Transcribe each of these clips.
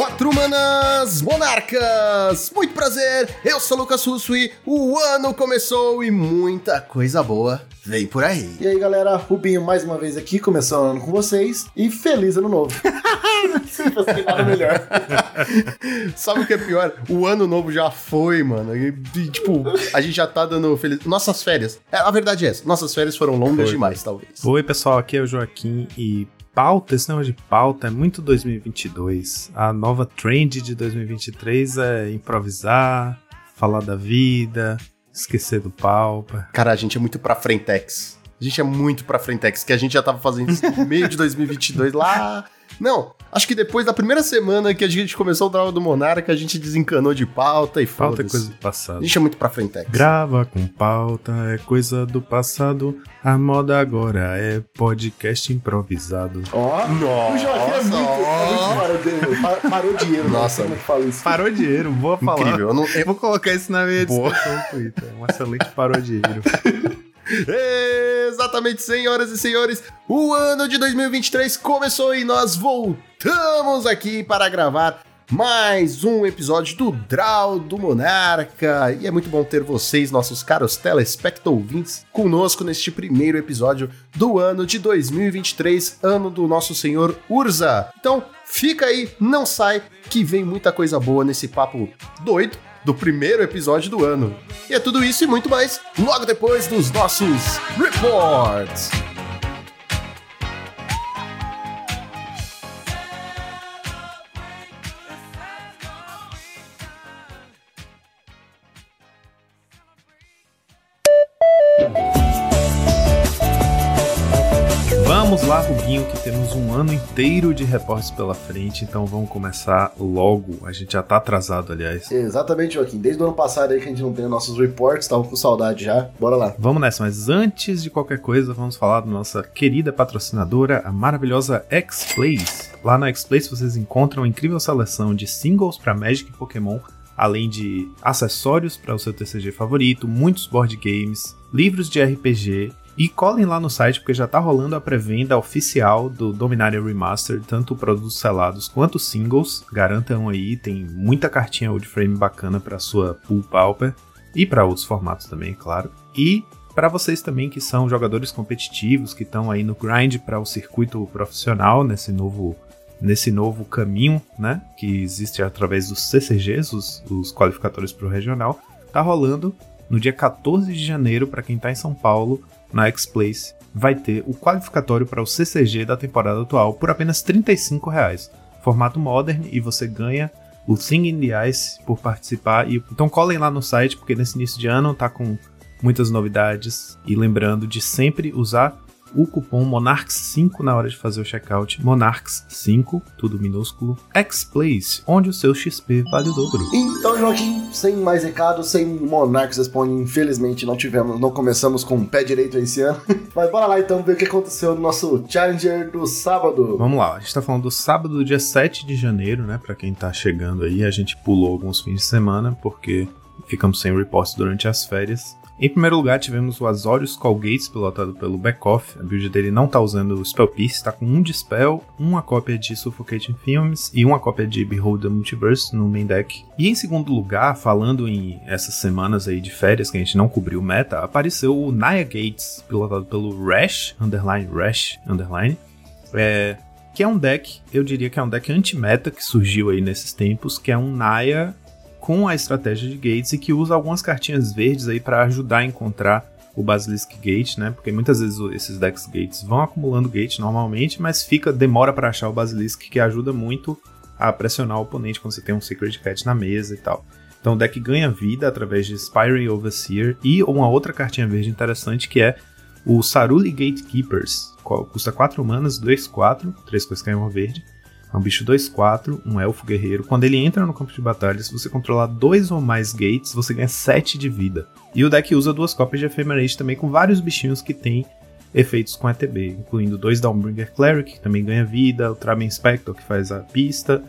Quatro manas monarcas! Muito prazer, eu sou o Lucas Russo e o ano começou e muita coisa boa vem por aí. E aí galera, Rubinho mais uma vez aqui, começando o ano com vocês e feliz ano novo. Se fosse nada melhor. Sabe o que é pior? O ano novo já foi, mano. E, e, tipo, a gente já tá dando feliz. Nossas férias. É, a verdade é essa. Nossas férias foram longas foi. demais, talvez. Oi, pessoal. Aqui é o Joaquim e pauta, esse negócio de pauta é muito 2022. A nova trend de 2023 é improvisar, falar da vida, esquecer do paupa. Cara, a gente é muito pra frentex. A gente é muito pra frentex, que a gente já tava fazendo isso no meio de 2022 lá não, acho que depois da primeira semana que a gente começou o drama do Monarca, a gente desencanou de pauta e Pauta é coisa do passado. A gente é muito pra frente. Grava com pauta, é coisa do passado. A moda agora é podcast improvisado. Ó, oh, nossa. O Joaquim é muito, é muito dinheiro. Né? Nossa, como é que fala isso? Parou dinheiro, boa falar. Incrível. Eu, não, eu vou colocar isso na minha descrição no Twitter. Um excelente parou dinheiro. Exatamente, senhoras e senhores, o ano de 2023 começou e nós voltamos aqui para gravar mais um episódio do Draw do Monarca. E é muito bom ter vocês, nossos caros telespectouvintes, conosco neste primeiro episódio do ano de 2023, ano do nosso senhor Urza. Então, fica aí, não sai, que vem muita coisa boa nesse papo doido do primeiro episódio do ano. E é tudo isso e muito mais logo depois dos nossos reports. Lá, Rubinho, que temos um ano inteiro de reportes pela frente, então vamos começar logo. A gente já tá atrasado, aliás. Exatamente, Joaquim. Desde o ano passado aí que a gente não tem nossos reports, tava com saudade já. Bora lá. Vamos nessa, mas antes de qualquer coisa, vamos falar da nossa querida patrocinadora, a maravilhosa X-Plays. Lá na X-Plays vocês encontram uma incrível seleção de singles para Magic e Pokémon, além de acessórios para o seu TCG favorito, muitos board games, livros de RPG e colhem lá no site porque já tá rolando a pré-venda oficial do Dominaria Remastered, tanto produtos selados quanto singles. Garantam aí, tem muita cartinha old frame bacana para sua pool pauper e para outros formatos também, claro. E para vocês também que são jogadores competitivos, que estão aí no grind para o circuito profissional nesse novo nesse novo caminho, né, que existe através dos CCGs, os, os qualificatórios para o regional, tá rolando no dia 14 de janeiro para quem está em São Paulo na X-Place vai ter o qualificatório para o CCG da temporada atual por apenas 35 reais. Formato modern e você ganha o Thing in the Ice por participar. E, então colhem lá no site, porque nesse início de ano tá com muitas novidades. E lembrando de sempre usar o cupom MONARCHS5 na hora de fazer o checkout. MONARCHS5, tudo minúsculo, X-Place, onde o seu XP vale o dobro. Então, Joaquim, sem mais recado, sem Monarchs Responde, infelizmente não tivemos, não começamos com o pé direito esse ano. Mas bora lá então ver o que aconteceu no nosso Challenger do sábado. Vamos lá, a gente tá falando do sábado, dia 7 de janeiro, né? Pra quem tá chegando aí, a gente pulou alguns fins de semana, porque ficamos sem reports durante as férias. Em primeiro lugar, tivemos o Azorius Colgates, pilotado pelo Backoff. A build dele não está usando o Spell Piece, está com um Dispel, uma cópia de Suffocating Films e uma cópia de Behold the Multiverse no main deck. E em segundo lugar, falando em essas semanas aí de férias que a gente não cobriu meta, apareceu o Naya Gates, pilotado pelo Rash, underline Rash, underline. É, que é um deck, eu diria que é um deck anti-meta que surgiu aí nesses tempos, que é um Naya com a estratégia de gates e que usa algumas cartinhas verdes aí para ajudar a encontrar o Basilisk Gate, né? Porque muitas vezes esses decks gates vão acumulando gate normalmente, mas fica demora para achar o Basilisk que ajuda muito a pressionar o oponente quando você tem um Secret Cat na mesa e tal. Então o deck ganha vida através de Spiring Overseer e uma outra cartinha verde interessante que é o Saruli Gatekeepers. Custa 4 manas, 2, 4, 3 coisas que uma verde. É um bicho 2-4, um elfo guerreiro. Quando ele entra no campo de batalha, se você controlar dois ou mais gates, você ganha 7 de vida. E o deck usa duas cópias de Ephemerate também com vários bichinhos que tem efeitos com ETB, incluindo dois Downbringer Cleric, que também ganha vida, o Traben Spectre, que faz a pista,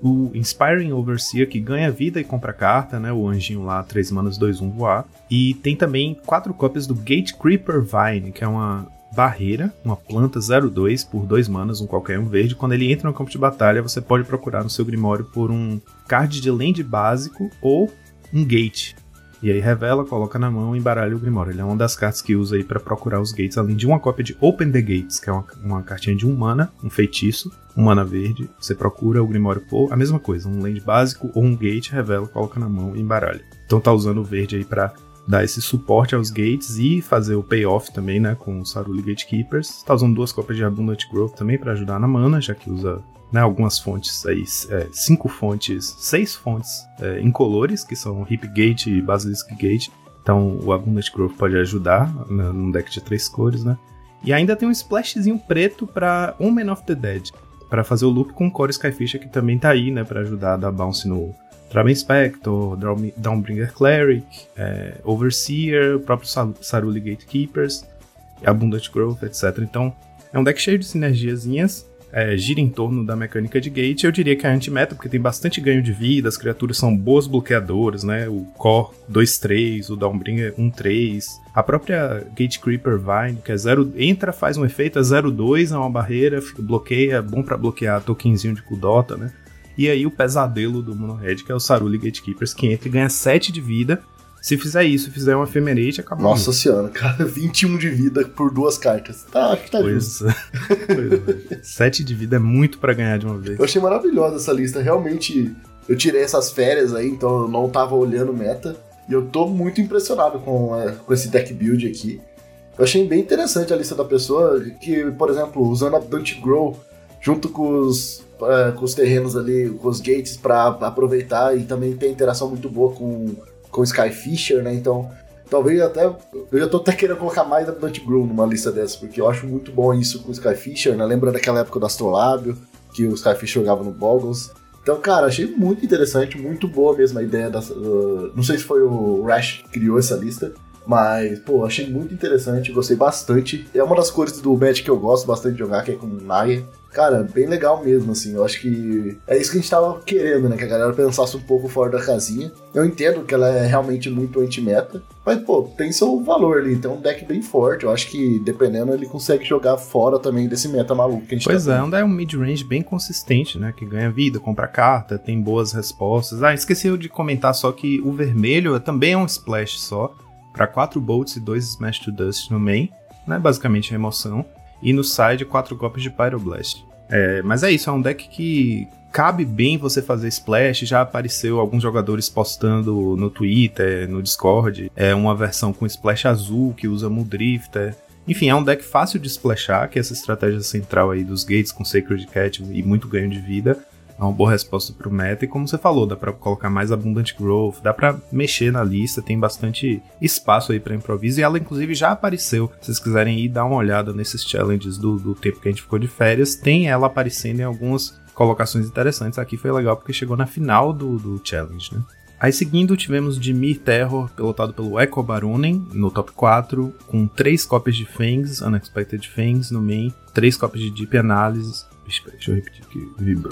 o Inspiring Overseer, que ganha vida e compra carta, né? O anjinho lá, 3 manas, 2, 1 voar. E tem também quatro cópias do Gate Creeper Vine, que é uma Barreira, uma planta 02 por 2 manas, um qualquer um verde. Quando ele entra no campo de batalha, você pode procurar no seu Grimório por um card de land básico ou um gate. E aí revela, coloca na mão e embaralha o Grimório. Ele é uma das cartas que usa aí para procurar os gates, além de uma cópia de Open the Gates, que é uma, uma cartinha de um mana, um feitiço, um mana verde. Você procura o Grimório por a mesma coisa, um land básico ou um gate, revela, coloca na mão e embaralha. Então tá usando o verde aí para dar esse suporte aos gates e fazer o payoff também, né, com o Saruli Gatekeepers. Tá usando duas cópias de Abundant Growth também para ajudar na mana, já que usa né, algumas fontes aí, é, cinco fontes, seis fontes é, incolores, que são Hip Gate e Basilisk Gate. Então o Abundant Growth pode ajudar né, num deck de três cores, né? E ainda tem um splashzinho preto para Omen of the Dead, para fazer o loop com Core Skyfisher, que também tá aí, né, para ajudar a dar bounce no Traben Spectre, Downbringer Cleric, é, Overseer, o próprio Saruli Gatekeepers, Abundant Growth, etc. Então, é um deck cheio de sinergiazinhas, é, gira em torno da mecânica de gate. Eu diria que é anti-meta, porque tem bastante ganho de vida, as criaturas são boas bloqueadoras, né? O Core 2-3, o Downbringer 1-3, a própria Gate Creeper Vine, que é zero, entra, faz um efeito, é 0-2, é uma barreira, bloqueia, é bom para bloquear tokenzinho de Kudota, né? E aí o pesadelo do Monohead, que é o Saruli Gatekeepers, que entra e ganha 7 de vida. Se fizer isso, fizer um Ephemerate, acabou. Nossa senhora, cara, 21 de vida por duas cartas. Tá, acho que tá pois, pois é. 7 de vida é muito para ganhar de uma vez. Eu achei maravilhosa essa lista, realmente. Eu tirei essas férias aí, então eu não tava olhando meta. E eu tô muito impressionado com, é, com esse deck build aqui. Eu achei bem interessante a lista da pessoa, que, por exemplo, usando a Dante Grow junto com os uh, com os terrenos ali, com os gates para aproveitar e também tem interação muito boa com, com o Skyfisher, né? Então, talvez até. Eu já tô até querendo colocar mais a Dante Groom numa lista dessas, porque eu acho muito bom isso com o Skyfisher, né? Lembra daquela época do Astrolábio, que o Skyfisher jogava no Boggles. Então, cara, achei muito interessante, muito boa mesmo a ideia da. Uh, não sei se foi o Rash que criou essa lista, mas, pô, achei muito interessante, gostei bastante. É uma das cores do Magic que eu gosto bastante de jogar, que é com Naya. Cara, bem legal mesmo, assim. Eu acho que é isso que a gente tava querendo, né? Que a galera pensasse um pouco fora da casinha. Eu entendo que ela é realmente muito anti-meta, mas, pô, tem seu valor ali. Então, é um deck bem forte. Eu acho que, dependendo, ele consegue jogar fora também desse meta maluco que a gente Pois tá é, ainda é um mid-range bem consistente, né? Que ganha vida, compra carta, tem boas respostas. Ah, esqueci de comentar só que o vermelho também é um splash só para 4 bolts e 2 Smash to Dust no main, né? Basicamente remoção. E no side, 4 golpes de Pyroblast. É, mas é isso, é um deck que cabe bem você fazer splash. Já apareceu alguns jogadores postando no Twitter, no Discord. É uma versão com splash azul que usa Muldrifter. Enfim, é um deck fácil de splashar, que é essa estratégia central aí dos gates com Sacred Cat e muito ganho de vida é uma boa resposta pro meta. E como você falou, dá para colocar mais Abundant Growth, dá para mexer na lista, tem bastante espaço aí para improviso. E ela, inclusive, já apareceu. Se vocês quiserem ir dar uma olhada nesses challenges do, do tempo que a gente ficou de férias, tem ela aparecendo em algumas colocações interessantes. Aqui foi legal porque chegou na final do, do challenge, né? Aí seguindo, tivemos Dimir Terror, pilotado pelo Echo Baronen, no top 4, com 3 cópias de Fangs, Unexpected Fangs no main, 3 cópias de Deep Analysis, Deixa eu repetir aqui, vibrou.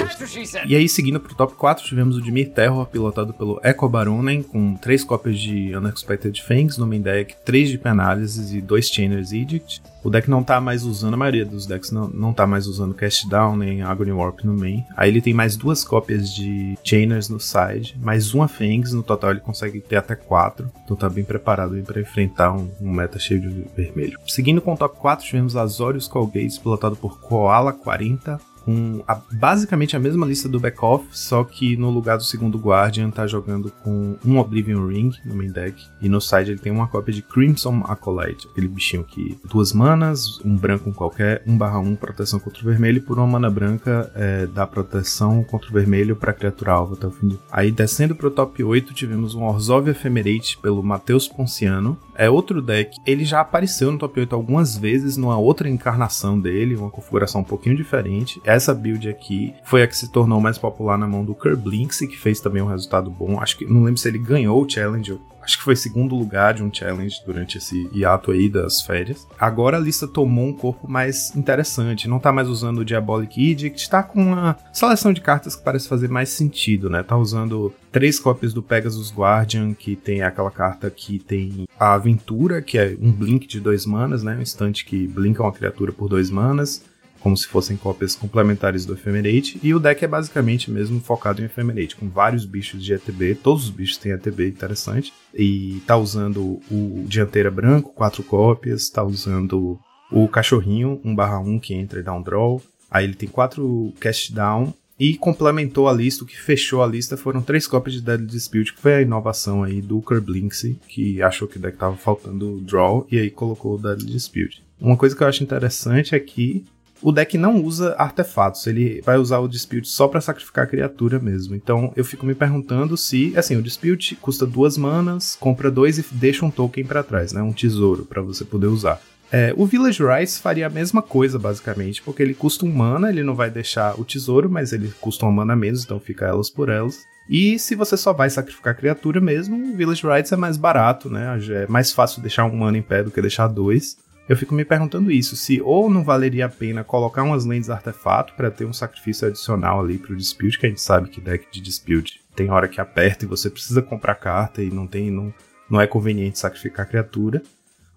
E aí, seguindo pro top 4, tivemos o Dimir Terror, pilotado pelo Echo Baronen, com 3 cópias de Unexpected Fangs no main deck, 3 de Penálises e 2 Chainer's Edict. O deck não tá mais usando, a maioria dos decks não, não tá mais usando Cast Down nem Agony Warp no main. Aí ele tem mais duas cópias de Chainers no side, mais uma Fangs, no total ele consegue ter até 4. Então tá bem preparado para enfrentar um, um, meta cheio de vermelho. Seguindo com o top 4, tivemos Azorius Colgates, pilotado por Koala 40, com a, basicamente a mesma lista do back-off, só que no lugar do segundo Guardian tá jogando com um Oblivion Ring no main deck, e no side ele tem uma cópia de Crimson Acolyte, aquele bichinho que duas manas, um branco qualquer, 1 barra 1 proteção contra o vermelho, por uma mana branca é, dá proteção contra o vermelho para criatura alvo até o fim. De... Aí descendo pro top 8 tivemos um Orzhov Ephemerate pelo Matheus Ponciano, é outro deck, ele já apareceu no top 8 algumas vezes numa outra encarnação dele, uma configuração um pouquinho diferente, é essa build aqui foi a que se tornou mais popular na mão do Kerblinks, que fez também um resultado bom. Acho que não lembro se ele ganhou o challenge, acho que foi segundo lugar de um challenge durante esse hiato aí das férias. Agora a lista tomou um corpo mais interessante, não tá mais usando o Diabolic Edict, tá com uma seleção de cartas que parece fazer mais sentido, né? Tá usando três cópias do Pegasus Guardian, que tem aquela carta que tem a aventura, que é um blink de dois manas, né? Um instante que blinka uma criatura por dois manas como se fossem cópias complementares do Ephemerate, e o deck é basicamente mesmo focado em Ephemerate, com vários bichos de ETB, todos os bichos têm ETB interessante, e tá usando o dianteira branco, quatro cópias, tá usando o cachorrinho 1/1 que entra e dá um draw, aí ele tem quatro cast down, e complementou a lista, o que fechou a lista foram três cópias de Deadly Dispute, que foi a inovação aí do Kerblinksy, que achou que o deck tava faltando draw, e aí colocou o Deadly Dispute. Uma coisa que eu acho interessante é que o deck não usa artefatos, ele vai usar o Dispute só para sacrificar a criatura mesmo. Então eu fico me perguntando se, assim, o Dispute custa duas manas, compra dois e deixa um token para trás, né? Um tesouro para você poder usar. É, o Village Rice faria a mesma coisa, basicamente, porque ele custa um mana, ele não vai deixar o tesouro, mas ele custa uma mana menos, então fica elas por elas. E se você só vai sacrificar criatura mesmo, o Village Rights é mais barato, né? É mais fácil deixar um mana em pé do que deixar dois. Eu fico me perguntando isso, se ou não valeria a pena colocar umas lentes artefato para ter um sacrifício adicional ali pro dispute, que a gente sabe que deck de dispute tem hora que aperta e você precisa comprar carta e não tem não, não é conveniente sacrificar criatura,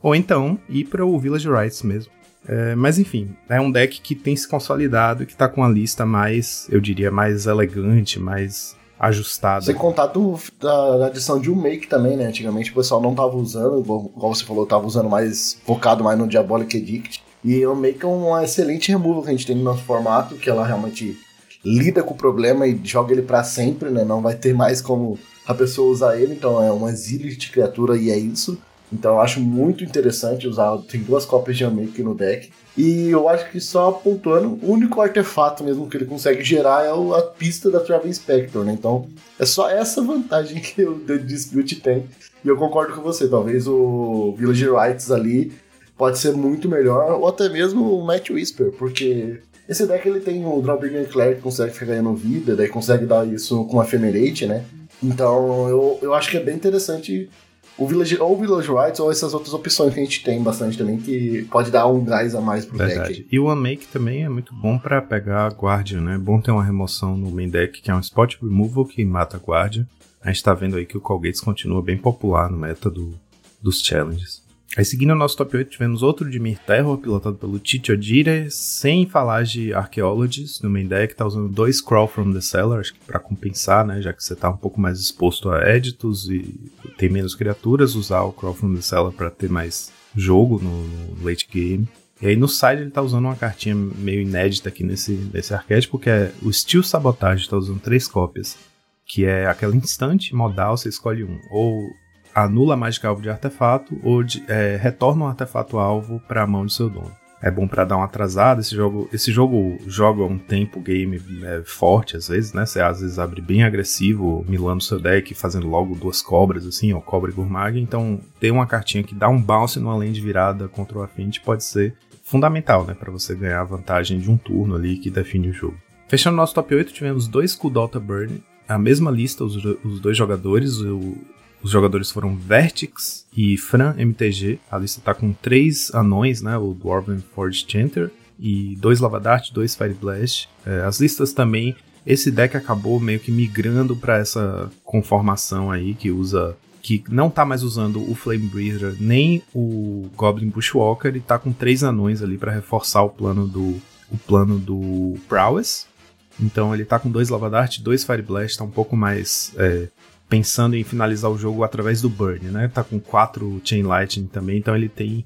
ou então ir para o Village Rights mesmo. É, mas enfim, é um deck que tem se consolidado e que está com a lista mais, eu diria, mais elegante, mais ajustada. Sem contar do, da, da, adição de um make também, né? Antigamente o pessoal não tava usando, igual, você falou, tava usando mais, focado mais no Diabolic Edict. E o make é uma excelente removal que a gente tem no nosso formato, que ela realmente lida com o problema e joga ele para sempre, né? Não vai ter mais como a pessoa usar ele, então é uma exílio de criatura e é isso. Então eu acho muito interessante usar. Tem duas cópias de Unmake no deck. E eu acho que só pontuando, o único artefato mesmo que ele consegue gerar é a pista da Travel Spectre, né? Então é só essa vantagem que o The Dispute tem. E eu concordo com você, talvez o Village Rights ali pode ser muito melhor, ou até mesmo o Match Whisper, porque esse deck ele tem o Drawbringer Cleric que consegue ficar ganhando vida, daí consegue dar isso com a Ephemerate, né? Então eu, eu acho que é bem interessante o Village, ou o Village Rights ou essas outras opções que a gente tem bastante também, que pode dar um gás a mais pro Verdade. deck. E o Unmake também é muito bom para pegar Guardian, né? É bom ter uma remoção no main deck, que é um Spot Removal que mata a Guardian. A gente tá vendo aí que o Colgates continua bem popular no meta do, dos challenges. Aí seguindo o nosso top 8, tivemos outro de Mir Terror, pilotado pelo Tite Odire, sem falar de Archaeologies no main deck, tá usando dois Crawl from the Cellar, acho que pra compensar, né, já que você tá um pouco mais exposto a editos e tem menos criaturas, usar o Crawl from the Cellar pra ter mais jogo no, no late game. E aí no side ele tá usando uma cartinha meio inédita aqui nesse, nesse arquétipo, que é o Steel Sabotage, tá usando três cópias, que é aquela instante modal, você escolhe um, ou anula a mágica alvo de artefato ou de, é, retorna um artefato alvo para a mão do seu dono. É bom para dar uma atrasada. Esse jogo, esse jogo joga um tempo game é, forte às vezes, né? Você às vezes abre bem agressivo, milando seu deck, fazendo logo duas cobras assim, ó, cobra e gourmag. Então, ter uma cartinha que dá um bounce numa lane de virada contra o Affinity pode ser fundamental, né, para você ganhar a vantagem de um turno ali que define o jogo. Fechando nosso top 8, tivemos dois Kudota Burn, a mesma lista, os, os dois jogadores, o, os jogadores foram Vertix e Fran MTG. A lista tá com três anões, né? O Dwarven Forge Chanter e dois Lava Dart, dois Fire Blast. É, as listas também. Esse deck acabou meio que migrando para essa conformação aí que usa que não tá mais usando o Flame Breather nem o Goblin Bushwalker e tá com três anões ali para reforçar o plano do o plano do Prowess. Então ele tá com dois Lava Dart, dois Fire Blast, tá um pouco mais é, pensando em finalizar o jogo através do Burn, né? Tá com quatro Chain Lightning também, então ele tem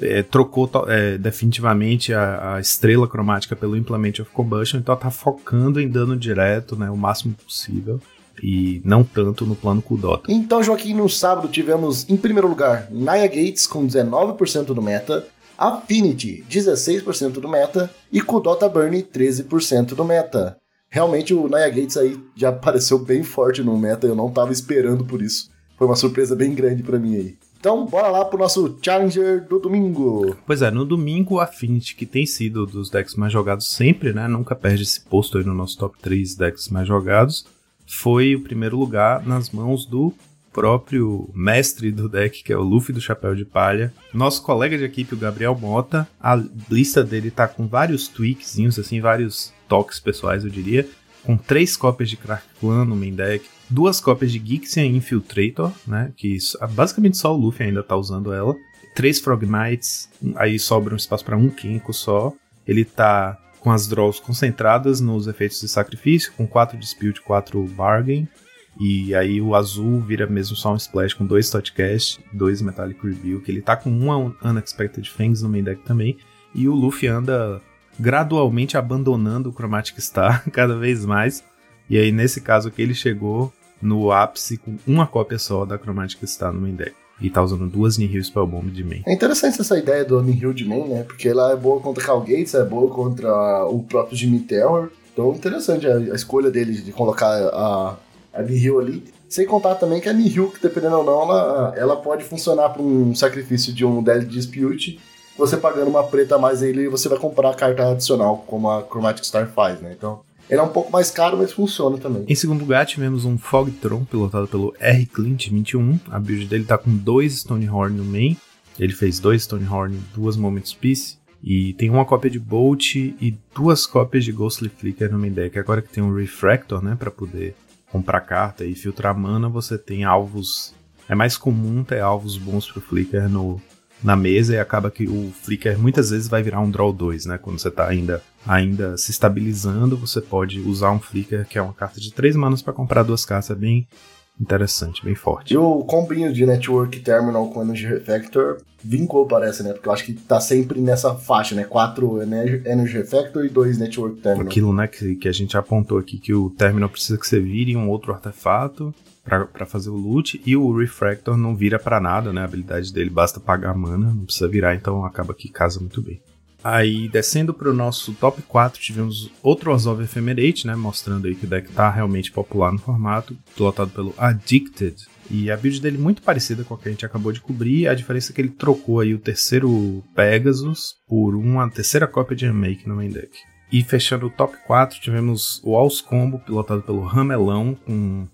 é, trocou é, definitivamente a, a, estrela cromática pelo Implement of Combustion, então tá focando em dano direto, né, o máximo possível e não tanto no plano Kudota. Então, Joaquim, no sábado tivemos em primeiro lugar Naya Gates com 19% do meta, Affinity 16% do meta e Kudota Burn 13% do meta realmente o Naya Gates aí já apareceu bem forte no meta, eu não tava esperando por isso. Foi uma surpresa bem grande para mim aí. Então, bora lá pro nosso Challenger do domingo. Pois é, no domingo, o Affinity, que tem sido dos decks mais jogados sempre, né? Nunca perde esse posto aí no nosso top 3 decks mais jogados. Foi o primeiro lugar nas mãos do próprio mestre do deck, que é o Luffy do Chapéu de Palha. Nosso colega de equipe, o Gabriel Mota. A lista dele tá com vários tweakzinhos, assim, vários toques pessoais, eu diria. Com três cópias de Crack Clan no main deck, duas cópias de Gixian Infiltrator, né? Que basicamente só o Luffy ainda tá usando ela. Três Frogmites, aí sobra um espaço para um Kenko só. Ele tá com as draws concentradas nos efeitos de sacrifício, com 4 Dispute, 4 Bargain. E aí o azul vira mesmo só um splash com dois Totcast, dois Metallic Review, que ele tá com um Unexpected Fangs no main deck também. E o Luffy anda gradualmente abandonando o Chromatic Star cada vez mais. E aí nesse caso aqui ele chegou no ápice com uma cópia só da Chromatic Star no main deck. E tá usando duas Nihil Spellbomb de main. É interessante essa ideia do Nihil de main, né? Porque ela é boa contra Cal Gates, é boa contra o próprio Jimmy Terror. Então interessante a, a escolha dele de colocar a, a Nihil ali. Sem contar também que a Nihil, que dependendo ou não, ela, ela pode funcionar para um sacrifício de um Deadly Dispute. Você pagando uma preta a mais ele, você vai comprar a carta adicional, como a Chromatic Star faz, né? Então, ele é um pouco mais caro, mas funciona também. Em segundo lugar, tivemos um Fogtron pilotado pelo R. Clint 21. A build dele tá com dois Stonehorn no main. Ele fez dois Stonehorn, duas Moments Piece. E tem uma cópia de Bolt e duas cópias de Ghostly Flicker no main deck. Agora que tem um Refractor, né, para poder comprar carta e filtrar mana, você tem alvos. É mais comum ter alvos bons pro Flicker no, na mesa e acaba que o Flicker muitas vezes vai virar um Draw 2, né? Quando você tá ainda, ainda se estabilizando, você pode usar um Flicker, que é uma carta de 3 manas para comprar duas cartas, é bem interessante, bem forte. E o combinho de Network Terminal com Energy Refactor vincou, parece, né? Porque eu acho que tá sempre nessa faixa, né? 4 Energy Refactor e 2 Network Terminal. Aquilo, né, que, que a gente apontou aqui, que o Terminal precisa que você vire um outro artefato para fazer o loot e o Refractor não vira para nada, né? A habilidade dele basta pagar mana, não precisa virar, então acaba que casa muito bem. Aí, descendo para o nosso top 4, tivemos outro Azov Ephemerate, né? Mostrando aí que o deck tá realmente popular no formato, pilotado pelo Addicted. E a build dele muito parecida com a que a gente acabou de cobrir, a diferença é que ele trocou aí o terceiro Pegasus por uma terceira cópia de Remake no main deck. E fechando o top 4, tivemos o Alls Combo, pilotado pelo Ramelão, com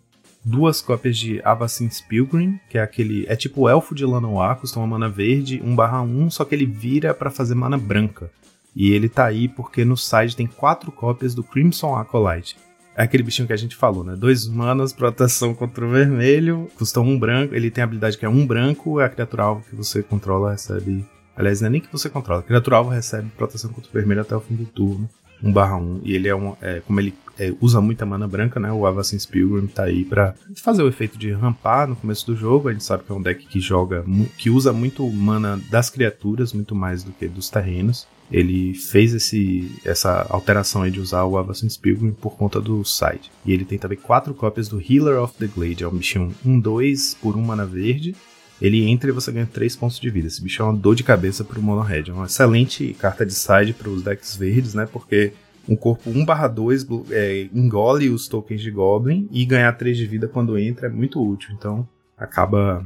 duas cópias de Avacyn's Pilgrim, que é aquele. É tipo o elfo de Lanoir, custa uma mana verde, 1/1, só que ele vira para fazer mana branca. E ele tá aí porque no site tem quatro cópias do Crimson Acolyte. É aquele bichinho que a gente falou, né? Dois manas, proteção contra o vermelho, custa um branco. Ele tem a habilidade que é um branco, é a criatura alvo que você controla recebe. Aliás, não é nem que você controla, a criatura alvo recebe proteção contra o vermelho até o fim do turno. 1 barra 1. E ele é um. É, como ele é, usa muita mana branca, né? O Avacyn Pilgrim tá aí pra fazer o efeito de rampar no começo do jogo. A gente sabe que é um deck que joga, que usa muito mana das criaturas, muito mais do que dos terrenos. Ele fez esse, essa alteração aí de usar o Avacyn Pilgrim por conta do side. E ele tem também quatro cópias do Healer of the Glade. É um bichinho 1-2 por 1 mana verde. Ele entra e você ganha 3 pontos de vida. Esse bicho é uma dor de cabeça pro Mono Red. É uma excelente carta de side para os decks verdes, né? Porque um corpo 1/2 é, engole os tokens de Goblin e ganhar 3 de vida quando entra é muito útil. Então acaba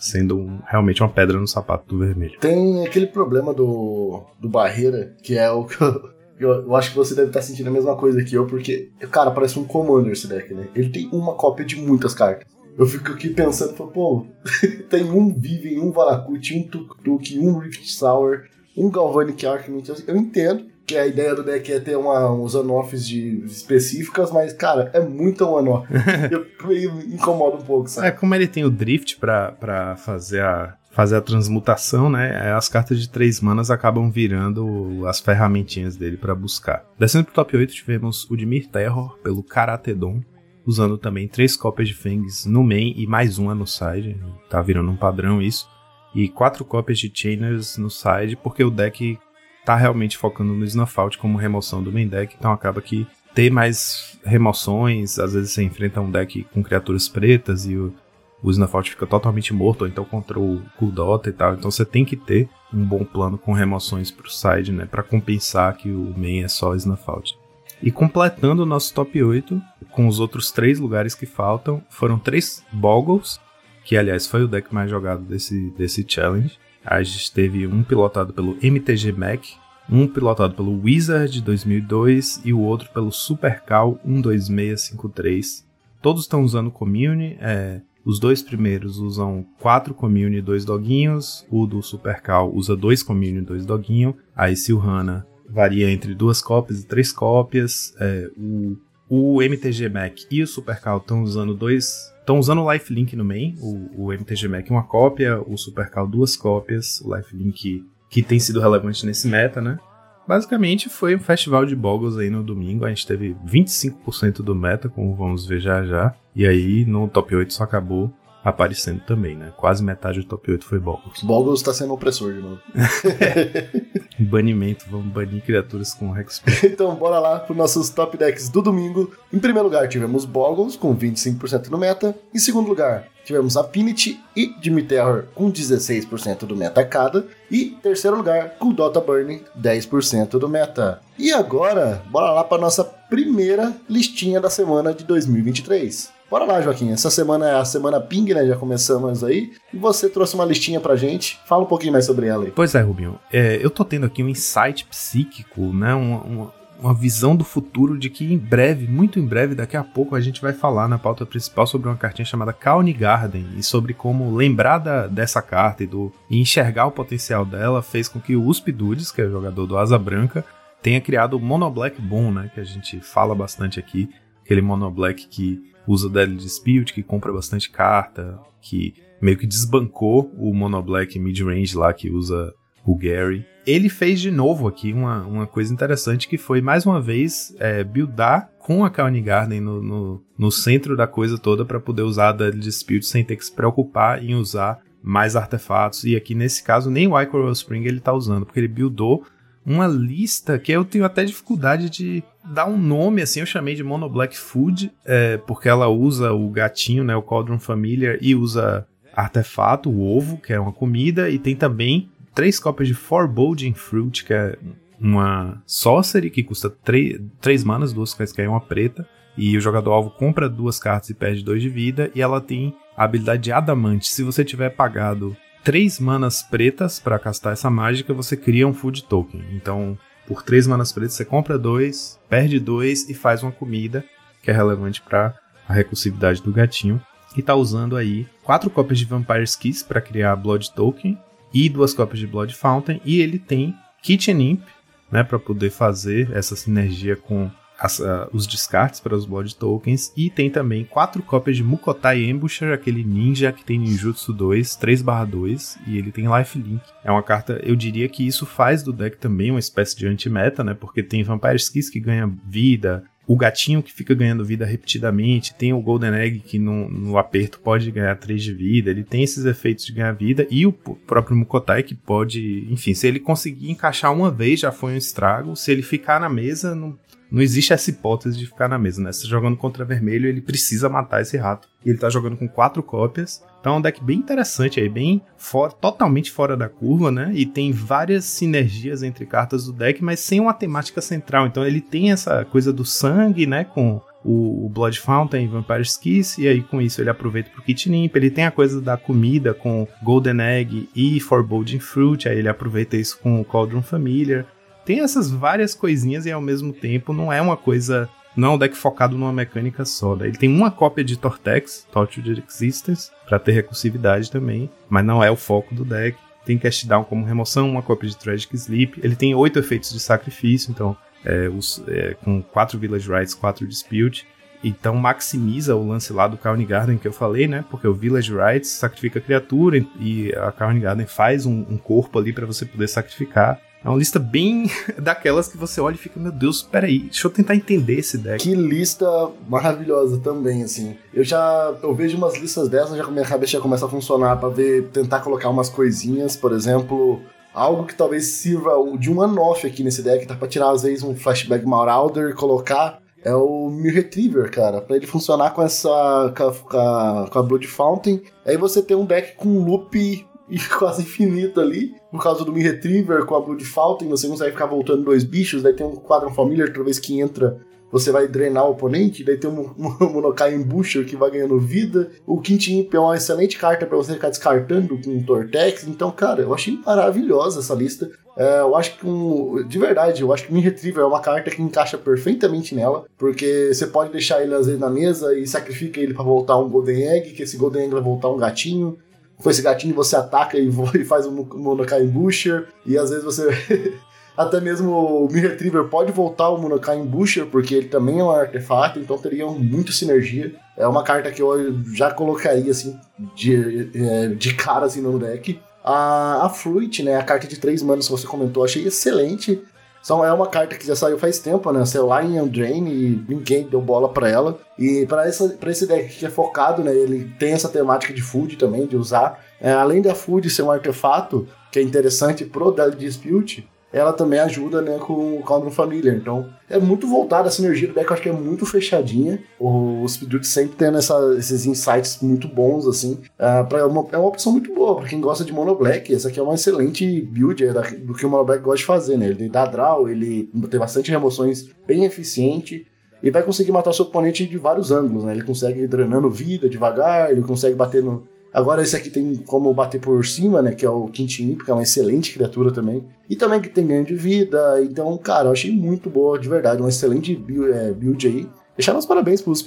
sendo um, realmente uma pedra no sapato do vermelho. Tem aquele problema do, do barreira, que é o que eu, eu, eu, acho que você deve estar sentindo a mesma coisa que eu, porque, cara, parece um Commander esse deck, né? Ele tem uma cópia de muitas cartas. Eu fico aqui pensando, pô, tem um Viven, um Valakut, um Tuk Tuk, um Rift Sour, um Galvanic Archimate. Eu entendo que a ideia do deck é ter uma, uns on-offs de, específicas, mas, cara, é muito on-off. incomoda um pouco, sabe? É, como ele tem o Drift pra, pra fazer a fazer a transmutação, né? As cartas de três manas acabam virando as ferramentinhas dele para buscar. Descendo pro top 8, tivemos o Dimir Terror pelo Karatedon, usando também três cópias de Fangs no main e mais uma no side. Tá virando um padrão isso. E quatro cópias de Chainers no side, porque o deck tá realmente focando no Snuffout como remoção do main deck, então acaba que ter mais remoções, às vezes você enfrenta um deck com criaturas pretas e o, o Snuffout fica totalmente morto, ou então contra o Kuldota e tal, então você tem que ter um bom plano com remoções pro side, né, para compensar que o main é só Snuffout. E completando o nosso top 8, com os outros três lugares que faltam, foram três Boggles, que aliás foi o deck mais jogado desse, desse challenge. A gente teve um pilotado pelo MTG Mac, um pilotado pelo Wizard 2002 e o outro pelo Supercal 12653. Todos estão usando Commune, é, os dois primeiros usam quatro Commune e dois doguinhos, o do Supercal usa dois Commune e dois doguinhos, a Silhana varia entre duas cópias e três cópias, é, o, o MTG Mac e o Supercal estão usando dois Estão usando o Lifelink no main, o, o MTG Mac uma cópia, o Supercal duas cópias, o Lifelink que tem sido relevante nesse meta, né? Basicamente foi um festival de Boggles aí no domingo, a gente teve 25% do meta, como vamos ver já já, e aí no top 8 só acabou aparecendo também, né? Quase metade do top 8 foi Boggles. Boggles tá sendo opressor de novo. Banimento, vamos banir criaturas com Hexproof. então bora lá para nossos top decks do domingo. Em primeiro lugar tivemos Boggles com 25% no meta. Em segundo lugar tivemos Affinity e Jimmy Terror com 16% do meta cada. E terceiro lugar com Dota Burning 10% do meta. E agora, bora lá para nossa primeira listinha da semana de 2023. Bora lá, Joaquim. Essa semana é a semana Ping, né? Já começamos aí. E você trouxe uma listinha pra gente. Fala um pouquinho mais sobre ela aí. Pois é, Rubinho. É, eu tô tendo aqui um insight psíquico, né? Uma, uma, uma, visão do futuro de que em breve, muito em breve, daqui a pouco, a gente vai falar na pauta principal sobre uma cartinha chamada Kauni Garden e sobre como lembrar da, dessa carta e, do, e enxergar o potencial dela fez com que o Usp Dudes, que é o jogador do Asa Branca, tenha criado o Mono Black Boom, né? Que a gente fala bastante aqui. Aquele Mono Black que usa Deadly Dispute, que compra bastante carta, que meio que desbancou o Mono Black mid-range lá que usa o Gary. Ele fez de novo aqui uma, uma coisa interessante que foi mais uma vez é, buildar com a Kauni Garden no, no, no, centro da coisa toda para poder usar a Deadly Dispute sem ter que se preocupar em usar mais artefatos. E aqui nesse caso nem o Icoral Spring ele tá usando, porque ele buildou uma lista que eu tenho até dificuldade de dar um nome, assim, eu chamei de Mono Black Food, é, porque ela usa o gatinho, né, o Cauldron Familiar, e usa artefato, o ovo, que é uma comida, e tem também três cópias de Foreboding Fruit, que é uma sorcery que custa 3 manas, duas cartas que é uma preta, e o jogador alvo compra duas cartas e perde 2 de vida, e ela tem a habilidade de Adamante. Se você tiver pagado três manas pretas para castar essa mágica, você cria um food token. Então, por três manas pretas, você compra dois, perde dois e faz uma comida que é relevante para a recursividade do gatinho. E tá usando aí quatro cópias de Vampire's Kiss para criar Blood Token e duas cópias de Blood Fountain. E ele tem Kitchen Imp, né, para poder fazer essa sinergia com as, uh, os descartes para os Blood Tokens. E tem também quatro cópias de Mukotai Ambusher, aquele ninja que tem Ninjutsu 2, 3/2, e ele tem Lifelink. É uma carta, eu diria que isso faz do deck também uma espécie de anti-meta, né? Porque tem Vampire Skis que ganha vida, o gatinho que fica ganhando vida repetidamente, tem o Golden Egg que no, no, aperto pode ganhar 3 de vida, ele tem esses efeitos de ganhar vida, e o próprio Mukotai que pode, enfim, se ele conseguir encaixar uma vez já foi um estrago, se ele ficar na mesa, não, não existe essa hipótese de ficar na mesa, né? Você tá jogando contra vermelho, ele precisa matar esse rato. E ele tá jogando com quatro cópias. Então é um deck bem interessante aí, bem for, totalmente fora da curva, né? E tem várias sinergias entre cartas do deck, mas sem uma temática central. Então ele tem essa coisa do sangue, né? Com o, Blood Fountain, Vampire's Kiss, e aí com isso ele aproveita pro Kit Imp. Ele tem a coisa da comida com Golden Egg e Foreboding Fruit, aí ele aproveita isso com o Cauldron Familiar tem essas várias coisinhas e ao mesmo tempo não é uma coisa. Não é um deck focado numa mecânica só. Né? Ele tem uma cópia de Tortex, Tortured Existence, para ter recursividade também, mas não é o foco do deck. Tem Cast Down como remoção, uma cópia de Tragic Sleep. Ele tem oito efeitos de sacrifício, então é, os, é, com quatro Village Rights, quatro Dispute. Então maximiza o lance lá do Carne Garden que eu falei, né? Porque o Village Rights sacrifica criatura e a Carne Garden faz um, um corpo ali para você poder sacrificar. É uma lista bem daquelas que você olha e fica, meu Deus, peraí, deixa eu tentar entender esse deck. Que lista maravilhosa também, assim. Eu já eu vejo umas listas dessas, já minha cabeça já começa a funcionar para ver, tentar colocar umas coisinhas, por exemplo, algo que talvez sirva de um one-off aqui nesse deck, tá pra tirar às vezes um flashback Marauder e colocar é o Mir Retriever, cara, para ele funcionar com essa com a, com a Blood Fountain. Aí você tem um deck com loop e quase infinito ali. Por causa do Me Retriever com a Blood Fountain, você consegue ficar voltando dois bichos, daí tem um quadro familiar, toda vez que entra, você vai drenar o oponente, daí tem um, um Monokai Embusher que vai ganhando vida. O Quint Imp é uma excelente carta para você ficar descartando com o Tortex. Então, cara, eu achei maravilhosa essa lista. É, eu acho que, um, de verdade, eu acho que o Min Retriever é uma carta que encaixa perfeitamente nela, porque você pode deixar ele às vezes na mesa e sacrifica ele para voltar um Golden Egg, que esse Golden Egg vai voltar um gatinho. Com esse gatinho você ataca e, e faz um Monokai Embusher, e às vezes você Até mesmo o Mi Retriever pode voltar o Munokai em Busher, porque ele também é um artefato, então teria muito sinergia. É uma carta que eu já colocaria assim de, é, de cara assim, no deck. A, a Fruit, né? A carta de 3 manos que você comentou, achei excelente. São, é uma carta que já saiu faz tempo, né? Saiu lá em Undrain e ninguém deu bola para ela. E para esse deck que é focado, né? Ele tem essa temática de food também, de usar. É, além da food ser um artefato, que é interessante pro Dead Dispute, ela também ajuda né, com o Calm Familiar. Então, é muito voltada a sinergia do deck, eu acho que é muito fechadinha. O Speedroot sempre tendo essa, esses insights muito bons, assim. Uh, pra, é, uma, é uma opção muito boa para quem gosta de Mono Black. Essa aqui é uma excelente build é, da, do que o Mono Black gosta de fazer, né? Ele dá draw, ele tem bastante remoções bem eficiente e vai conseguir matar o seu oponente de vários ângulos, né? Ele consegue ir drenando vida devagar, ele consegue bater no, Agora esse aqui tem como bater por cima, né? Que é o Quintin, que é uma excelente criatura também. E também que tem ganho de vida. Então, cara, eu achei muito boa, de verdade. Uma excelente build, é, build aí. Deixar meus parabéns pros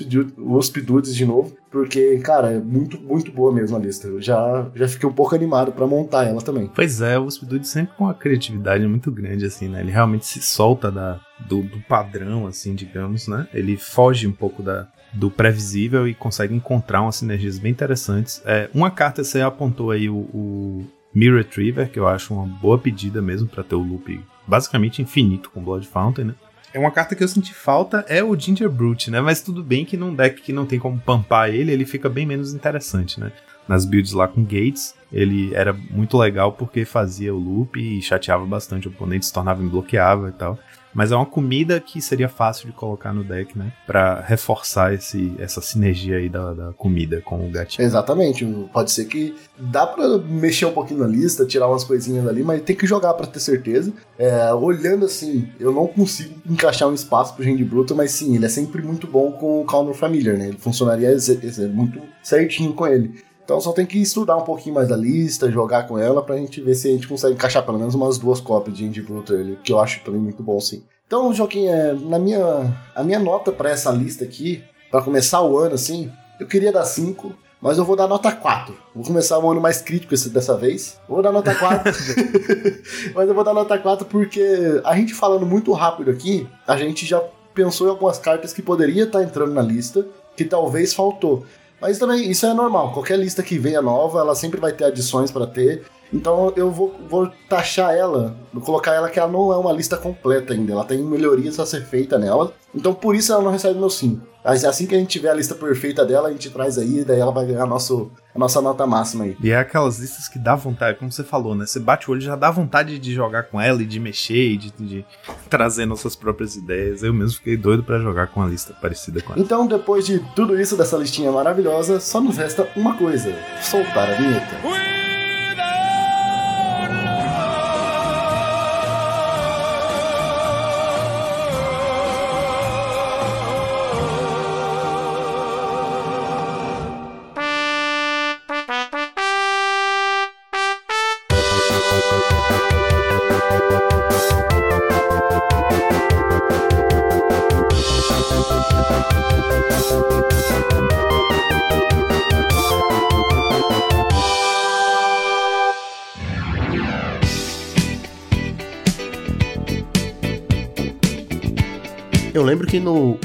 Speeddudes de novo, porque, cara, é muito, muito boa mesmo a lista. Eu já, já fiquei um pouco animado para montar ela também. Pois é, o Speeddude sempre com uma criatividade muito grande, assim, né? Ele realmente se solta da, do, do padrão, assim, digamos, né? Ele foge um pouco da, do previsível e consegue encontrar umas sinergias bem interessantes. É, uma carta você apontou aí o, o Mirror Retriever, que eu acho uma boa pedida mesmo para ter o loop basicamente infinito com Blood Fountain, né? É uma carta que eu senti falta, é o Ginger Brute, né? Mas tudo bem que num deck que não tem como pampar ele, ele fica bem menos interessante, né? Nas builds lá com Gates, ele era muito legal porque fazia o loop e chateava bastante o oponente, se tornava imbloqueável e tal. Mas é uma comida que seria fácil de colocar no deck, né? Pra reforçar esse, essa sinergia aí da, da comida com o gatinho. Exatamente. Pode ser que dá pra mexer um pouquinho na lista, tirar umas coisinhas ali, mas tem que jogar para ter certeza. É, olhando assim, eu não consigo encaixar um espaço pro Gente Bruto, mas sim, ele é sempre muito bom com o Calmer Familiar, né? Ele funcionaria muito certinho com ele. Então só tem que estudar um pouquinho mais da lista, jogar com ela pra gente ver se a gente consegue encaixar pelo menos umas duas cópias de Indie Bruto ali, que eu acho também muito bom sim. Então, Joaquim, é, na minha, a minha nota para essa lista aqui, para começar o ano assim, eu queria dar 5, mas eu vou dar nota 4. Vou começar um ano mais crítico esse, dessa vez. Vou dar nota 4. mas eu vou dar nota 4 porque a gente falando muito rápido aqui, a gente já pensou em algumas cartas que poderia estar tá entrando na lista, que talvez faltou. Mas também isso é normal. Qualquer lista que venha nova, ela sempre vai ter adições para ter. Então eu vou, vou taxar ela, vou colocar ela que ela não é uma lista completa ainda, ela tem melhorias a ser feita nela. Então por isso ela não recebe meu 5. Mas assim que a gente tiver a lista perfeita dela, a gente traz aí, daí ela vai ganhar nosso, a nossa nota máxima aí. E é aquelas listas que dá vontade, como você falou, né? Você bate o olho já dá vontade de jogar com ela e de mexer e de, de trazer nossas próprias ideias. Eu mesmo fiquei doido para jogar com uma lista parecida com ela. Então, depois de tudo isso dessa listinha maravilhosa, só nos resta uma coisa: soltar a vinheta. Ui!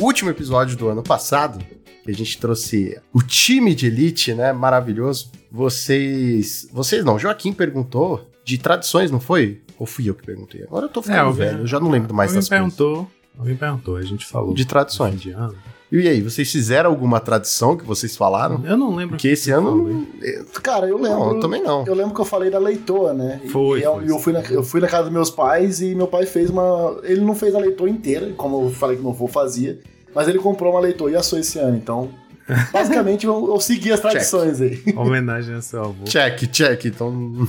Último episódio do ano passado, que a gente trouxe o time de elite, né? Maravilhoso. Vocês. Vocês não, Joaquim perguntou de tradições, não foi? Ou fui eu que perguntei? Agora eu tô ficando é, velho, eu já não lembro mais das perguntou, coisas. Alguém perguntou, a gente falou. De tradições. De ano. E aí, vocês fizeram alguma tradição que vocês falaram? Eu não lembro. Porque esse ano. Cara, eu lembro. Não, eu também não. Eu lembro que eu falei da leitoa, né? Foi. E, foi, eu, fui na, eu fui na casa dos meus pais e meu pai fez uma. Ele não fez a leitoa inteira, como eu falei que meu avô fazia, mas ele comprou uma leitoa e assou esse ano. Então, basicamente, eu, eu segui as tradições check. aí. Homenagem ao seu avô. Check, check. Então.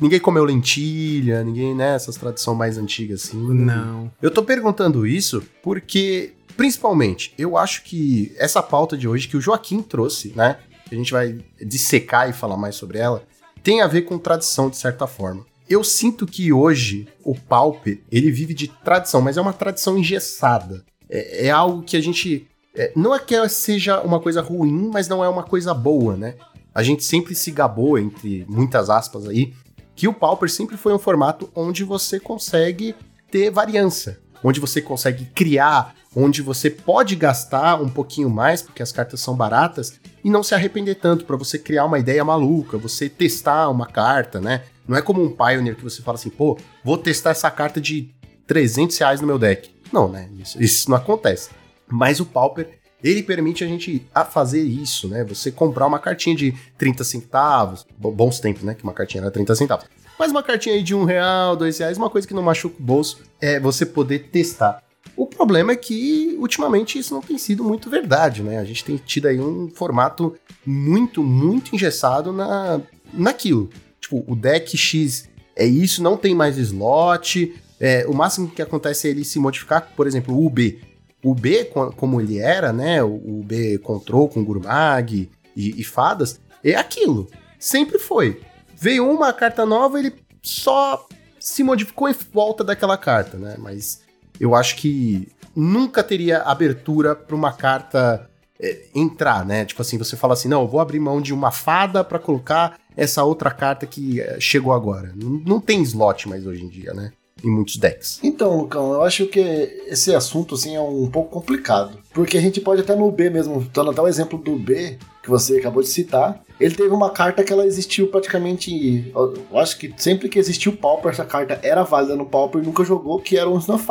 Ninguém comeu lentilha, ninguém, né? Essas tradições mais antigas assim. Não. Eu tô perguntando isso porque principalmente, eu acho que essa pauta de hoje que o Joaquim trouxe, né? A gente vai dissecar e falar mais sobre ela, tem a ver com tradição de certa forma. Eu sinto que hoje o Pauper, ele vive de tradição, mas é uma tradição engessada. É, é algo que a gente. É, não é que seja uma coisa ruim, mas não é uma coisa boa, né? A gente sempre se gabou, entre muitas aspas aí, que o Pauper sempre foi um formato onde você consegue ter variância, onde você consegue criar, onde você pode gastar um pouquinho mais, porque as cartas são baratas, e não se arrepender tanto para você criar uma ideia maluca, você testar uma carta, né? Não é como um Pioneer que você fala assim, pô, vou testar essa carta de 300 reais no meu deck. Não, né? Isso, isso não acontece. Mas o Pauper, ele permite a gente a fazer isso, né? Você comprar uma cartinha de 30 centavos, bons tempos, né? Que uma cartinha era 30 centavos. Mas uma cartinha aí de um real, dois reais, uma coisa que não machuca o bolso, é você poder testar. O problema é que, ultimamente, isso não tem sido muito verdade, né? A gente tem tido aí um formato muito, muito engessado na, naquilo tipo, o deck X é isso, não tem mais slot. É, o máximo que acontece é ele se modificar, por exemplo, o B. O B, como ele era, né? O B Control com Gurmag e, e fadas, é aquilo. Sempre foi. Veio uma carta nova, ele só se modificou em volta daquela carta, né? Mas eu acho que nunca teria abertura para uma carta é, entrar, né? Tipo assim, você fala assim, não, eu vou abrir mão de uma fada para colocar essa outra carta que é, chegou agora. Não, não tem slot mais hoje em dia, né? Em muitos decks. Então, Lucão, eu acho que esse assunto assim é um pouco complicado. Porque a gente pode até no B mesmo, dando até o exemplo do B, que você acabou de citar, ele teve uma carta que ela existiu praticamente. Eu acho que sempre que existiu Pauper, essa carta era válida no Pauper e nunca jogou, que era um Snuff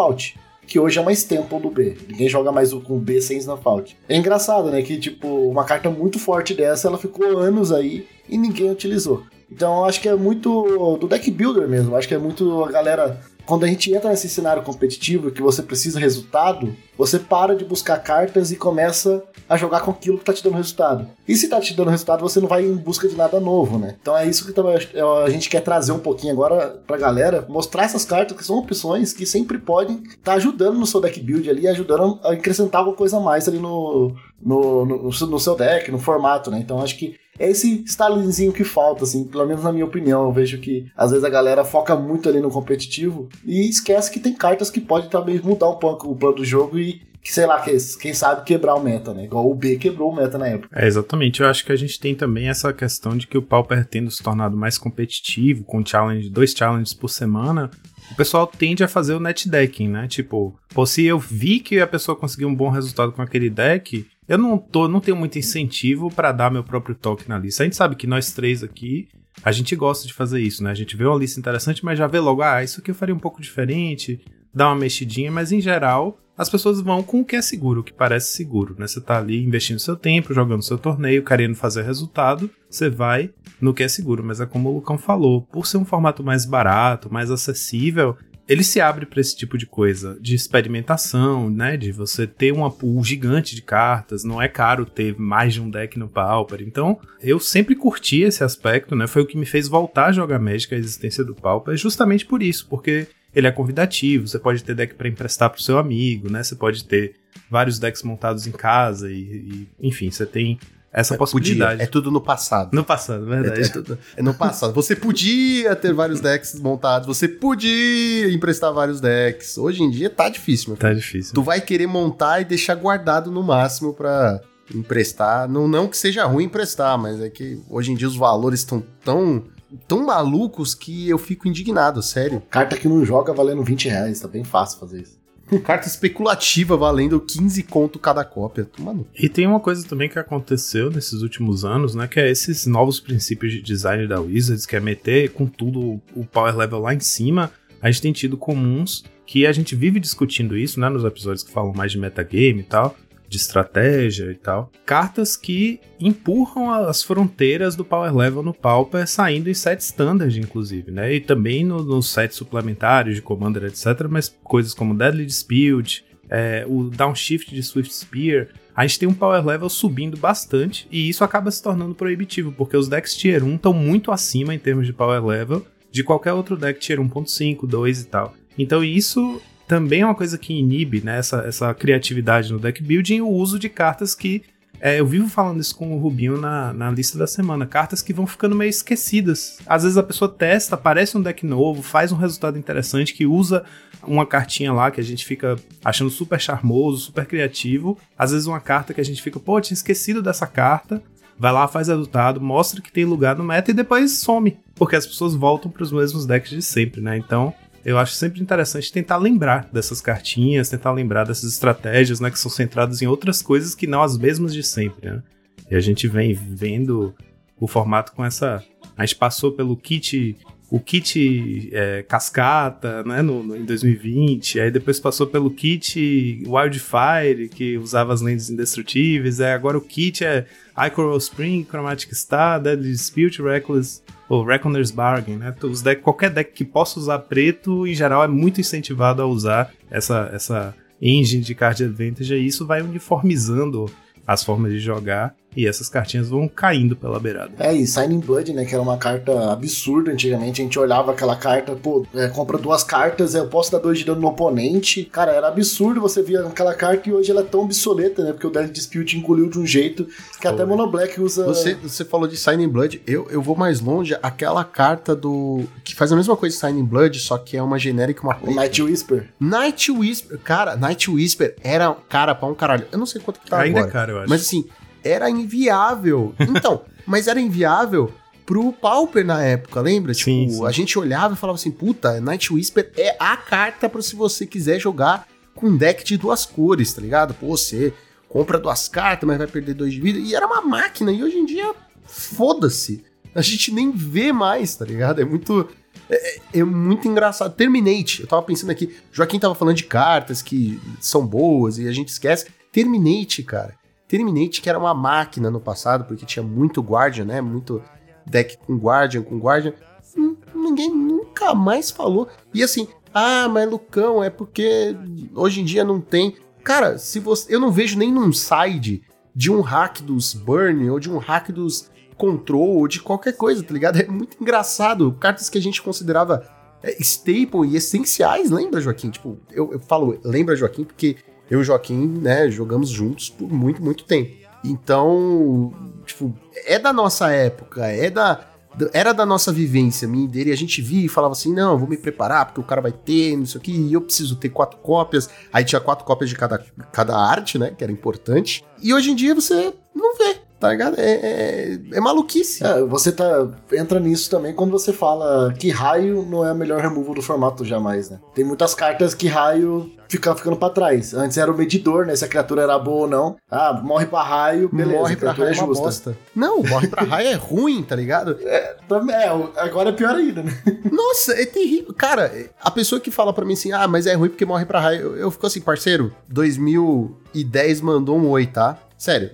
que hoje é uma Stample do B. Ninguém joga mais com o B sem Snuff É engraçado, né? Que, tipo, uma carta muito forte dessa, ela ficou anos aí e ninguém utilizou. Então, acho que é muito do deck builder mesmo. Acho que é muito a galera quando a gente entra nesse cenário competitivo que você precisa resultado, você para de buscar cartas e começa a jogar com aquilo que tá te dando resultado. E se tá te dando resultado, você não vai em busca de nada novo, né? Então é isso que a gente quer trazer um pouquinho agora pra galera, mostrar essas cartas que são opções que sempre podem estar tá ajudando no seu deck build ali, ajudando a acrescentar alguma coisa a mais ali no, no, no, no seu deck, no formato, né? Então acho que é esse estalinzinho que falta, assim, pelo menos na minha opinião. Eu vejo que às vezes a galera foca muito ali no competitivo e esquece que tem cartas que podem também mudar um pouco o plano do jogo e que, sei lá, que, quem sabe quebrar o meta, né? Igual o B quebrou o meta na época. É, exatamente. Eu acho que a gente tem também essa questão de que o Pauper tendo se tornado mais competitivo, com challenge, dois challenges por semana, o pessoal tende a fazer o net decking, né? Tipo, pô, se eu vi que a pessoa conseguiu um bom resultado com aquele deck, eu não tô, não tenho muito incentivo para dar meu próprio toque na lista. A gente sabe que nós três aqui, a gente gosta de fazer isso, né? A gente vê uma lista interessante, mas já vê logo, ah, isso aqui eu faria um pouco diferente, dá uma mexidinha, mas em geral, as pessoas vão com o que é seguro, o que parece seguro, né? Você tá ali investindo seu tempo, jogando seu torneio, querendo fazer resultado, você vai no que é seguro, mas é como o Lucão falou, por ser um formato mais barato, mais acessível, ele se abre para esse tipo de coisa, de experimentação, né? De você ter uma pool gigante de cartas, não é caro ter mais de um deck no Pauper. Então, eu sempre curti esse aspecto, né? Foi o que me fez voltar a jogar Magic, a existência do Pauper, justamente por isso, porque ele é convidativo, você pode ter deck para emprestar pro seu amigo, né? Você pode ter vários decks montados em casa e, e enfim, você tem essa possibilidade. Podia. É tudo no passado. No passado, verdade. É, é, tudo, é, no passado. Você podia ter vários decks montados, você podia emprestar vários decks. Hoje em dia tá difícil, meu filho. Tá difícil. Tu vai querer montar e deixar guardado no máximo pra emprestar. Não, não que seja ruim emprestar, mas é que hoje em dia os valores estão tão, tão malucos que eu fico indignado, sério. Carta que não joga valendo 20 reais, tá bem fácil fazer isso. Carta especulativa valendo 15 conto cada cópia. Mano. E tem uma coisa também que aconteceu nesses últimos anos, né? Que é esses novos princípios de design da Wizards, que é meter com tudo o power level lá em cima. A gente tem tido comuns que a gente vive discutindo isso, né? Nos episódios que falam mais de metagame e tal de estratégia e tal. Cartas que empurram as fronteiras do power level no Pauper, saindo em sets standard, inclusive, né? E também no, nos sets suplementares de Commander, etc. Mas coisas como Deadly Dispute, é, o Downshift de Swift Spear, a gente tem um power level subindo bastante e isso acaba se tornando proibitivo, porque os decks Tier 1 estão muito acima em termos de power level de qualquer outro deck Tier 1.5, 2 e tal. Então isso também é uma coisa que inibe né, essa, essa criatividade no deck building, o uso de cartas que é, eu vivo falando isso com o Rubinho na, na lista da semana. Cartas que vão ficando meio esquecidas. Às vezes a pessoa testa, aparece um deck novo, faz um resultado interessante, que usa uma cartinha lá que a gente fica achando super charmoso, super criativo. Às vezes uma carta que a gente fica, pô, tinha esquecido dessa carta. Vai lá, faz resultado, mostra que tem lugar no meta e depois some. Porque as pessoas voltam para os mesmos decks de sempre, né? Então, eu acho sempre interessante tentar lembrar dessas cartinhas, tentar lembrar dessas estratégias, né, que são centradas em outras coisas que não as mesmas de sempre, né? E a gente vem vendo o formato com essa. A gente passou pelo kit. O kit é, cascata, né, no, no, em 2020, aí depois passou pelo kit Wildfire, que usava as lentes indestrutíveis, aí agora o kit é Icoral Spring, Chromatic Star, Deadly Dispute, Reckless o Reckoner's Bargain, né? Os deck, qualquer deck que possa usar preto, em geral, é muito incentivado a usar essa, essa engine de card advantage e isso vai uniformizando as formas de jogar e essas cartinhas vão caindo pela beirada. É, e Signing Blood, né, que era uma carta absurda antigamente, a gente olhava aquela carta, pô, é, compra duas cartas, eu posso dar dois de dano no oponente. Cara, era absurdo você via aquela carta e hoje ela é tão obsoleta, né, porque o Death Dispute engoliu de um jeito que Foi. até Mono Black usa... Você, você falou de Signing Blood, eu, eu vou mais longe, aquela carta do... que faz a mesma coisa de Signing Blood, só que é uma genérica, uma preta. Night Whisper. Night Whisper, cara, Night Whisper era cara pra um caralho. Eu não sei quanto que tá Ainda agora. é caro, eu acho. Mas assim, era inviável. Então, mas era inviável pro Pauper na época, lembra? Sim, tipo, sim. a gente olhava e falava assim, puta, Night Whisper é a carta para se você quiser jogar com um deck de duas cores, tá ligado? Pô, você compra duas cartas, mas vai perder dois de vida. E era uma máquina, e hoje em dia, foda-se. A gente nem vê mais, tá ligado? É muito. É, é, é, muito engraçado. Terminate, eu tava pensando aqui, Joaquim tava falando de cartas que são boas e a gente esquece. Terminate, cara. Terminate, que era uma máquina no passado, porque tinha muito Guardian, né? Muito deck com Guardian, com Guardian. Hum, ninguém nunca mais falou. E assim, ah, mas Lucão, é porque hoje em dia não tem. Cara, se você. Eu não vejo nem num side de um hack dos Burn ou de um hack dos Control ou de qualquer coisa, tá ligado? É muito engraçado. Cartas que a gente considerava é, staple e essenciais, lembra, Joaquim? Tipo, eu, eu falo, lembra, Joaquim, porque eu e Joaquim, né, jogamos juntos por muito, muito tempo. Então, tipo, é da nossa época, é da. Era da nossa vivência, minha e dele, a gente via e falava assim: não, vou me preparar, porque o cara vai ter, não sei o que, e eu preciso ter quatro cópias. Aí tinha quatro cópias de cada, cada arte, né? Que era importante. E hoje em dia você não vê tá ligado? É, é, é maluquice. É, você tá, entra nisso também quando você fala que raio não é a melhor removal do formato jamais, né? Tem muitas cartas que raio fica ficando pra trás. Antes era o medidor, né? Se a criatura era boa ou não. Ah, morre pra raio, beleza. Morre pra raio é, é justa. Bosta. Não, morre pra raio é ruim, tá ligado? É, é, agora é pior ainda, né? Nossa, é terrível. Cara, a pessoa que fala pra mim assim, ah, mas é ruim porque morre pra raio, eu, eu fico assim, parceiro, 2010 mandou um oi, tá? Sério,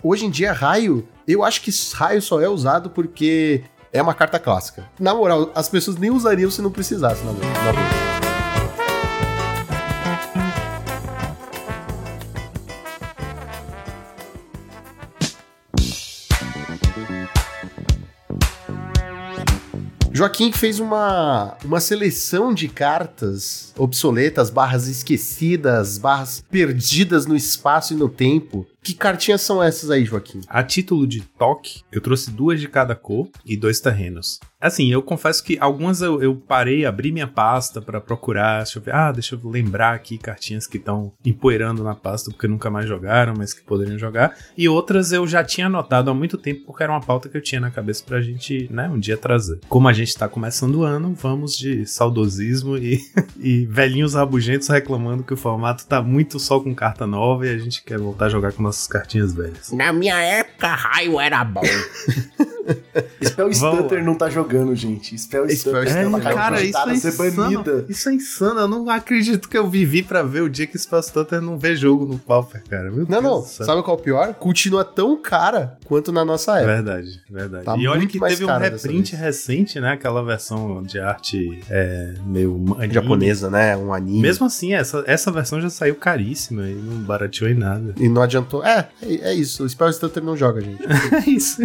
Hoje em dia, raio, eu acho que raio só é usado porque é uma carta clássica. Na moral, as pessoas nem usariam se não precisasse, na verdade. Joaquim fez uma, uma seleção de cartas obsoletas, barras esquecidas, barras perdidas no espaço e no tempo, que cartinhas são essas aí, Joaquim? A título de toque, eu trouxe duas de cada cor e dois terrenos. Assim, eu confesso que algumas eu, eu parei, abri minha pasta para procurar, deixa eu ver, ah, deixa eu lembrar aqui cartinhas que estão empoeirando na pasta porque nunca mais jogaram, mas que poderiam jogar. E outras eu já tinha anotado há muito tempo porque era uma pauta que eu tinha na cabeça pra gente, né, um dia trazer. Como a gente tá começando o ano, vamos de saudosismo e, e velhinhos rabugentos reclamando que o formato tá muito só com carta nova e a gente quer voltar a jogar com nossas cartinhas velhas. Na minha época, raio era bom. Spell Stutter não tá jogando, gente. Spell Stutter é, uma cara, isso é insano. Isso é insano. Eu não acredito que eu vivi pra ver o dia que Spell Stutter não vê jogo no Pauper, cara. Meu não, Deus não. Sabe qual é o pior? Continua tão cara quanto na nossa época. Verdade, verdade. Tá e olha que teve um reprint recente, né? Aquela versão de arte é, meio anime. japonesa, né? Um anime. Mesmo assim, essa, essa versão já saiu caríssima e não barateou em nada. E não adiantou. É, é, é isso. O Spell Stutter não joga, gente. é isso.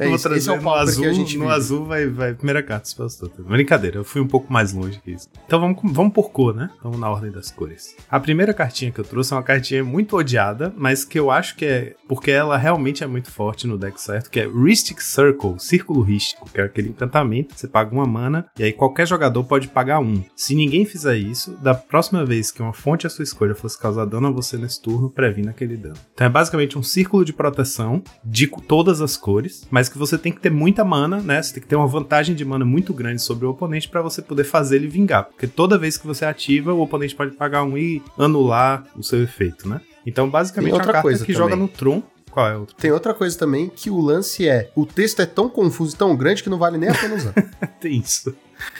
É isso. Pra esse é o no azul, que a gente no vive. azul vai, vai primeira carta Spell Stutter. Brincadeira, eu fui um pouco mais longe que isso. Então vamos, vamos por cor, né? Vamos na ordem das cores. A primeira cartinha que eu trouxe é uma cartinha muito odiada, mas que eu acho que é porque ela realmente é muito forte no deck certo, que é Rhystic Circle, Círculo Rístico, que é aquele encantamento, você paga uma mana e aí qualquer jogador pode pagar um. Se ninguém fizer isso, da próxima vez que uma fonte à sua escolha fosse causar dano a você nesse turno, previna aquele dano. Então é basicamente um círculo de proteção de todas as cores, mas que você tem que ter muita mana, né? Você tem que ter uma vantagem de mana muito grande sobre o oponente para você poder fazer ele vingar, porque toda vez que você ativa, o oponente pode pagar um e anular o seu efeito, né? Então basicamente é uma outra carta coisa que também. joga no Tron. Qual é a outra? Tem outra coisa também que o lance é: o texto é tão confuso e tão grande que não vale nem a pena usar. Tem isso.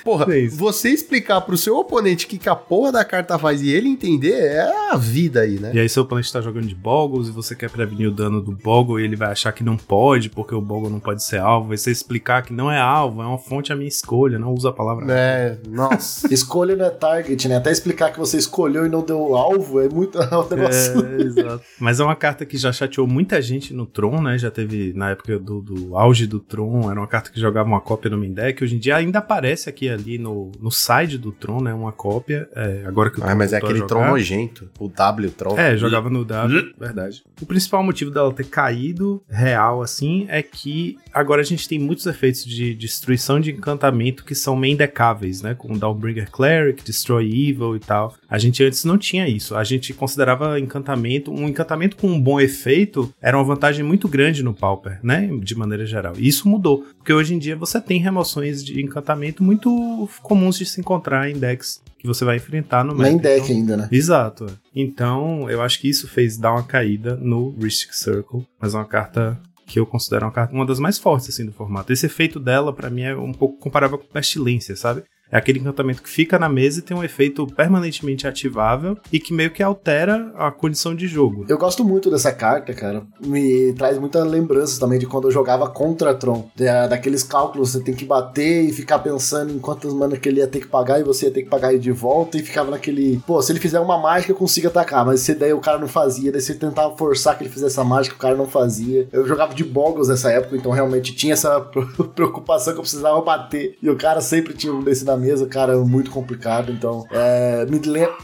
Porra, É você explicar pro seu oponente o que, que a porra da carta faz e ele entender é a vida aí, né? E aí seu oponente tá jogando de Boggles e você quer prevenir o dano do Boggle e ele vai achar que não pode, porque o Boggle não pode ser alvo. Aí você explicar que não é alvo, é uma fonte à minha escolha, não usa a palavra É, nossa. Escolha não é target, né? Até explicar que você escolheu e não deu alvo é muito é um negócio. É, exato. Mas é uma carta que já chateou muita gente no Tron, né? Já teve na época do, do auge do Tron, era uma carta que jogava uma cópia no main deck. Hoje em dia ainda aparece aqui ali no, no side do Tron, né? Uma cópia. É, agora que o Ah, mas é aquele jogar. Tron nojento. O W Tron. É, jogava no W, verdade. O principal motivo dela ter caído, real, assim, é que agora a gente tem muitos efeitos de destruição de encantamento que são main deckáveis, né? Com Downbringer Cleric, Destroy Evil e tal. A gente antes não tinha isso. A gente considerava encantamento, um encantamento com um bom efeito era uma vantagem muito grande no Pauper, né? De maneira geral. E isso mudou, porque hoje em dia você tem remoções de encantamento muito comuns de se encontrar em decks que você vai enfrentar no Main meta. deck Então- ainda, né? Exato. Então, eu acho que isso fez dar uma caída no Ristic Circle, mas é uma carta que eu considero uma, uma das mais fortes assim do formato. Esse efeito dela, pra mim, é um pouco comparável com Pestilência, sabe? É aquele encantamento que fica na mesa e tem um efeito permanentemente ativável e que meio que altera a condição de jogo. Eu gosto muito dessa carta, cara. Me traz muitas lembranças também de quando eu jogava contra Tron. Da- daqueles cálculos, você tem que bater e ficar pensando em quantas manas que ele ia ter que pagar e você ia ter que pagar ele de volta e ficava naquele. Pô, se ele fizer uma mágica, eu consigo atacar. Mas se daí o cara não fazia, daí você tentava forçar que ele fizesse a mágica, o cara não fazia. Eu jogava de Boggles nessa época, então realmente tinha essa preocupação que eu precisava bater. E o cara sempre tinha um desse na mesa, cara, muito complicado. Então, é, me lembra.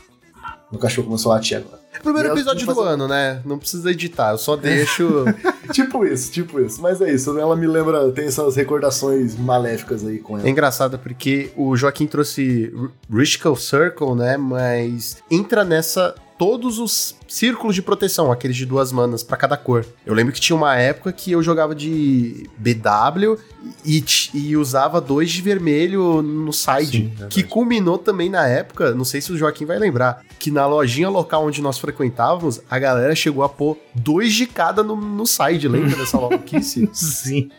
Meu cachorro começou a latir agora. Primeiro Eu episódio do fazer- ano, né? Não precisa editar, eu só deixo. tipo isso, tipo isso. Mas é isso, ela me lembra, tem essas recordações maléficas aí com É ela. engraçado porque o Joaquim trouxe R- Rishkel Circle, né? Mas entra nessa todos os círculos de proteção, aqueles de duas manas pra cada cor. Eu lembro que tinha uma época que eu jogava de BW e, e usava dois de vermelho no side, Sim, que culminou também na época, não sei se o Joaquim vai lembrar, que na lojinha local onde nós frequentávamos, a galera chegou a pôr dois de cada no, no side, lembra dessa maluquice? Sim.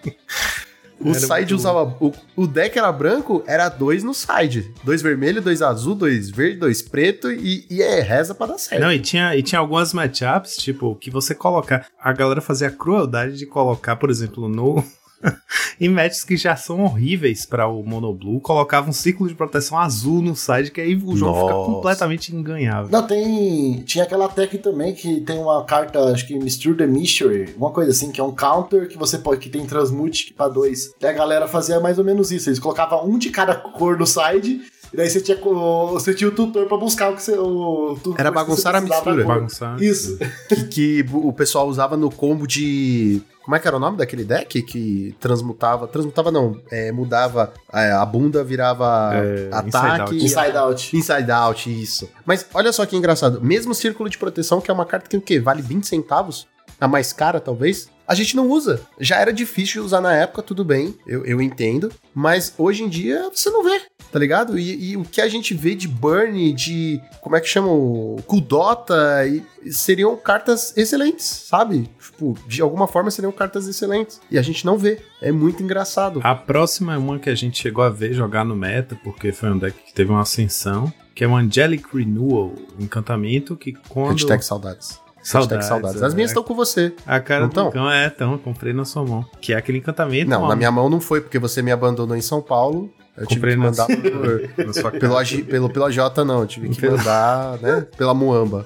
O Era side usava. O, o deck era branco, era dois no side. Dois vermelho, dois azul, dois verde, dois preto e, e é reza pra dar certo. Não, e tinha, e tinha algumas matchups, tipo, que você colocar. A galera fazia a crueldade de colocar, por exemplo, no. em matches que já são horríveis para o Monoblue, colocava um círculo de proteção azul no side, que aí o jogo fica Nossa. completamente enganhável. Não, tem. Tinha aquela tech também que tem uma carta, acho que Misture the Mystery, uma coisa assim, que é um counter que você pode. que tem transmute pra dois. E a galera fazia mais ou menos isso. Eles colocavam um de cada cor no side. E daí você tinha, você tinha o tutor pra buscar o que você. O, Era o que você bagunçar a mistura. Bagunçar. Isso. Que, que o pessoal usava no combo de. Como é que era o nome daquele deck? Que transmutava. Transmutava não, é, mudava. é, a bunda virava É, ataque. Inside Out. Inside Out, isso. Mas olha só que engraçado. Mesmo círculo de proteção, que é uma carta que o quê? Vale 20 centavos? A mais cara, talvez? A gente não usa. Já era difícil de usar na época, tudo bem, eu, eu entendo. Mas hoje em dia você não vê, tá ligado? E, e o que a gente vê de Burn, de. Como é que chama? o Kudota, e, seriam cartas excelentes, sabe? Tipo, de alguma forma seriam cartas excelentes. E a gente não vê. É muito engraçado. A próxima é uma que a gente chegou a ver jogar no meta, porque foi um deck que teve uma ascensão, que é o Angelic Renewal, um encantamento que quando... Hashtag saudades. Saudades. saudades. As minhas estão com você. A cara Não do tão? Lucão é, então, comprei na sua mão. Que é aquele encantamento. Não, na mano. minha mão não foi, porque você me abandonou em São Paulo. Eu tive Comprei que na- mandar por- na sua pelo, AG pelo, pelo AJ, não. Eu tive que mandar, né? Pela Muamba.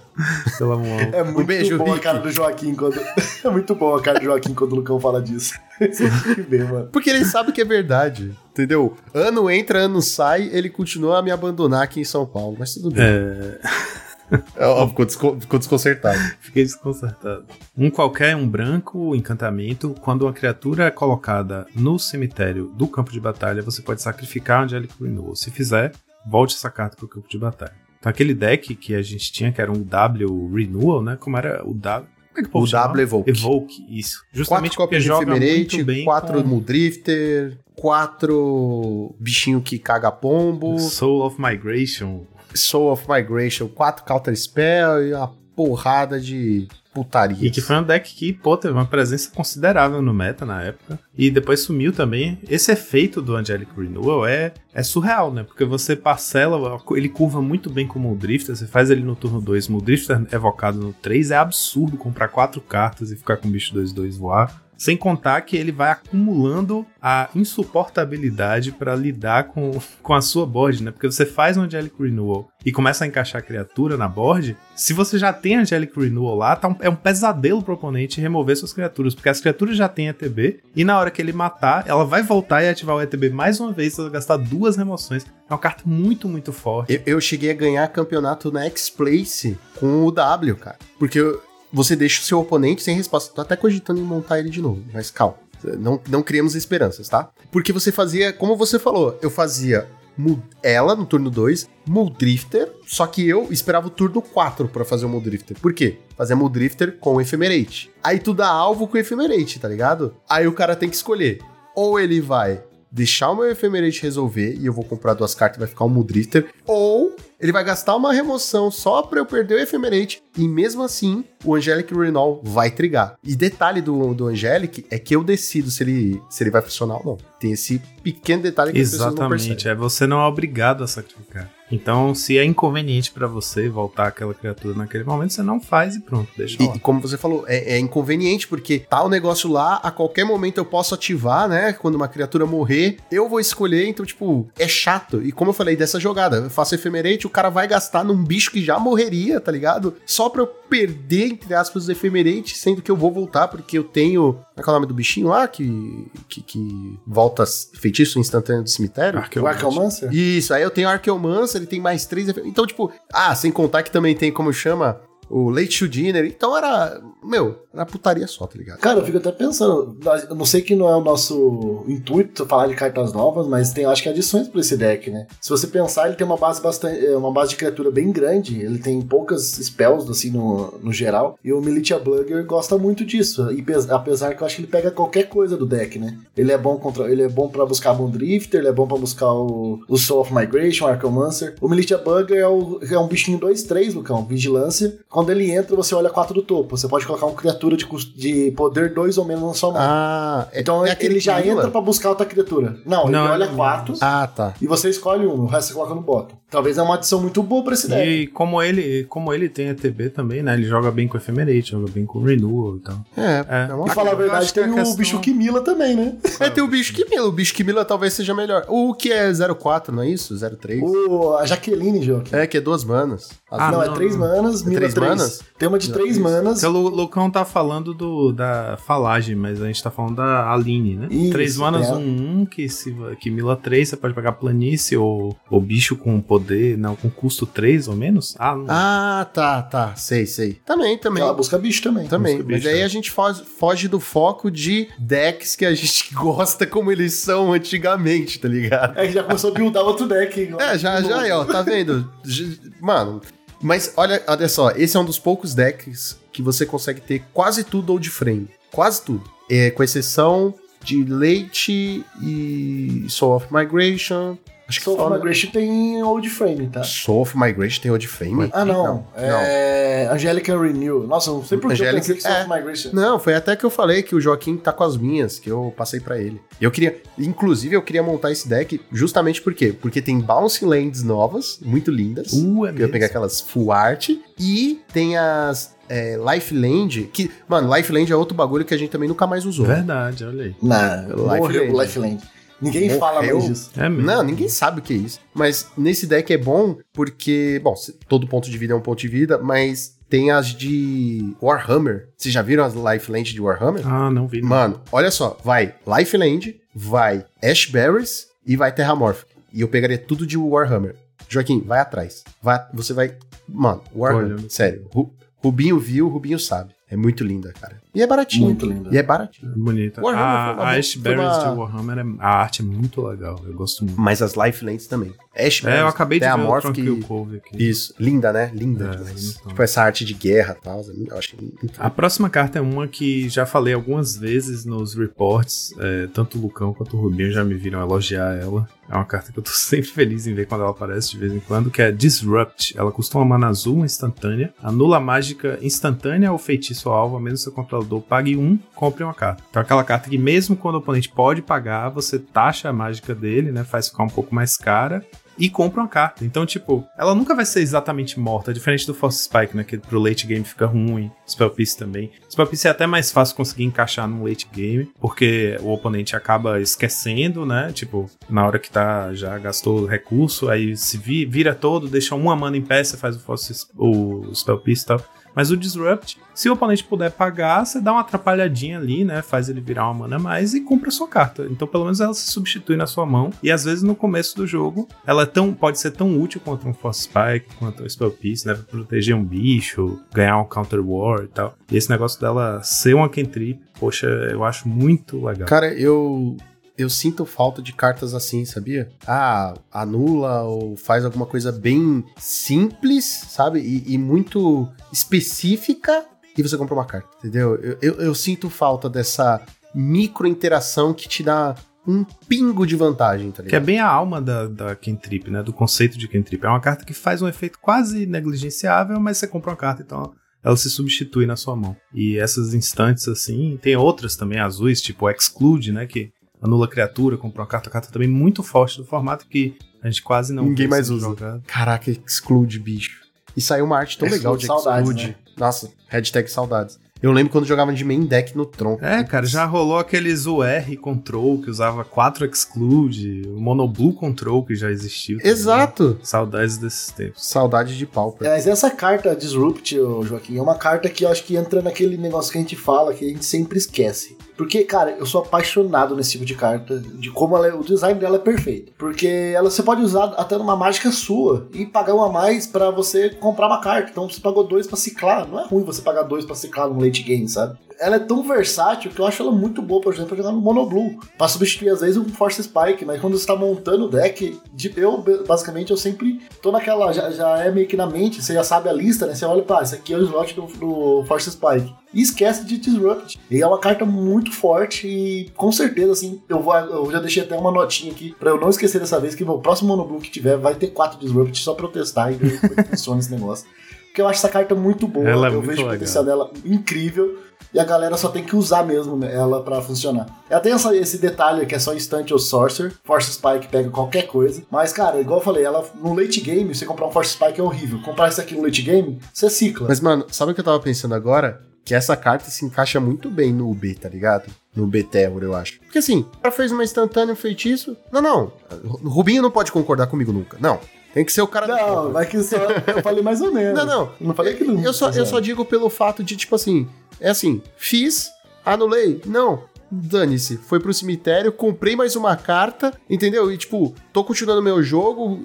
pela mão. É muito beijo, bom a cara do Joaquim quando. É muito bom a cara do Joaquim quando o Lucão fala disso. Você tem que ver, mano. Porque ele sabe que é verdade. Entendeu? Ano entra, ano sai, ele continua a me abandonar aqui em São Paulo. Mas tudo bem. É, ó, ficou, desco- ficou desconcertado. fiquei desconcertado. Um qualquer, um branco, encantamento. Quando uma criatura é colocada no cemitério do campo de batalha, você pode sacrificar a Angelic Renewal. Se fizer, volte essa carta pro campo de batalha. Então, aquele deck que a gente tinha, que era um W Renewal, né? Como era o W? Como é que o O? W Evoke. Evoke, isso. Quatro Justamente porque cópias de Ephemerate, quatro com Muldrifter, quatro bichinho que caga pombo, Soul of Migration. Soul of Migration, quatro Counter Spell e uma porrada de putaria. E que foi um deck que, pô, teve uma presença considerável no meta na época. E depois sumiu também. Esse efeito do Angelic Renewal é, é surreal, né? Porque você parcela, ele curva muito bem como o Drifter. Você faz ele no turno 2, o Drifter evocado no 3. É absurdo comprar quatro cartas e ficar com o bicho 2-2 voar. Sem contar que ele vai acumulando a insuportabilidade pra lidar com, com a sua board, né? Porque você faz um Angelic Renewal e começa a encaixar a criatura na board. Se você já tem Angelic Renewal lá, tá um- é um pesadelo pro oponente remover suas criaturas. Porque as criaturas já têm ETB e na hora que ele matar, ela vai voltar e ativar o ETB mais uma vez. Você vai gastar duas remoções. É uma carta muito, muito forte. Eu, eu cheguei a ganhar campeonato na X-Place com o W, cara. Porque eu- você deixa o seu oponente sem resposta. Tô até cogitando em montar ele de novo, mas calma. Não, não criamos esperanças, tá? Porque você fazia, como você falou, eu fazia ela no turno 2, Muldrifter, só que eu esperava o turno 4 pra fazer o Muldrifter. Por quê? Fazer Muldrifter com Ephemerate. Aí tu dá alvo com Ephemerate, tá ligado? Aí o cara tem que escolher. Ou ele vai deixar o meu Ephemerate resolver e eu vou comprar duas cartas e vai ficar um Muldrifter, ou ele vai gastar uma remoção só pra eu perder o Ephemerate e mesmo assim o Angelic Renal vai trigar. E detalhe do, do Angelic é que eu decido se ele, se ele vai funcionar ou não. Tem esse pequeno detalhe que as pessoas não percebem. Exatamente, é você não é obrigado a sacrificar. Então, se é inconveniente pra você voltar aquela criatura naquele momento, você não faz e pronto, deixa lá. E, e como você falou, é, é inconveniente, porque tá o negócio lá, a qualquer momento eu posso ativar, né? Quando uma criatura morrer, eu vou escolher, então, tipo, é chato. E como eu falei dessa jogada, eu faço efemerate, o cara vai gastar num bicho que já morreria, tá ligado? Só pra eu perder, entre aspas, os efemerate, sendo que eu vou voltar, porque eu tenho. Como é que é o nome do bichinho lá? Que, que, que volta feitiço instantâneo do cemitério? Arqueomante. O Arqueomancer? Isso, aí eu tenho Arqueomancer, ele tem mais três. Então, tipo, ah, sem contar que também tem, como chama, o Late to Dinner. Então era, meu, era putaria só, tá ligado? Cara, eu fico até pensando, eu não sei que não é o nosso intuito falar de cartas novas, mas tem, acho que adições pra esse deck, né? Se você pensar, ele tem uma base bastante, é, uma base de criatura bem grande, ele tem poucas spells, assim, no, no geral, e o Militia Blugger gosta muito disso, e pes- apesar que eu acho que ele pega qualquer coisa do deck, né? Ele é bom contra, ele é bom pra buscar Moon Drifter, ele é bom pra buscar o, o Soul of Migration, o Archomancer. O Militia Blugger é, é um bichinho 2-3, Lucão, vigilância. Quando ele entra, você olha 4 do topo, você pode colocar uma criatura de, de poder 2 ou menos na sua mão. Ah, é, Então é ele já entra pra buscar outra criatura. Não, Não, ele olha não. quatro Ah, tá. e você escolhe um, o resto você coloca no bottom. Talvez é uma adição muito boa pra esse deck. E como ele, como ele tem ETB também, né? Ele joga bem com Ephemerate, joga bem com Renewal e tal. É, É. é uma E falar a verdade, tem o questão- bicho Kimila também, né? É, tem o bicho Kimila. O bicho Kimila talvez seja melhor. O que é 04, não é isso? 03? O, a Jaqueline, Joaquim. É, que é duas manas. As- Ah, não, é não, três não. manas, Mila três três. manas? Tem uma de três manas. Então, o Lucão tá falando do, da falagem, mas a gente tá falando da Aline, né? Isso, três manas, a- um, um, que, se, que mila 3, você pode pegar planície ou, ou bicho com poder, não, com custo 3 ou menos. Ah, não. Ah, tá, tá. Sei, sei. Também, também. Ela busca bicho também. Também, Busca mas bicho, aí é. a gente foge, foge do foco de decks que a gente gosta como eles são antigamente, tá ligado? É que já começou a buildar outro deck. É, já, já, aí, ó, tá vendo? Mano, mas olha, olha só, esse é um dos poucos decks que você consegue ter quase tudo old frame. Quase tudo. É, com exceção de Leite e Soul of Migration Acho que Soul of. Migration tem Old Frame, tá? Soul of Migration tem Old Frame? Ah, não. Não, é... Angelica Renew. Nossa, não sei por que eu pensei que Soul é. of Migration. Não, foi até que eu falei que o Joaquim tá com as minhas, que eu passei pra ele. Eu queria, inclusive, eu queria montar esse deck justamente por quê? Porque tem Bouncing Lands novas, muito lindas. Uh, é que eu ia mesmo. pegar aquelas full art. E tem as é, Life Land, que, mano, Life Land é outro bagulho que a gente também nunca mais usou. Verdade, olha aí. Não, Life morreu o Land. Lifeland. Ninguém Morreu. fala mais disso. É mesmo. Não, ninguém sabe o que é isso. Mas nesse deck é bom porque, bom, se- todo ponto de vida é um ponto de vida, mas tem as de Warhammer. Vocês já viram as Life Land de Warhammer? Ah, não vi. não. Mano, olha só, vai Lifeland, vai Ashberries e vai Terramorphic. E eu pegaria tudo de Warhammer. Joaquim, vai atrás. Vai, você vai. Mano, Warhammer, Olha, sério. Ru- Rubinho viu, Rubinho sabe. É muito linda, cara. E é baratinho. Muito linda. E é baratinho. Bonita. Warhammer a uma a Ash uma- de Warhammer, é- a arte é muito legal. Eu gosto muito. Mas as Lifelands também. Ashberries, É, eu acabei de ver o Terramorphic Tranquil Cove aqui. Isso, linda, né? Linda É, demais. então. Tipo, essa arte de guerra e tal, eu acho muito A próxima carta é uma que já falei algumas vezes nos reports, é, tanto o Lucão quanto o Rubinho já me viram elogiar ela. É uma carta que eu tô sempre feliz em ver quando ela aparece de vez em quando, que é Disrupt. Ela custa uma mana azul, uma instantânea, anula a mágica instantânea ou feitiço ao alvo, a menos que seu controlador pague um, compre uma carta. Então aquela carta que mesmo quando o oponente pode pagar, você taxa a mágica dele, né, faz ficar um pouco mais cara, e compra uma carta. Então, tipo, ela nunca vai ser exatamente morta, diferente do Force Spike, né? Que pro late game fica ruim. Spell Piece também. Spell Piece é até mais fácil conseguir encaixar num late game, porque o oponente acaba esquecendo, né? Tipo, na hora que tá, já gastou recurso, aí se vi- vira todo, deixa uma mana em pé, você faz o, Force, o Spell Piece e tal. Mas o Disrupt, se o oponente puder pagar, você dá uma atrapalhadinha ali, né? Faz ele virar uma mana a mais e compra a sua carta. Então, pelo menos ela se substitui na sua mão. E às vezes no começo do jogo, ela é tão, pode ser tão útil quanto um Force Spike, quanto um Spell Piece, né? Pra proteger um bicho, ganhar um Counter War e tal. E esse negócio dela ser uma cantrip, poxa, eu acho muito legal. Cara, eu eu sinto falta de cartas assim, sabia? Ah, anula ou faz alguma coisa bem simples, sabe? E, e muito específica e você compra uma carta, entendeu? Eu, eu, eu sinto falta dessa micro interação que te dá um pingo de vantagem, tá ligado? Que é bem a alma da, da Cantrip, né? Do conceito de Cantrip. É uma carta que faz um efeito quase negligenciável, mas você compra uma carta, então ela se substitui na sua mão. E essas instantes, assim, tem outras também azuis, tipo Exclude, né? Que anula criatura, compra uma carta, carta também muito forte do formato que a gente quase não Ninguém mais usa. jogado. Caraca, exclude, bicho. E saiu uma arte tão Exclude, legal de saudades, exclude. né? Nossa, hashtag saudades. Eu lembro quando jogava de main deck no tronco. É, cara, já rolou aqueles UR Control que usava 4 Exclude, o Mono Blue Control que já existiu. também. Exato. Saudades desses tempos. Saudade de Pauper. É, Mas essa carta Disrupt, Joaquim, é uma carta que eu acho que entra naquele negócio que a gente fala, que a gente sempre esquece. Porque, cara, eu sou apaixonado nesse tipo de carta, de como ela é- o design dela é perfeito. Porque ela você pode usar até numa mágica sua e pagar uma a mais pra você comprar uma carta. Então você pagou dois pra ciclar. Não é ruim você pagar dois pra ciclar no late game, sabe? Ela é tão versátil que eu acho ela muito boa, por exemplo, pra jogar no Mono Blue. Pra substituir, às vezes, um Force Spike. Mas quando você tá montando o deck, de, eu, basicamente, eu sempre tô naquela. Já, já é meio que na mente, você já sabe a lista, né? Você olha, pá, esse aqui é o slot do, do Force Spike. E esquece de Disrupt. E é uma carta muito forte e com certeza, assim, eu, vou, eu já deixei até uma notinha aqui pra eu não esquecer dessa vez que no próximo Monoblue que tiver vai ter quatro Disrupt só pra eu testar e ver como é que funciona esse negócio. Porque eu acho essa carta muito boa, Ela é eu muito vejo o potencial dela incrível. E a galera só tem que usar mesmo ela pra funcionar. Ela tem essa- esse detalhe que é só instante ou sorcerer. Force Spike pega qualquer coisa. Mas, cara, igual eu falei, ela no late game, você comprar um Force Spike é horrível. Comprar isso aqui no late game, você cicla. Mas, mano, sabe o que eu tava pensando agora? Que essa carta se encaixa muito bem no UB, tá ligado? No UB Terror, eu acho. Porque assim, o cara fez uma instantânea, um feitiço. Não, não. O Rubinho não pode concordar comigo nunca. Não. Tem que ser o cara Não, vai que só, eu falei mais ou menos. Não, não. Não falei que não. Eu só, eu só digo pelo fato de, tipo assim, é assim, fiz, anulei. Não, dane-se. Foi pro cemitério, comprei mais uma carta, entendeu? E, tipo, tô continuando meu jogo,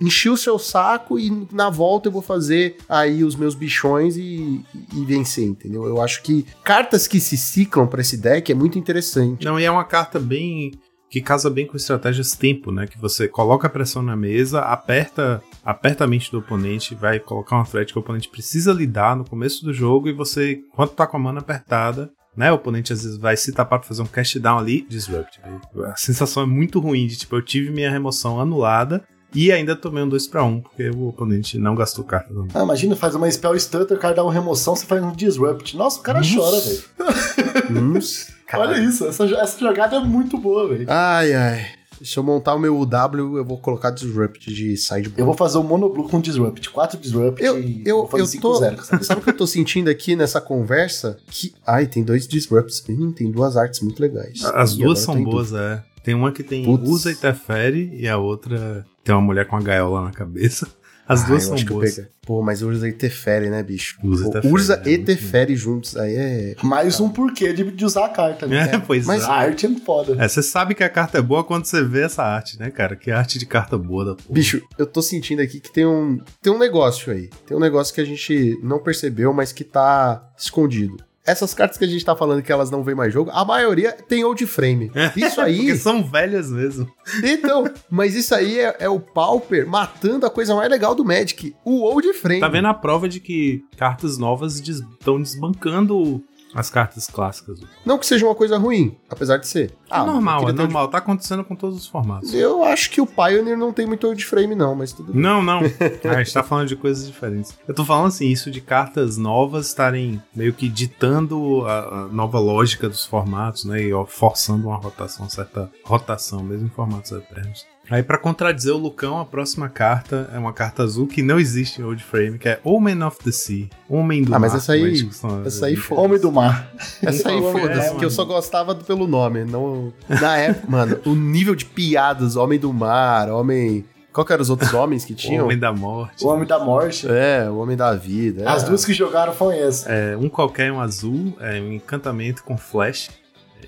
enchi o seu saco e na volta eu vou fazer aí os meus bichões e, e vencer, entendeu? Eu acho que cartas que se ciclam pra esse deck é muito interessante. Não, e é uma carta bem. que casa bem com estratégias tempo, né? Que você coloca a pressão na mesa, aperta, aperta a mente do oponente, vai colocar uma threat que o oponente precisa lidar no começo do jogo e você, enquanto tá com a mana apertada, né? O oponente às vezes vai se tapar pra fazer um cast down ali, disrupt. A sensação é muito ruim de tipo, eu tive minha remoção anulada e ainda tomei um 2 para 1, porque o oponente não gastou carta. Não. Ah, imagina, faz uma spell stutter, o cara dá uma remoção, você faz um disrupt. Nossa, o cara Nossa. chora, velho. Olha isso, essa, essa jogada é muito boa, velho. Ai, ai. Se eu montar o meu W, eu vou colocar Disrupt de sideboard. Eu vou fazer o um Monoblue com Disrupt. 4 Disrupt eu, e eu, vou fazer eu 5 tô, zero. Sabe o que eu tô sentindo aqui nessa conversa? Que, ai, tem dois Disrupts. Hum, tem duas artes muito legais. As e duas são boas, é. Tem uma que tem Putz. usa e interfere e a outra tem uma mulher com uma gaiola na cabeça. As ah, duas são boas. Pô, mas Urza e Teferi, né, bicho? Urza, Pô, Urza e Teferi juntos, aí é... Mais um porquê de, de usar a carta, né? É, pois mas é. a arte é foda. É, você sabe que a carta é boa quando você vê essa arte, né, cara? Que arte de carta boa da porra. Bicho, eu tô sentindo aqui que tem um, tem um negócio aí. Tem um negócio que a gente não percebeu, mas que tá escondido essas cartas que a gente tá falando que elas não vêm mais jogo, a maioria tem old frame. Isso aí. Porque são velhas mesmo. Então, mas isso aí é, é, o Pauper matando a coisa mais legal do Magic, o old frame. Tá vendo a prova de que cartas novas estão des desbancando as cartas clássicas. Não que seja uma coisa ruim, apesar de ser. Ah, é normal, é normal. De... Tá acontecendo com todos os formatos. Eu acho que o Pioneer não tem muito old frame, não, mas tudo bem. Não, não. a gente tá falando de coisas diferentes. Eu tô falando assim, isso de cartas novas estarem meio que ditando a, a, nova lógica dos formatos, né? E ó, forçando uma rotação, certa rotação, mesmo em formatos eternos. Aí, para contradizer o Lucão, a próxima carta é uma carta azul que não existe em Old Frame, que é Omen of the Sea. Homem do ah, Mar. Ah, mas essa aí. Essa aí foda Homem do Mar. Essa aí foda-se, é, que eu só gostava pelo nome. Não... Na época, mano, o nível de piadas, Homem do Mar, Homem. Qual que eram os outros homens que tinham? O Homem da Morte. O Homem da Morte. É, o Homem da Vida. É. As duas que jogaram foram essas. É, um qualquer, um azul, é um encantamento com flash.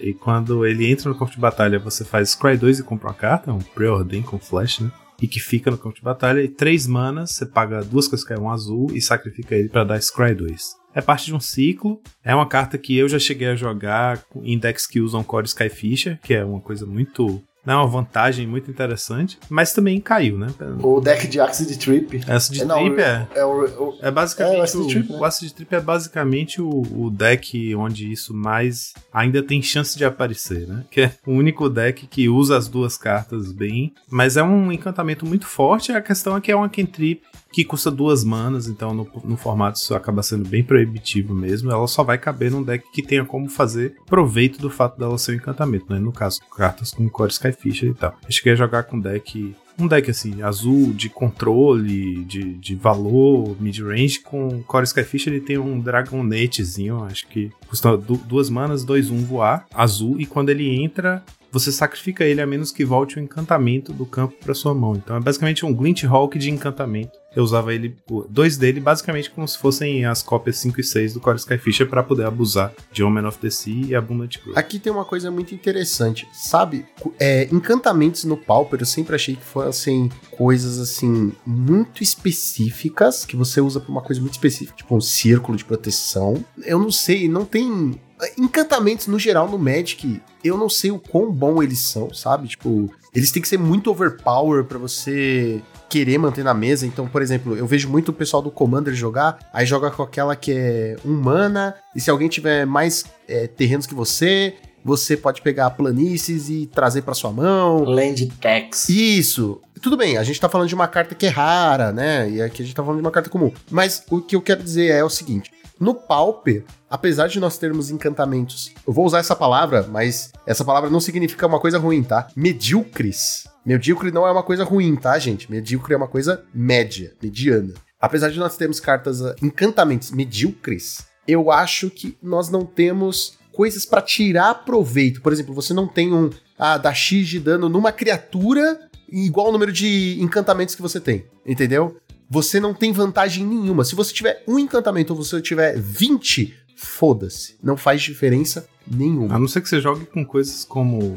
E quando ele entra no campo de batalha, você faz Scry 2 e compra uma carta, um preordem com flash, né? E que fica no campo de batalha. E três manas, você paga duas coisas que é um azul e sacrifica ele para dar Scry 2. É parte de um ciclo. É uma carta que eu já cheguei a jogar em decks que usam Core Skyfisher, que é uma coisa muito né, uma vantagem muito interessante, mas também caiu, né? O deck de Acid Trip. Acid é, Trip é. É, o, o, é basicamente. É, o Acid Trip, né? o Acid Trip é basicamente o, o, deck onde isso mais ainda tem chance de aparecer, né? Que é o único deck que usa as duas cartas bem, mas é um encantamento muito forte. A questão é que é uma cantrip que custa duas manas, então no, no, formato isso acaba sendo bem proibitivo mesmo. Ela só vai caber num deck que tenha como fazer proveito do fato dela ser um encantamento, né? No caso, cartas com Core Sky e tal. Eu cheguei a jogar com deck um deck assim, azul de controle, de, de valor, mid-range, com Core Skyfish ele tem um Dragonetezinho, acho que custa duas manas, dois um voar, azul, e quando ele entra, você sacrifica ele a menos que volte o encantamento do campo para sua mão. Então é basicamente um Glint Hawk de encantamento. Eu usava ele, dois dele, basicamente como se fossem as cópias 5 e 6 do Core Skyfisher para poder abusar de Omen of the Sea e Abundant Growth. Aqui tem uma coisa muito interessante, sabe? É, encantamentos no Pauper eu sempre achei que fossem coisas assim muito específicas que você usa para uma coisa muito específica, tipo um círculo de proteção. Eu não sei, não tem encantamentos no geral no Magic, eu não sei o quão bom eles são, sabe? Tipo, eles têm que ser muito overpower para você querer manter na mesa. Então, por exemplo, eu vejo muito o pessoal do Commander jogar, aí joga com aquela que é um mana, e se alguém tiver mais é, terrenos que você, você pode pegar planícies e trazer para sua mão. Land tax. Isso. Tudo bem, a gente tá falando de uma carta que é rara, né? E aqui a gente tá falando de uma carta comum. Mas o que eu quero dizer é o seguinte: no Pauper, apesar de nós termos encantamentos, eu vou usar essa palavra, mas essa palavra não significa uma coisa ruim, tá? Medíocres. Medíocre não é uma coisa ruim, tá, gente? Medíocre é uma coisa média, mediana. Apesar de nós termos cartas, uh, encantamentos medíocres, eu acho que nós não temos coisas para tirar proveito. Por exemplo, você não tem um ah, dá X de dano numa criatura igual ao número de encantamentos que você tem, entendeu? você não tem vantagem nenhuma. Se você tiver um encantamento ou você tiver 20, foda-se. Não faz diferença nenhuma. A não ser que você jogue com coisas como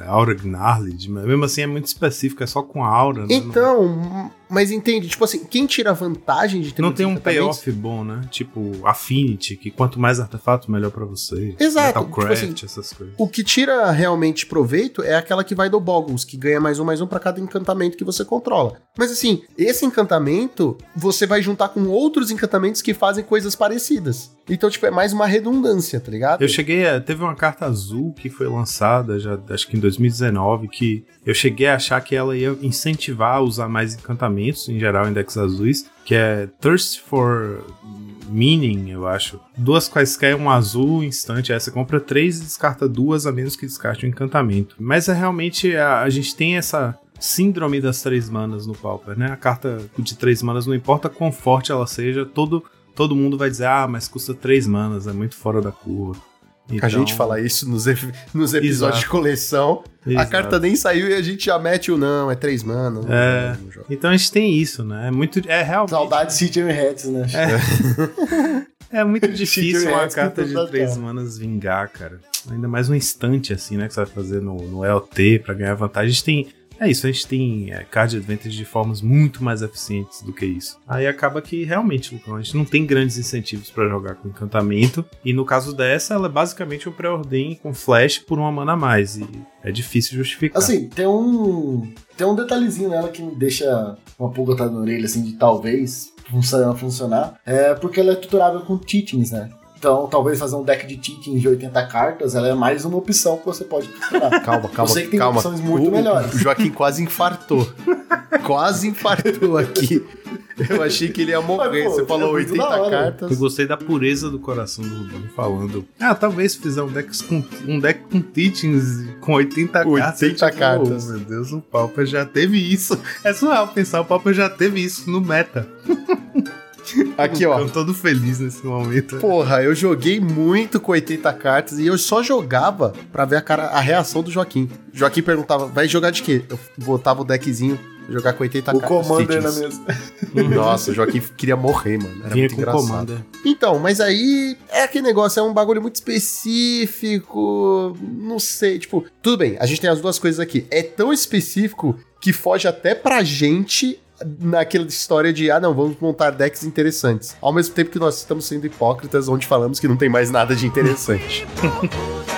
é, Aura Gnarly, mas mesmo assim é muito específico, é só com a Aura, né? Então, mas entende, tipo assim, quem tira vantagem de ter Não tem um payoff bom, né? Tipo Affinity, que quanto mais artefato, melhor pra você. Exato, Metalcraft, tipo assim, essas coisas. O que tira realmente proveito é aquela que vai do Boggles, que ganha mais um, mais um pra cada encantamento que você controla. Mas assim, esse encantamento, você vai juntar com outros encantamentos que fazem coisas parecidas. Então, tipo, é mais uma redundância, tá ligado? Eu cheguei a. Teve uma carta azul que foi lançada, já acho que em 2019, que eu cheguei a achar que ela ia incentivar a usar mais encantamentos, em geral, em decks azuis, que é Thirst for Meaning, eu acho. Duas quaisquer, um azul instante. Você compra três e descarta duas, a menos que descarte um encantamento. Mas é realmente. A, a gente tem essa. Síndrome das três manas no Pauper, né? A carta de três manas, não importa quão forte ela seja, todo, todo mundo vai dizer: ah, mas custa três manas, é muito fora da curva. A Então- gente fala isso nos, nos episódios Exato. de coleção. A Exato. carta nem saiu e a gente já mete o não, é três manas. não É. Então a gente tem isso, né? É muito. É realmente. Saudade de City and Hats, né? É muito difícil uma carta de três manas vingar, cara. Ainda mais um instante assim, né? Que você vai fazer no, no LT pra ganhar vantagem. A gente tem. É isso, a gente tem é, card advantage de formas muito mais eficientes do que isso. Aí acaba que realmente, Lucão, a gente não tem grandes incentivos pra jogar com encantamento. E no caso dessa, ela é basicamente um pré-ordem com flash por uma mana a mais. E é difícil justificar. Assim, tem um. Tem um detalhezinho nela que me deixa uma pulga da orelha, assim, de talvez funcionar, funcionar. É porque ela é tutorável com teachings, né? Então, talvez fazer um deck de teachings de 80 cartas, ela é mais uma opção que você pode tutorar. Calma, calma, Eu sei que tem calma. opções muito o, melhores. O Joaquim quase infartou. quase infartou aqui. Eu achei que ele ia morrer. Mas, pô, Você falou é muito 80 da hora. cartas. Eu gostei da pureza do coração do Rubinho falando. Ah, talvez se fizer um deck com, um deck com teachings com 80 cartas. 80 tipo, cartas. Oh, meu Deus, o Pauper já teve isso. É surreal pensar, o Pauper já teve isso no meta. Aqui, ó. Eu tô todo feliz nesse momento. Porra, eu joguei muito com 80 cartas e eu só jogava pra ver a, cara, a reação do Joaquim. Joaquim perguntava, vai jogar de quê? Eu botava o deckzinho, jogar com 80 o cartas. Commander na mesa. Nossa, o Joaquim queria morrer, mano. Era Vinha muito com engraçado. Commander. Então, mas aí é aquele negócio, é um bagulho muito específico. Não sei, tipo, tudo bem, a gente tem as duas coisas aqui. É tão específico que foge até pra gente naquela história de, ah, não, vamos montar decks interessantes. Ao mesmo tempo que nós estamos sendo hipócritas, onde falamos que não tem mais nada de interessante.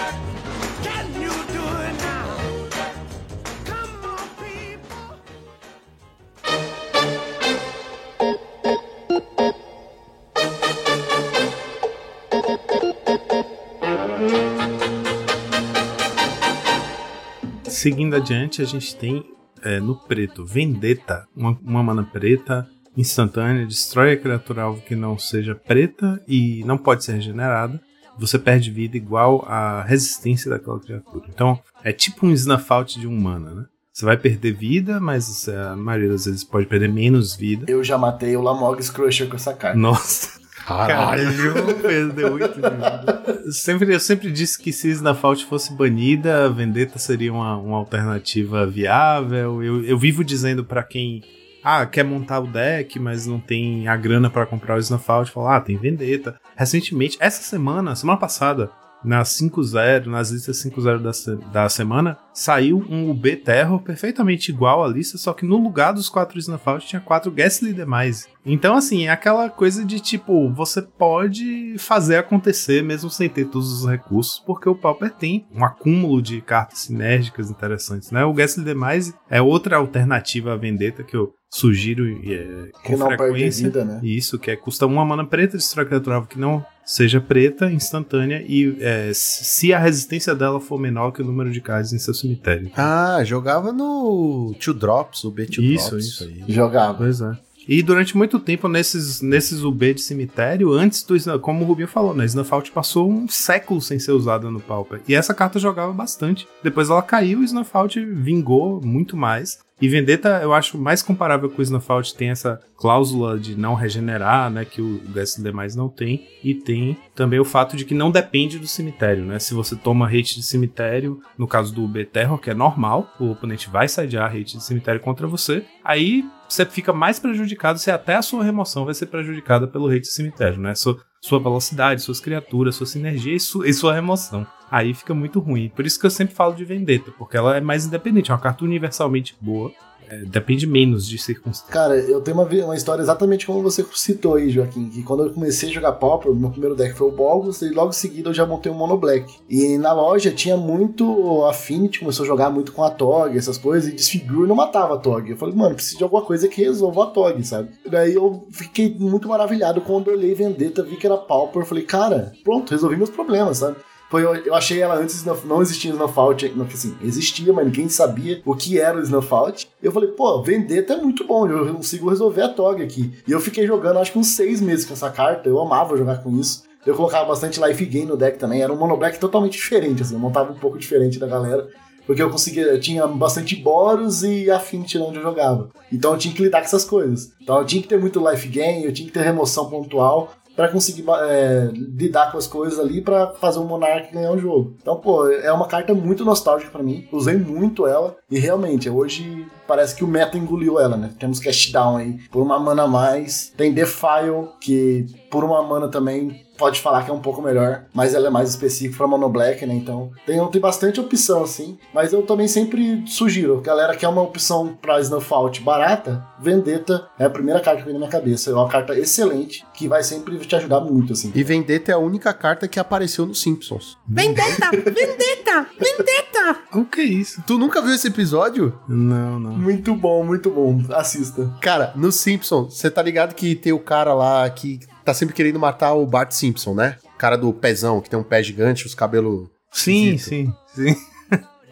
Seguindo adiante, a gente tem é, no preto Vendetta, uma, uma mana preta instantânea, destrói a criatura alvo que não seja preta e não pode ser regenerada. Você perde vida igual à resistência daquela criatura. Então, é tipo um snuff out de um mana, né? Você vai perder vida, mas a maioria das vezes pode perder menos vida. Eu já matei o Lamog's Crusher com essa carta. Nossa, caralho, perdeu muito de vida. Eu sempre, eu sempre disse que se Snuff Out fosse banida, a Vendetta seria uma, uma alternativa viável. Eu, eu vivo dizendo pra quem ah, quer montar o deck, mas não tem a grana pra comprar o Snuff Out, falar, ah, tem Vendetta. Recentemente, essa semana, semana passada, na 5.0, nas listas 5.0 da, da semana, saiu um UB Terror perfeitamente igual à lista, só que no lugar dos quatro Out tinha quatro Ghastly Demise. Então, assim, é aquela coisa de tipo, você pode fazer acontecer mesmo sem ter todos os recursos, porque o Pauper tem um acúmulo de cartas sinérgicas interessantes, né? O Ghastly Demise é outra alternativa à Vendetta que eu sugiro é, com Que não frequência. vida, né? Isso, que é custa uma mana preta, destrói criatura alvo que não seja preta, instantânea, e é, se a resistência dela for menor que o número de cards em seu cemitério. ah, jogava no Two Drops, o B2 Isso, Drops. isso aí. Jogava. Pois é. E durante muito tempo, nesses, nesses UB de cemitério, antes do como o Rubinho falou, né? Snuff Out passou um século sem ser usada no Pauper. E essa carta jogava bastante. Depois ela caiu e o Snuff Out vingou muito mais. E Vendetta, eu acho mais comparável com o Snuff Out, tem essa cláusula de não regenerar, né? Que o Gas demais não tem. E tem também o fato de que não depende do cemitério, né? Se você toma hate de cemitério, no caso do UB Terror, que é normal, o oponente vai sadear hate de cemitério contra você. Aí você fica mais prejudicado se até a sua remoção vai ser prejudicada pelo hate de cemitério, né? Sua, sua velocidade, suas criaturas, sua sinergia e, su- e sua remoção. Aí fica muito ruim. Por isso que eu sempre falo de Vendetta, porque ela é mais independente, é uma carta universalmente boa. é, depende menos de circunstâncias. Cara, eu tenho uma, uma história exatamente como você citou aí, Joaquim, que quando eu comecei a jogar Pauper, meu primeiro deck foi o Bogus, e logo em seguida eu já montei o Mono Black. E na loja tinha muito Affinity, começou a jogar muito com a Tog, essas coisas, e Disfigure não matava a Tog. Eu falei, mano, preciso de alguma coisa que resolva a Tog, sabe? Daí eu fiquei muito maravilhado quando eu olhei Vendetta, vi que era Pauper, falei, cara, pronto, resolvi meus problemas, sabe? Foi, eu, achei ela antes, não, não existia não, assim, existia, mas ninguém sabia o que era o Snuffout. Eu falei, pô, Vendetta é muito bom, eu consigo resolver a Tog aqui. E eu fiquei jogando acho que uns seis meses com essa carta, eu amava jogar com isso. Eu colocava bastante life gain no deck também, era um mono black totalmente diferente, assim, eu montava um pouco diferente da galera. Porque eu conseguia, eu tinha bastante Boros e Affinity onde eu jogava. Então eu tinha que lidar com essas coisas. Então eu tinha que ter muito life gain, eu tinha que ter remoção pontual pra conseguir é, lidar com as coisas ali pra fazer o Monark ganhar o jogo. Então, pô, é uma carta muito nostálgica pra mim. Usei muito ela e realmente, hoje parece que o meta engoliu ela, né? Temos Cast Down aí por uma mana a mais. Tem Defile, que por uma mana também pode falar que é um pouco melhor, mas ela é mais específica pra Mono Black, né? Então tem, tem bastante opção assim. Mas eu também sempre sugiro, galera quer uma opção pra Snowfault barata, Vendetta é a primeira carta que vem na minha cabeça. É uma carta excelente que vai sempre te ajudar muito, assim. E Vendetta é a única carta que apareceu nos Simpsons. Vendetta! Vendetta! Vendetta! O que é isso? Tu nunca viu esse episódio? Não, não. Muito bom, muito bom. Assista. Cara, no Simpsons, você tá ligado que tem o cara lá que tá sempre querendo matar o Bart Simpson, né? O cara do pezão, que tem um pé gigante, os cabelos. Sim, esquisito. sim, sim.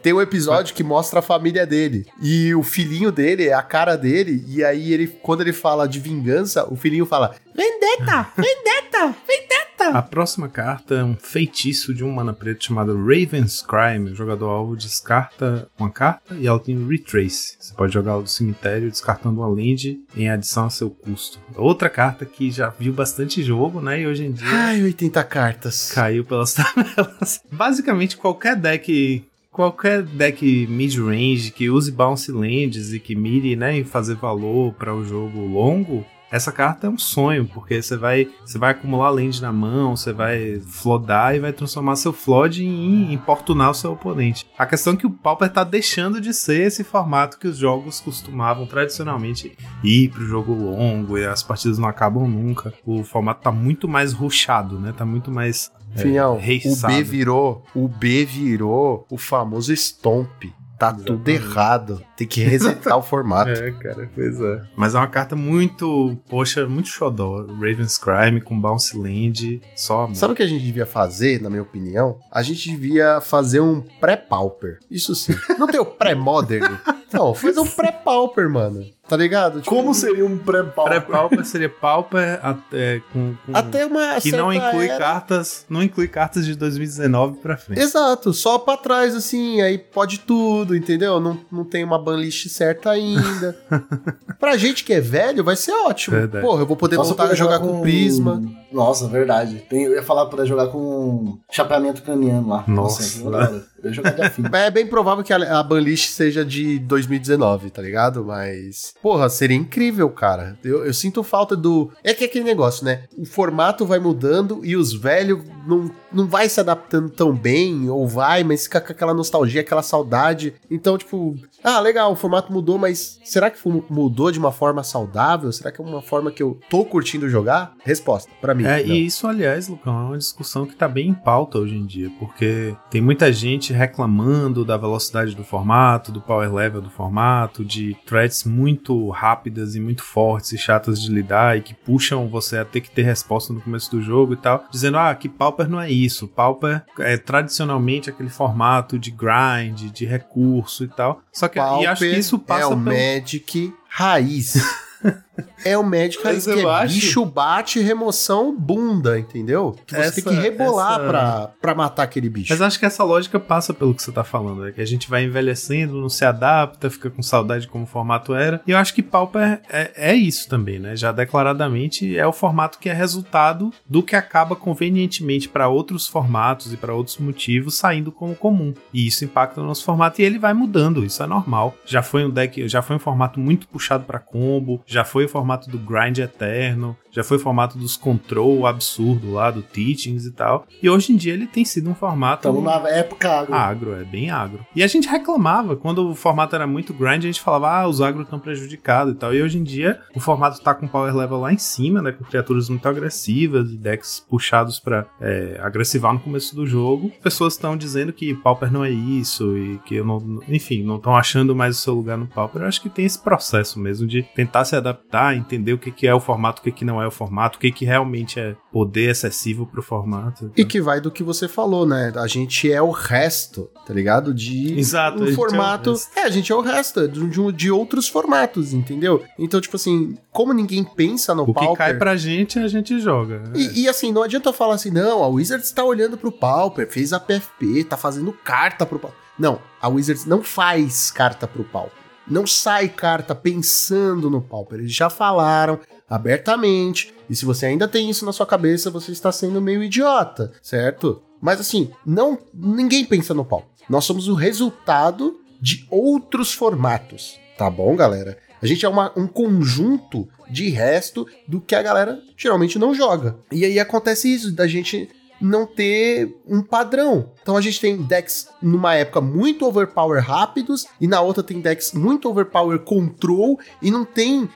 Tem um episódio que mostra a família dele. E o filhinho dele é a cara dele. E aí, ele, quando ele fala de vingança, o filhinho fala: Vendetta! Vendetta! Vendetta! A próxima carta é um feitiço de um mana preto chamado Raven's Crime. O jogador alvo descarta uma carta e ela tem Retrace. Você pode jogá-la do cemitério descartando uma land em adição a seu custo. Outra carta que já viu bastante jogo, né? E hoje em dia Ai, 80 cartas. caiu pelas tabelas. Basicamente, qualquer deck. Qualquer deck mid-range que use bounce lands e que mire né, em fazer valor para o jogo longo, essa carta é um sonho, porque você vai, você vai acumular land na mão, você vai flodar e vai transformar seu flood em importunar o seu oponente. A questão é que o Pauper tá deixando de ser esse formato que os jogos costumavam tradicionalmente ir pro jogo longo e as partidas não acabam nunca. O formato tá muito mais rushado, né? Tá muito mais Finhão, o reiçado. B virou, o B virou o famoso Stomp. Tá tudo errado. Tem que resetar o formato. É, cara, pois é. Mas é uma carta muito, poxa, muito xodó. Raven's Crime com Bounce Land, só amor. Sabe o que a gente devia fazer, na minha opinião? A gente devia fazer um pré-pauper. Isso sim. Não tem o pré-modern? Não, fazer um pré-pauper, mano. Tá ligado? Tipo, Como seria um pré-pau? Pré-Pauper seria Pauper até, com, com- Até uma que não inclui era. cartas, não inclui cartas de 2019 pra frente. Exato, só pra trás, assim, aí pode tudo, entendeu? Não, não tem uma banlist certa ainda. pra gente que é velho, vai ser ótimo. Verdade. Porra, eu vou poder Nossa, voltar a jogar com Prisma. Nossa, verdade. Tem- eu ia falar pra jogar com chapeamento craniano lá. Nossa. eu adoro. eu ia jogar de afim. É bem provável que a, a banlist seja de 2019, tá ligado? Mas, porra, seria incrível, cara. Eu, eu sinto falta do. É que é aquele negócio, né? O formato vai mudando e os velhos não, não vai se adaptando tão bem, ou vai, mas fica com aquela nostalgia, aquela saudade. Então, tipo, ah, legal, o formato mudou, mas será que mudou de uma forma saudável? Será que é uma forma que eu tô curtindo jogar? Resposta, pra mim. É, não. e isso, aliás, Lucão, é uma discussão que tá bem em pauta hoje em dia, porque tem muita gente reclamando da velocidade do formato, do power level do formato, de threads muito rápidas e muito fortes e chatas de lidar e que puxam você a ter que ter resposta no começo do jogo e tal, dizendo, ah, que Pauper não é isso, Pauper é tradicionalmente aquele formato de grind, de recurso e tal, só que e acho que isso passa é o pelo... Magic raiz. é o raiz, Mas que é bicho bate, remoção, bunda, entendeu? Que você Essa- tem que rebolar essa- pra, pra matar aquele bicho. Mas acho que essa lógica passa pelo que você tá falando, é que a gente vai envelhecendo, não se adapta, fica com saudade de como o formato era. E eu acho que Pauper é, é isso também, né? Já declaradamente é o formato que é resultado do que acaba convenientemente para outros formatos e para outros motivos saindo como comum. E isso impacta o nosso formato e ele vai mudando, isso é normal. Já foi um deck, já foi um formato muito puxado para combo, já foi o formato do grind eterno. Já foi o formato dos control absurdo lá, do teachings e tal. E hoje em dia ele tem sido um formato Estamos na época agro. agro, é bem agro. E a gente reclamava, quando o formato era muito grind, a gente falava, ah, os agros estão prejudicados e tal. E hoje em dia o formato tá com power level lá em cima, né, com criaturas muito agressivas e decks puxados pra é, agressivar no começo do jogo. Pessoas estão dizendo que Pauper não é isso e que eu não, enfim, não estão achando mais o seu lugar no Pauper. Eu acho que tem esse processo mesmo de tentar se adaptar, entender o que, que é o formato, o que, que não é o formato, o que, que realmente é poder excessivo pro formato. E que vai do que você falou, né? A gente é o resto, tá ligado? De Exato, um é o formato. resto. É, a gente é o resto de, de, de outros formatos, entendeu? Então, tipo assim, como ninguém pensa no O que Pauper. cai pra gente, a gente joga. né? E, e, assim, não adianta eu falar assim, não, a Wizards tá olhando pro Pauper, fez a PFP, tá fazendo carta pro Pauper. Não, a Wizards não faz carta pro Pauper. Não sai carta pensando no Pauper. Eles já falaram abertamente. E se você ainda tem isso na sua cabeça, você está sendo meio idiota, certo? Mas assim, não ninguém pensa no Pauper. Nós somos o resultado de outros formatos, tá bom, galera? A gente é uma- um conjunto de resto do que a galera geralmente não joga. E aí acontece isso, da gente não ter um padrão. Então a gente tem decks numa época muito overpower rápidos e na outra tem decks muito overpower control e não tem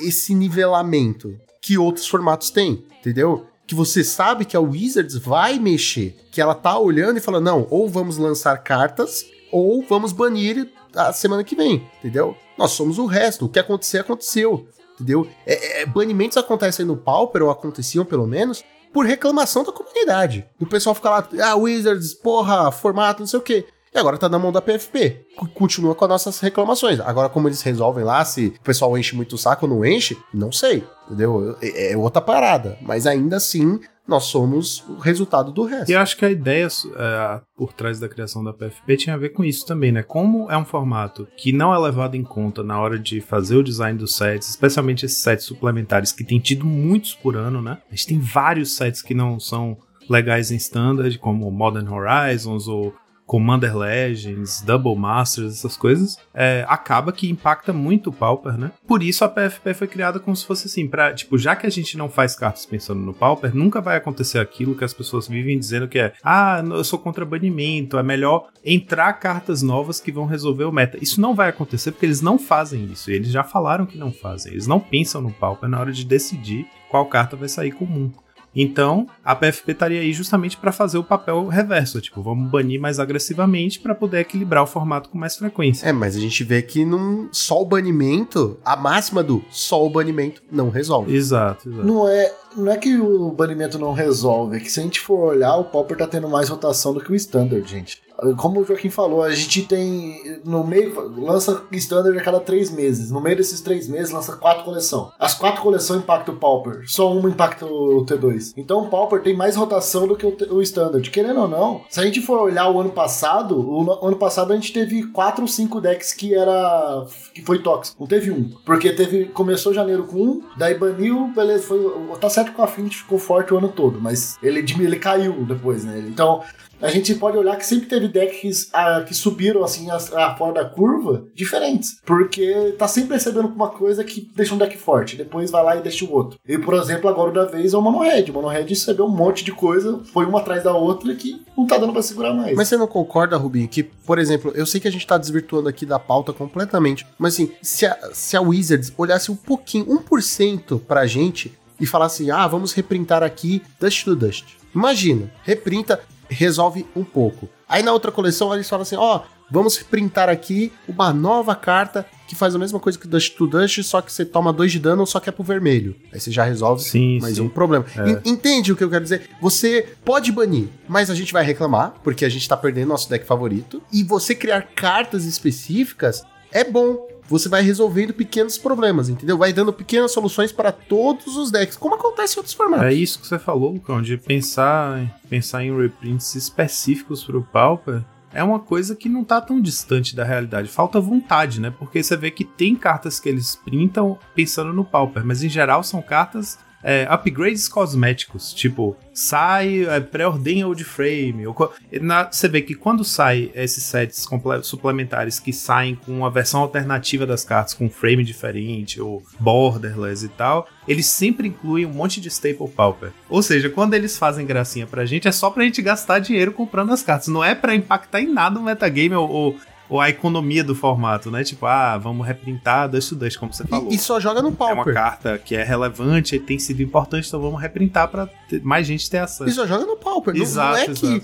esse nivelamento que outros formatos têm, entendeu? Que você sabe que a Wizards vai mexer, que ela tá olhando e falando, não, ou vamos lançar cartas ou vamos banir a semana que vem, entendeu? Nós somos o resto, o que acontecer, aconteceu, entendeu? É, é, banimentos acontecem no Pauper, ou aconteciam pelo menos, por reclamação da comunidade. O pessoal fica lá, ah, Wizards, porra, formato, não sei o quê. E agora tá na mão da PFP. Continua com as nossas reclamações. Agora, como eles resolvem lá, se o pessoal enche muito o saco ou não enche, não sei. Entendeu? É, é outra parada. Mas ainda assim, nós somos o resultado do resto. E acho que a ideia é, por trás da criação da PFP tinha a ver com isso também, né? Como é um formato que não é levado em conta na hora de fazer o design dos sets, especialmente esses sets suplementares que tem tido muitos por ano, né? A gente tem vários sets que não são legais em standard, como Modern Horizons ou Commander Legends, Double Masters, essas coisas, é, acaba que impacta muito o Pauper, né? Por isso a PFP foi criada como se fosse assim, pra, tipo, já que a gente não faz cartas pensando no Pauper, nunca vai acontecer aquilo que as pessoas vivem dizendo que é, ah, eu sou contra banimento, é melhor entrar cartas novas que vão resolver o meta. Isso não vai acontecer porque eles não fazem isso, eles já falaram que não fazem, eles não pensam no Pauper na hora de decidir qual carta vai sair comum. Então, a PFP estaria aí justamente para fazer o papel reverso, tipo, vamos banir mais agressivamente para poder equilibrar o formato com mais frequência. É, mas a gente vê que num, só o banimento, a máxima do só o banimento não resolve. Exato, exato. Não é, não é que o banimento não resolve, é que se a gente for olhar, o Pauper tá tendo mais rotação do que o Standard, gente. Como o Joaquim falou, a gente tem. No meio. lança Standard a cada três meses. No meio desses três meses, lança quatro coleções. As quatro coleções impactam o Pauper. Só uma impacta o T2. Então o Pauper tem mais rotação do que o, o Standard. Querendo ou não, se a gente for olhar o ano passado, o no- ano passado a gente teve quatro ou cinco decks que era. que foi tóxico. Não teve um. Porque teve. Começou janeiro com um, daí baniu, beleza. Foi, tá certo que o Affinity ficou forte o ano todo, mas ele, ele caiu depois, né? Então. A gente pode olhar que sempre teve decks ah, que subiram assim a, fora da curva diferentes. Porque tá sempre recebendo uma coisa que deixa um deck forte. Depois vai lá e deixa o outro. E, por exemplo, agora da vez é o Mono Red. O Mono Red recebeu um monte de coisa, foi uma atrás da outra que não tá dando pra segurar mais. Mas você não concorda, Rubinho, que, por exemplo, eu sei que a gente tá desvirtuando aqui da pauta completamente, mas assim, se a, se a Wizards olhasse um pouquinho, 1% pra gente e falasse, ah, vamos reprintar aqui Dust to Dust. Imagina, reprinta, resolve um pouco. Aí na outra coleção eles falam assim, ó, vamos reprintar aqui uma nova carta que faz a mesma coisa que Dust to Dust, só que você toma dois de dano, só que é pro vermelho. Aí você já resolve Sim, mais sim. um problema. É. En- Entende o que eu quero dizer? Você pode banir, mas a gente vai reclamar, porque a gente tá perdendo nosso deck favorito. E você criar cartas específicas é bom. Você vai resolvendo pequenos problemas, entendeu? Vai dando pequenas soluções para todos os decks, como acontece em outros formatos. É isso que você falou, Lucão, de pensar, pensar em reprints específicos pro Pauper é uma coisa que não tá tão distante da realidade. Falta vontade, né? Porque você vê que tem cartas que eles printam pensando no Pauper, mas em geral são cartas é, upgrades cosméticos, tipo, sai, é, pré-ordem old frame. Ou, na- você vê que quando sai esses sets suplementares que saem com uma versão alternativa das cartas, com frame diferente, ou borderless e tal, eles sempre incluem um monte de staple pauper. Ou seja, quando eles fazem gracinha pra gente, é só pra gente gastar dinheiro comprando as cartas. Não é pra impactar em nada o metagame ou, ou, ou a economia do formato, né? Tipo, ah, vamos reprintar Dust to como você falou. E, e só joga no É uma Pauper. carta que é relevante e tem sido importante, então vamos reprintar pra ter- mais gente ter acesso. E só joga no Pauper. Não- exato, não, é exato.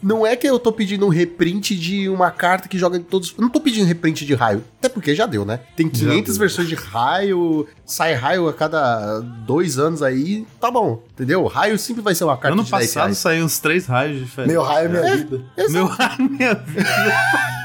que. Não é que eu tô pedindo um reprint de uma carta que joga em todos. Não tô pedindo reprint de raio. Até porque já deu, né? Tem 500 deu. versões de raio, sai raio a cada dois anos aí. Tá bom, entendeu? Raio sempre vai ser uma carta Ano de 10 passado saiu uns três raios diferentes. Meu raio é minha vida. Meu raio, minha vida.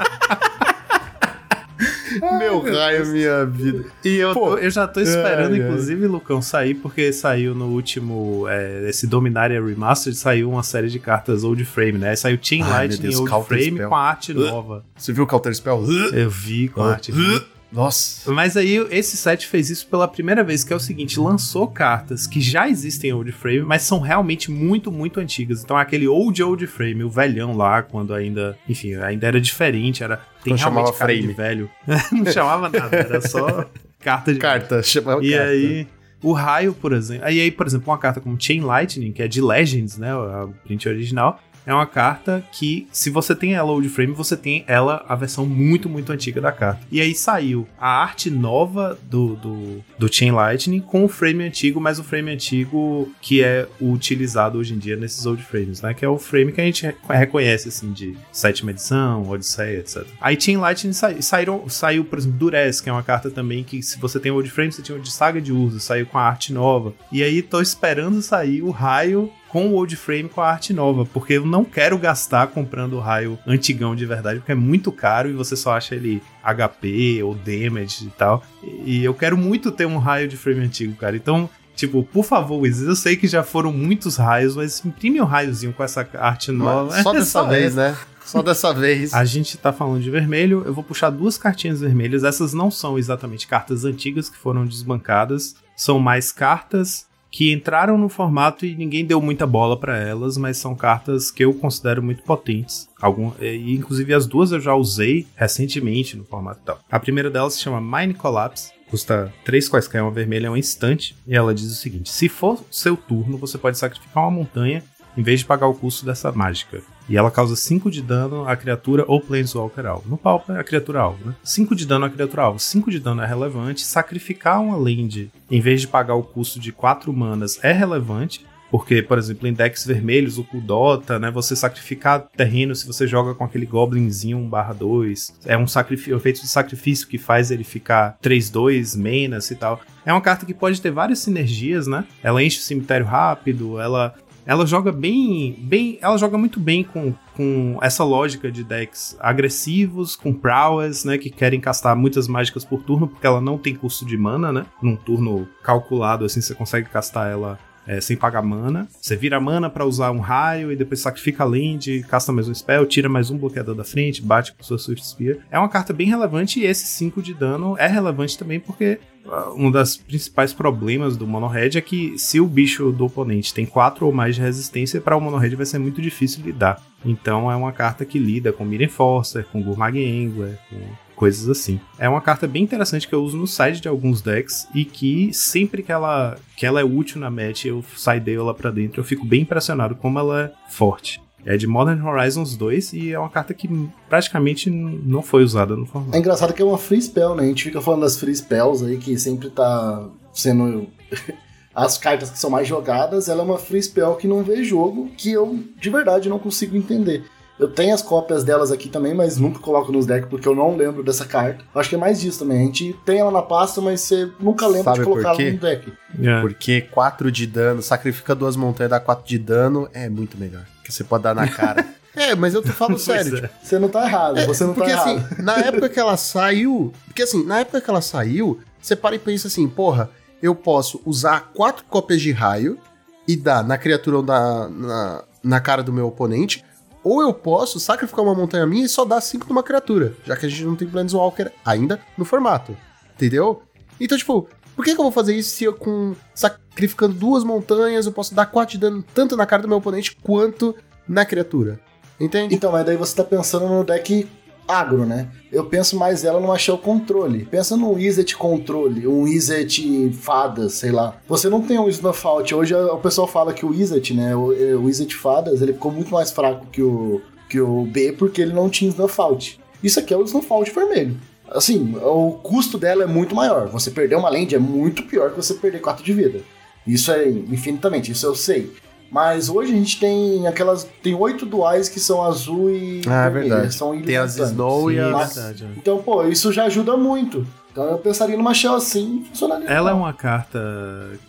Meu raio, minha vida. E eu, Pô. tô- eu já tô esperando, Ai, ai. inclusive, Lucão, sair, porque saiu no último. É, esse Dominaria Remastered, saiu uma série de cartas Old Frame, né? Saiu Chain Ai, Light meu Deus, em Old Counter Frame Spell. com a arte nova. Você viu o Counter Spell? Eu vi com a arte nova. Nossa. Mas aí esse set fez isso pela primeira vez, que é o seguinte, lançou cartas que já existem em Old Frame, mas são realmente muito, muito antigas. Então aquele Old Old Frame, o velhão lá, quando ainda, enfim, ainda era diferente, era tem Não realmente chamava frame. velho. Não chamava nada, era só carta de Carta, chama E carta. aí, o raio, por exemplo. Aí, aí, por exemplo, uma carta como Chain Lightning, que é de Legends, né? A print original. É uma carta que, se você tem ela old frame, você tem ela, a versão muito, muito antiga da carta. E aí saiu a arte nova do, do, do Chain Lightning com o frame antigo, mas o frame antigo que é utilizado hoje em dia nesses old frames, né? Que é o frame que a gente re- reconhece, assim, de sétima edição, Odisseia, etc. Aí Chain Lightning sa saíram, saiu, por exemplo, Durez, que é uma carta também que, se você tem old frame, você tinha o de Saga de Urza, saiu com a arte nova. E aí tô esperando sair o raio com o old frame com a arte nova, porque eu não quero gastar comprando o raio antigão de verdade, porque é muito caro e você só acha ele HP ou damage e tal. E eu quero muito ter um raio de frame antigo, cara. Então, tipo, por favor, Wizards, eu sei que já foram muitos raios, mas imprime um raiozinho com essa arte nova. Mas Só dessa vez, né? Só dessa vez. A gente tá falando de vermelho, eu vou puxar duas cartinhas vermelhas. Essas não são exatamente cartas antigas que foram desbancadas, são mais cartas que entraram no formato e ninguém deu muita bola pra elas, mas são cartas que eu considero muito potentes. Algum, e inclusive as duas eu já usei recentemente no formato tal. A primeira delas se chama Mine Collapse. Custa 3 quaisquer, uma vermelha é um instante. E ela diz o seguinte: se for seu turno, você pode sacrificar uma montanha em vez de pagar o custo dessa mágica. E ela causa 5 de dano à criatura ou Planeswalker alvo. No palco é a criatura alvo, né? 5 de dano à criatura alvo. 5 de dano é relevante. Sacrificar uma land em vez de pagar o custo de 4 manas é relevante. Porque, por exemplo, em decks vermelhos, o Kudota, né? Você sacrificar terreno se você joga com aquele Goblinzinho 1/2. É um sacrifício, efeito de sacrifício que faz ele ficar 3-2, menas e tal. É uma carta que pode ter várias sinergias, né? Ela enche o cemitério rápido, ela ela joga bem, bem, ela joga muito bem com, com essa lógica de decks agressivos, com prowess, né, que querem castar muitas mágicas por turno, porque ela não tem custo de mana, né? Num turno calculado assim, você consegue castar ela é, sem pagar mana. Você vira mana pra usar um raio e depois sacrifica a land, casta mais um spell, tira mais um bloqueador da frente, bate com sua Swift Spear. É uma carta bem relevante e esse 5 de dano é relevante também porque ah, um dos principais problemas do Mono Red é que se o bicho do oponente tem 4 ou mais de resistência, para o Mono Red vai ser muito difícil lidar. Então é uma carta que lida com Mirror Enforcer, com Gurmag Angler, com coisas assim. É uma carta bem interessante que eu uso no side de alguns decks e que sempre que ela, que ela é útil na match, eu sideio ela pra dentro, eu fico bem impressionado como ela é forte. É de Modern Horizons 2 e é uma carta que praticamente não foi usada no É formato. engraçado que é uma free spell, né? A gente fica falando das free spells aí, que sempre tá sendo. As cartas que são mais jogadas, ela é uma free spell que não vê jogo, que eu de verdade não consigo entender. Eu tenho as cópias delas aqui também, mas nunca coloco nos decks porque eu não lembro dessa carta. Eu Acho que é mais disso também. A gente tem ela na pasta, mas você nunca lembra Sabe de colocar ela no deck. É. Porque 4 de dano, sacrifica duas montanhas, dá 4 de dano, é muito melhor. Que você pode dar na cara. é, mas eu tô falando sério. É. tipo, Você não tá errado, você não porque tá assim, errado. na época que ela saiu. Porque assim, na época que ela saiu, você para e pensa assim, porra, eu posso usar quatro cópias de raio e dar na criatura ou na, na, na cara do meu oponente. Ou eu posso sacrificar uma montanha minha e só dar cinco numa criatura, já que a gente não tem Planeswalker ainda no formato. Entendeu? Então, tipo, Por que, que eu vou fazer isso se eu com sacrificando duas montanhas eu posso dar 4 de dano tanto na cara do meu oponente quanto na criatura? Entende? Então, mas daí você tá pensando no deck agro, né? Eu penso mais ela no achar o controle. Pensa no Wizard controle, um Wizard fadas, sei lá. Você não tem um Snuff Out. Hoje o pessoal fala que o Wizard, né? O, eh, o Wizard fadas, ele ficou muito mais fraco que o, que o B porque ele não tinha Snuff Out. Isso aqui é o Snuff Out vermelho. Assim, o custo dela é muito maior. Você perder uma land é muito pior que você perder 4 de vida. Isso é infinitamente, isso eu sei. Mas hoje a gente tem aquelas. Tem oito duais que são azul e. Ah, é vermelho, verdade. São Tem as. Snow e as. verdade, é. Então, pô, isso já ajuda muito. Então eu pensaria numa shell assim, funcionaria. Ela é uma carta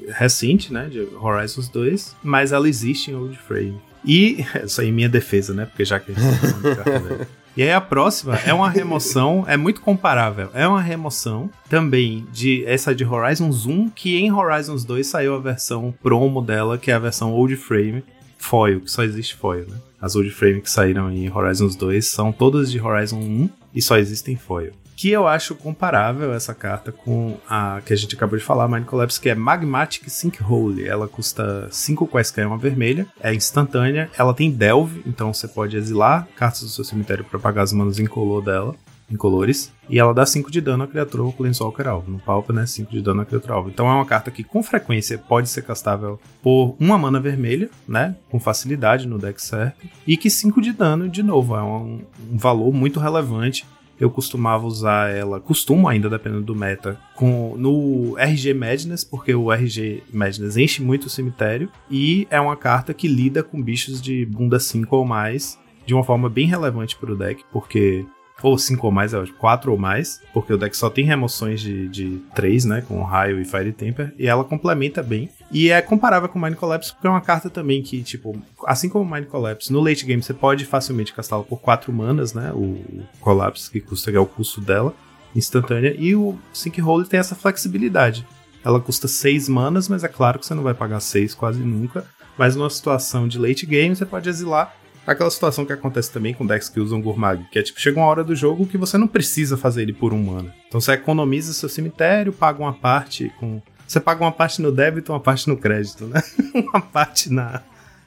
recente, né, de Horizons 2, mas ela existe em Old Frame. E, isso aí é minha defesa, né, porque já que a gente tá falando de carta velha. E aí a próxima é uma remoção, é muito comparável. É uma remoção também de essa de Horizons 1, que em Horizons 2 saiu a versão promo dela, que é a versão Old Frame foil, que só existe foil, né? As Old Frame que saíram em Horizons 2 são todas de Horizon 1 e só existem foil. Que eu acho comparável essa carta com a que a gente acabou de falar, Mind Collapse, que é Magmatic Sinkhole. Ela custa 5 quaisquer uma vermelha, é instantânea, ela tem Delve, então você pode exilar cartas do seu cemitério para pagar as manas incolor dela, incolores, e ela dá 5 de dano à criatura ou Planeswalker alvo. No palpa, né, 5 de dano à criatura alvo. Então é uma carta que com frequência pode ser castável por uma mana vermelha, né, com facilidade no deck certo, e que 5 de dano, de novo, é um, um valor muito relevante eu costumava usar ela, costumo ainda, dependendo do meta, com, no RG Madness, porque o RG Madness enche muito o cemitério, e é uma carta que lida com bichos de bunda 5 ou mais, de uma forma bem relevante para o deck, porque. Ou 5 ou mais, é ótimo, 4 ou mais, porque o deck só tem remoções de, de 3, né? Com raio e Fire Temper, e ela complementa bem. E é comparável com Mind Collapse, porque é uma carta também que, tipo, assim como Mind Collapse, no late game você pode facilmente castá-la por 4 manas, né? O Collapse, que custa é o custo dela, instantânea. E o Sinkhole tem essa flexibilidade. Ela custa 6 manas, mas é claro que você não vai pagar 6 quase nunca. Mas numa situação de late game, você pode exilar aquela situação que acontece também com decks que usam Gurmag, que é tipo, chega uma hora do jogo que você não precisa fazer ele por um mana. Então você economiza seu cemitério, paga uma parte com. Você paga uma parte no débito e uma parte no crédito, né? uma parte na,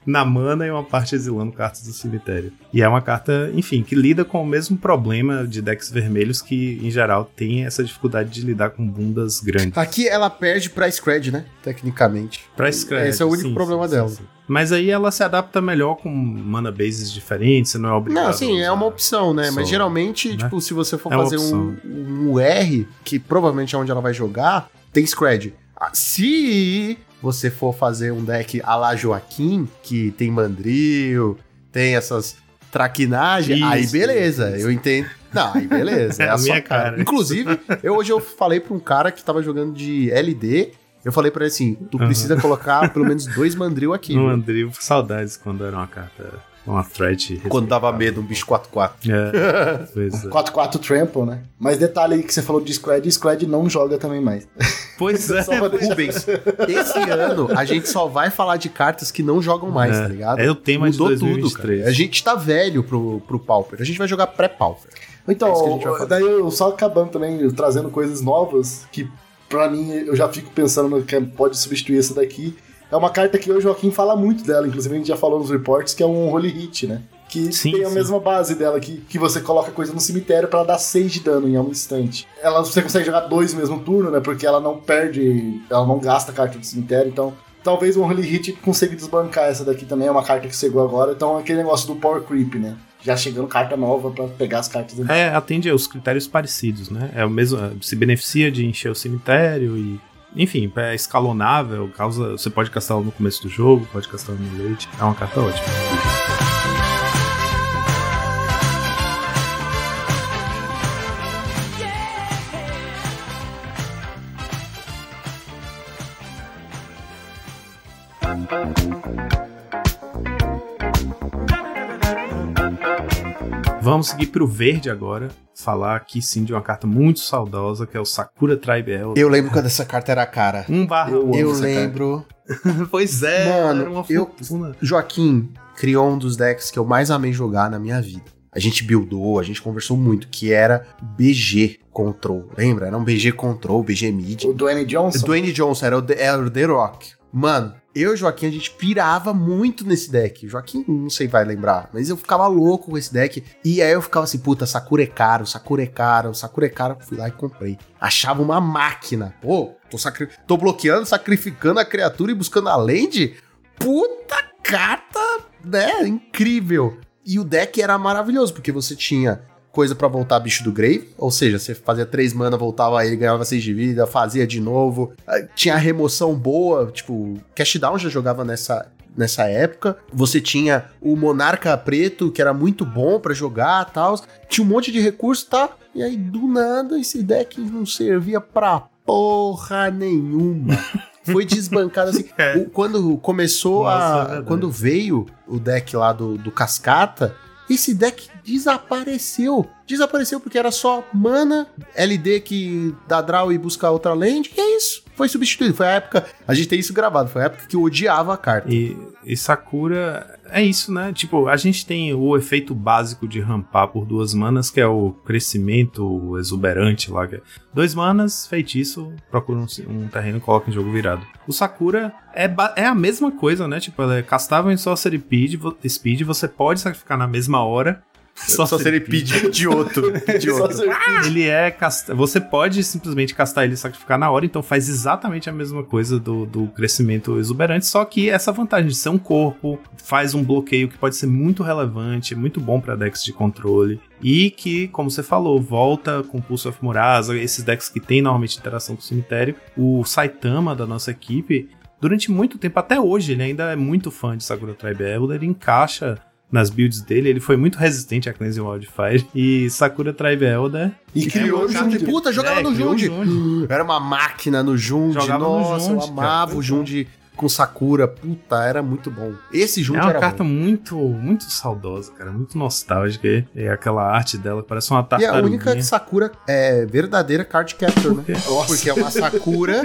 na mana e uma parte exilando cartas do cemitério. E é uma carta, enfim, que lida com o mesmo problema de decks vermelhos que, em geral, tem essa dificuldade de lidar com bundas grandes. Aqui ela perde pra Scred, né? Tecnicamente. Pra Scred, Esse é o único sim, problema sim, dela. sim. Mas aí ela se adapta melhor com mana bases diferentes, você não é obrigado. Não, sim, é uma opção, né? Mas só, geralmente, né? tipo, se você for É fazer um, um R, que provavelmente é onde ela vai jogar, tem Scred. Se você for fazer um deck a la Joaquim, que tem mandril, tem essas traquinagens, Isso, aí beleza, isso. eu entendo. Não, aí beleza, é, É a a sua minha cara. cara. Inclusive, eu, hoje eu falei pra um cara que tava jogando de LD, eu falei pra ele assim, tu precisa colocar pelo menos dois mandril aqui. No viu? Andril, saudades quando era uma carta, uma threat. Quando dava medo, um bicho 4-4. É, pois é. 4-4 Trample, né? Mas detalhe aí que você falou de Scred, Scred não joga também mais. Pois é, Rubens, esse ano a gente só vai falar de cartas que não jogam mais, É. tá ligado? É o tema de Mudou 2023. tudo, cara. A gente tá velho pro, pro Pauper. A gente vai jogar pré-Pauper. Então, É daí eu só acabando também, trazendo coisas novas, que pra mim eu já fico pensando no que pode substituir essa daqui. É uma carta que o Joaquim fala muito dela, inclusive a gente já falou nos reports, que é um Holy Hit, né? Que Sim, tem a sim. mesma base dela, que, que você coloca coisa no cemitério pra ela dar 6 de dano em um instante. Ela, você consegue jogar dois no mesmo turno, né? Porque ela não perde, ela não gasta carta do cemitério, então talvez o Holy Hit consiga desbancar essa daqui também, é uma carta que chegou agora, então é aquele negócio do Power Creep, né? Já chegando carta nova pra pegar as cartas antigas. É, atende aos critérios parecidos, né? É o mesmo, se beneficia de encher o cemitério e. Enfim, é escalonável, causa. Você pode castá-lo no começo do jogo, pode castá-lo no leite. É uma carta ótima. Vamos seguir pro verde agora. Falar aqui sim de uma carta muito saudosa, que é o Sakura Tribe Elder. Eu lembro quando essa carta era cara. 1 barra Eu Eu lembro. Pois é, Mano, era uma eu-. Joaquim criou um dos decks que eu mais amei jogar na minha vida. a gente buildou, a gente conversou muito, que era BG Control. Lembra? Era um BG Control, BG Mid. O Dwayne Johnson. Dwayne Johnson, era o, The- era o The Rock. Mano, eu e Joaquim, a gente pirava muito nesse deck. Joaquim, não sei vai lembrar, mas eu ficava louco com esse deck. E aí eu ficava assim, puta, Sakura é caro, Sakura é caro, Sakura é caro. Fui lá e comprei. Achava uma máquina. Pô, tô, sacri- tô bloqueando, sacrificando a criatura e buscando a land? Puta carta, né? Incrível. E o deck era maravilhoso, porque você tinha coisa pra voltar bicho do Grave, ou seja, você fazia três mana, voltava ele, ganhava seis de vida, fazia de novo. Ah, Tinha a remoção boa, tipo, Cash Down já jogava nessa, nessa época. Você tinha o Monarca Preto, que era muito bom pra jogar tal. Tinha um monte de recurso, tá? E aí, do nada, esse deck não servia pra porra nenhuma. Foi desbancado assim. É. O- quando começou Nossa, é a. quando veio o deck lá do, do Cascata, esse deck desapareceu. Desapareceu porque era só mana, LD que dá draw e busca outra land, e é isso. Foi substituído. Foi a época. A gente tem isso gravado. Foi a época que eu odiava a carta. E, e Sakura é isso, né? Tipo, a gente tem o efeito básico de rampar por duas manas, que é o crescimento exuberante lá. É dois manas, feitiço, procura um, um terreno e coloca em jogo virado. O Sakura é, é a mestável coisa, né? Tipo, ela é castável em Sorcery Speed, você pode sacrificar na mesma hora. Só se ele pedir de outro. De Só outro. se- Ele é casta... Você pode simplesmente castar ele e sacrificar na hora, então faz exatamente a mesma coisa do, do crescimento exuberante, só que essa vantagem de ser um corpo faz um bloqueio que pode ser muito relevante, muito bom para decks de controle. E que, como você falou, volta com Pulse of Murasa, esses decks que tem normalmente interação com o cemitério. O Saitama da nossa equipe, durante muito tempo, até hoje, ele ainda é muito fã de Sakura Tribe Elder, ele encaixa nas builds dele, ele foi muito resistente a Cleansing Wildfire e Sakura Tribe Elder E criou o Cara, Jund. Puta, jogava É, no criou o Jund. Jund. Era uma máquina no Jund. Jogava no Nossa, eu amava cara. o Jund com Sakura. Puta, era muito bom. Esse Jund É uma era carta bom. muito, muito saudosa, cara, muito nostálgica. E é aquela arte dela, parece uma E a tartaruguinha. única Sakura é verdadeira card capture, né? Quê? Porque é uma Sakura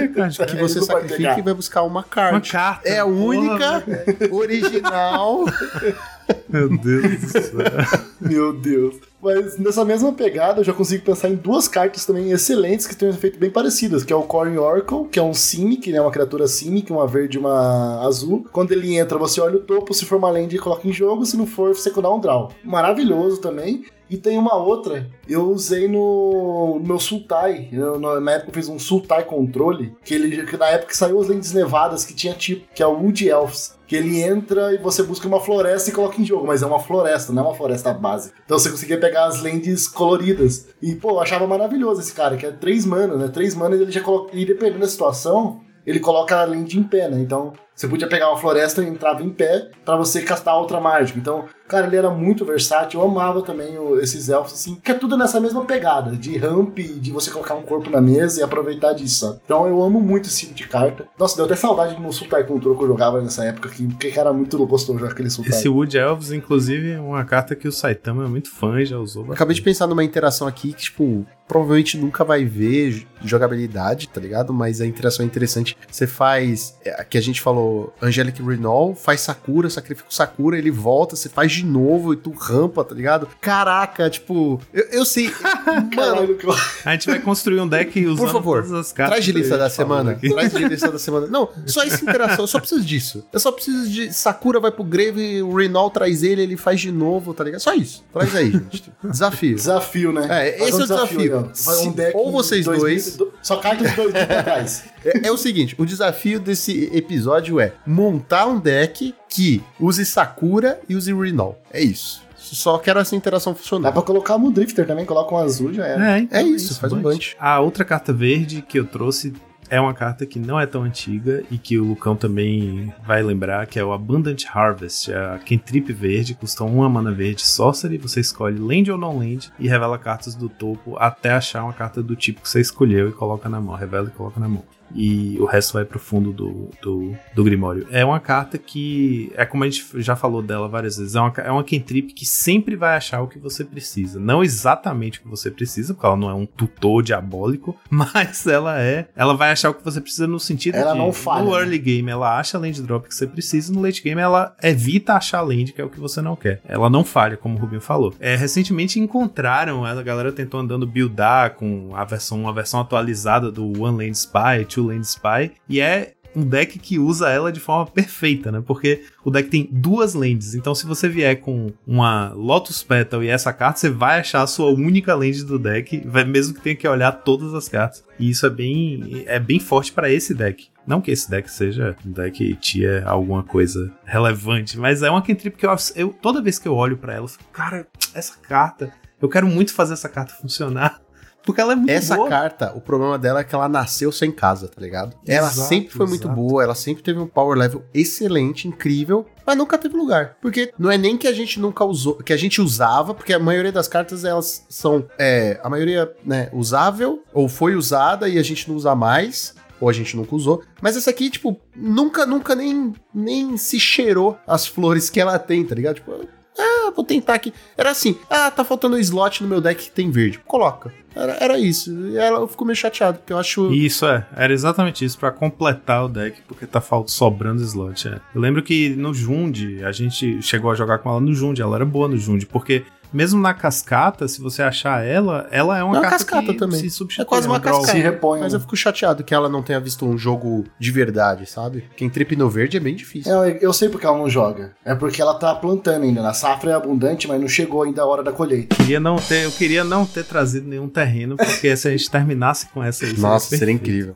que você sacrifica e vai buscar uma Uma card. carta. É a única Porra, original. meu Deus do céu. Meu Deus. Mas nessa mesma pegada, eu já consigo pensar em duas cartas também excelentes que têm um efeito bem parecido, que é o Corn Oracle, que é um Simic, né, uma criatura Simic, uma verde e uma azul. Quando ele entra, você olha o topo, se for uma land, coloca em jogo, se não for, você dá um draw. Maravilhoso também. E tem uma outra, eu usei no, no meu Sultai. Eu, na época eu fiz um Sultai controle, que ele que na época saiu as lentes nevadas que tinha tipo, que é o Wood Elves. Que ele entra e você busca uma floresta e coloca em jogo, mas é uma floresta, não é uma floresta básica. Então você conseguia pegar as lentes coloridas. E, pô, eu achava maravilhoso esse cara, que é três manas, né? Três manas ele já coloca. E dependendo da situação, ele coloca a lente em pé, né? Então você podia pegar uma floresta e entrava em pé pra você castar outra mágica. Então, cara, ele era muito versátil. Eu amava também o- esses elfos, assim, que é tudo nessa mesma pegada, de ramp, de você colocar um corpo na mesa e aproveitar disso. sabe? Então eu amo muito esse tipo de carta. Nossa, deu até saudade do meu Sultai Control que eu jogava nessa época, que, porque era muito gostoso jogar aquele Sultai. Esse Wood Elves, inclusive, é uma carta que o Saitama é muito fã e já usou. Eu Acabei de pensar numa interação aqui que, tipo, provavelmente nunca vai ver jogabilidade, tá ligado? Mas a interação é interessante. Você faz. É, que a gente falou, Angelic Renol, faz Sakura, sacrifica o Sakura, ele volta, você faz de novo e tu rampa, tá ligado? Caraca, tipo. Eu, eu sei. Mano. A gente vai construir um deck usando Por favor, todas as cartas. Traz de lista da semana. aqui. Traz de lista da semana. Não, só essa interação. Eu só preciso disso. Eu só preciso de Sakura vai pro Grave, o Renol traz ele, ele faz de novo, tá ligado? Só isso. Traz aí, gente. Desafio. Desafio, né? É, Faz esse é o desafio. Faz um deck ou vocês dois dois- Só cartas dois mil pra trás. É, é o seguinte, o desafio desse episódio é montar um deck que use Sakura e use Renol. É isso. Só quero essa interação Dá funcionar. pra colocar um Drifter também, coloca um azul, já era. É, então É isso, faz um bunch. A outra carta verde que eu trouxe é uma carta que não é tão antiga e que o Lucão também vai lembrar, que é o Abundant Harvest, a Kentrip verde, custa uma mana verde sorcery, você escolhe land ou não land e revela cartas do topo até achar uma carta do tipo que você escolheu e coloca na mão, revela e coloca na mão. E o resto vai pro fundo do, do, do Grimório. É uma carta que, é como a gente já falou dela várias vezes, é uma, é uma cantrip que sempre vai achar o que você precisa. Não exatamente o que você precisa, porque ela não é um tutor diabólico, mas ela é, ela vai achar o que você precisa no sentido Ela de, não falha, no né? early game ela acha a land drop que você precisa, no late game ela evita achar a land que é o que você não quer. Ela não falha, como o Rubinho falou. É, recentemente encontraram, a galera tentou andando buildar com a versão, uma versão atualizada do One Land Spy, Two Land Spy, e é um deck que usa ela de forma perfeita, né? Porque o deck tem duas lands, então se você vier com uma Lotus Petal e essa carta, você vai achar a sua única land do deck, mesmo que tenha que olhar todas as cartas. E isso é bem, é bem forte para esse deck. Não que esse deck seja um deck tier alguma coisa relevante, mas é uma cantrip que eu, eu toda vez que eu olho para ela, eu fico, cara, essa carta, eu quero muito fazer essa carta funcionar. Porque ela é muito Essa boa. carta, o problema dela é que ela nasceu sem casa, tá ligado? ela Exato, sempre foi muito exato. boa, ela sempre teve um power level excelente, incrível, mas nunca teve lugar. Porque não é nem que a gente nunca usou, que a gente usava, porque a maioria das cartas elas são, é, a maioria, né, usável, ou foi usada e a gente não usa mais. Ou a gente nunca usou. Mas essa aqui, tipo, nunca, nunca nem, nem se cheirou as flores que ela tem, tá ligado? Tipo, ah, vou tentar aqui. Era assim, ah, tá faltando um slot no meu deck que tem verde. Coloca. Era, era isso. E ela eu fico meio chateado, porque eu acho. Isso é, era exatamente isso, pra completar o deck, porque tá falta, sobrando slot. é. Eu lembro que no Jund, a gente chegou a jogar com ela no Jund, ela era boa no Jund, porque mesmo na cascata, se você achar ela, ela é uma É uma carta cascata que também. se substitui. É quase uma um cascata. Se repõe, Mas né? eu fico chateado que ela não tenha visto um jogo de verdade, sabe? Quem tripe no verde é bem difícil. Eu, eu sei porque ela não joga. É porque ela tá plantando ainda. Na safra é abundante, mas não chegou ainda a hora da colheita. Queria não ter, eu queria não ter trazido nenhum terreno, porque se a gente terminasse com essa aí, Nossa, seria seria incrível.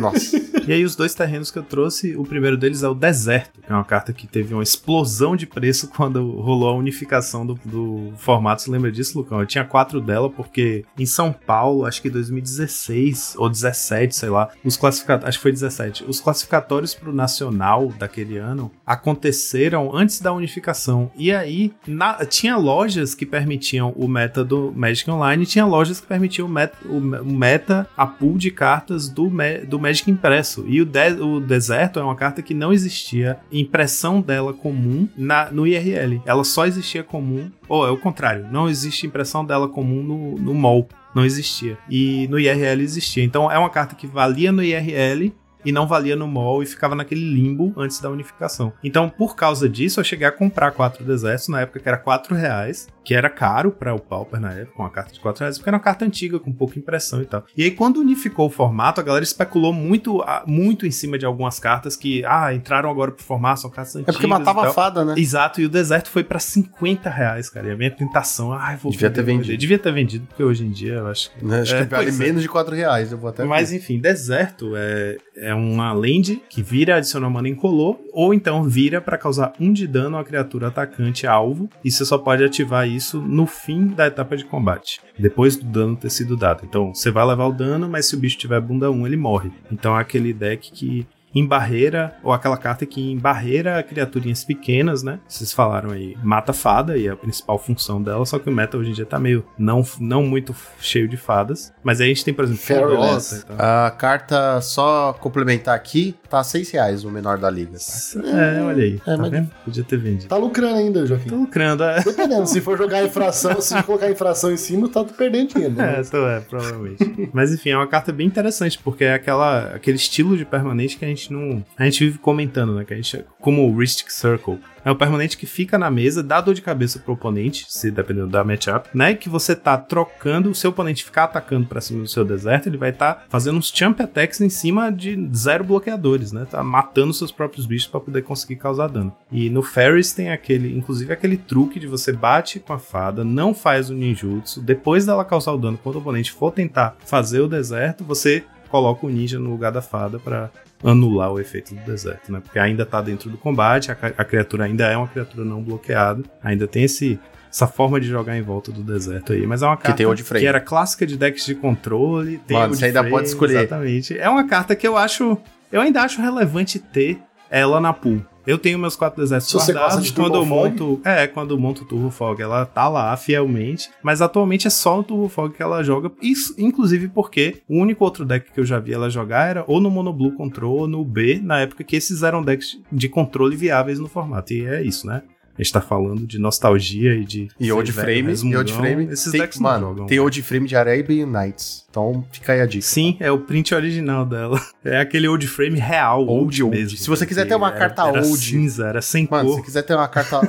Nossa. E aí, os dois terrenos que eu trouxe, o primeiro deles é o Deserto, que é uma carta que teve uma explosão de preço quando rolou a unificação do, do formato. Você lembra disso, Lucão? Eu tinha quatro dela, porque em São Paulo, acho que 2016 ou 17, sei lá, os classificatórios, acho que foi 17, os classificatórios pro Nacional daquele ano aconteceram antes da unificação. E aí, na- tinha lojas que permitiam o meta do Magic Online e tinha lojas que permitiam o meta, o, me- o meta a pool de cartas do, do Magic impresso. E o, de- o Deserto é uma carta que não existia impressão dela comum na, no IRL. Ela só existia comum, ou é o contrário, não existe impressão dela comum no, no MOL. Não existia. E no IRL existia. Então é uma carta que valia no IRL e não valia no mall e ficava naquele limbo antes da unificação. Então, por causa disso, eu cheguei a comprar quatro desertos na época que era 4 reais, que era caro para o Pauper na época, uma carta de 4 reais, porque era uma carta antiga, com pouca impressão e tal. E aí, quando unificou o formato, a galera especulou muito, ah, muito em cima de algumas cartas que, ah, entraram agora pro formato, são cartas É antigas. porque matava e a fada, né? Exato, e o deserto foi pra 50 reais, cara. E a minha tentação, ai, vou Devia ter vendido. vender. Devia ter vendido, porque hoje em dia eu acho que. Acho É, que vale é. menos de 4 reais. Eu vou até. Mas ver. enfim, deserto é, é uma land que vira adiciona mana incolor, ou então vira pra causar um de dano a criatura atacante alvo, e você só pode ativar isso no fim da etapa de combate, depois do dano ter sido dado. Então você vai levar o dano, mas se o bicho tiver bunda 1, ele morre. Então é aquele deck que em barreira, ou aquela carta que em barreira criaturinhas pequenas, né? Vocês falaram aí, mata fada, e é a principal função dela, só que o meta hoje em dia tá meio não, não muito cheio de fadas. Mas aí a gente tem, por exemplo, e tal. A carta, só complementar aqui, tá 6 reais o menor da liga. Tá? É, olha aí. É, tá mas- vendo? Podia ter vendido. Tá lucrando ainda, Joaquim. Tô lucrando, é. Dependendo, se for jogar infração, se colocar infração em cima, tá perdendo dinheiro. Né? É, tô, é, provavelmente. Mas enfim, é uma carta bem interessante, porque é aquela, aquele estilo de permanente que a gente não. A gente vive comentando, né? Que a gente. Como o Ristic Circle. É o permanente que fica na mesa, dá dor de cabeça pro oponente, se dependendo da matchup, né? Que você tá trocando, o seu oponente ficar atacando pra cima do seu deserto, ele vai estar fazendo uns champ attacks em cima de zero bloqueadores, né? Tá matando seus próprios bichos pra poder conseguir causar dano. E no Ferris tem aquele, inclusive aquele truque de você bate com a fada, não faz o ninjutsu, depois dela causar o dano, quando o oponente for tentar fazer o deserto, você coloca o ninja no lugar da fada pra anular o efeito do deserto, né? Porque ainda tá dentro do combate, a, a criatura ainda é uma criatura não bloqueada, ainda tem esse essa forma de jogar em volta do deserto aí, mas é uma carta frame. que era clássica de decks de controle, tem Mano, você ainda frame, pode escolher. Exatamente. É uma carta que eu acho, eu ainda acho relevante ter ela na pool. Eu tenho meus quatro exércitos Se guardados. Quando eu monto. É, quando eu monto o Turbo Fog, ela tá lá fielmente. Mas atualmente é só no Turbo Fog que ela joga. Isso, inclusive porque o único outro deck que eu já vi ela jogar era ou no Mono Blue Control ou no B, na época que esses eram decks de controle viáveis no formato. E é isso, né? A gente tá falando de nostalgia e de. E Old ser Frame, e Old. Frame, Esses tem, decks mano, jogam. tem Old Frame de Arabian Nights. Então fica aí a dica. Sim, é o print original dela. É aquele old frame real. Old, old. mesmo. Se você quiser que ter uma era- carta era old- cinza, era sem Mano, se cor. você quiser ter uma carta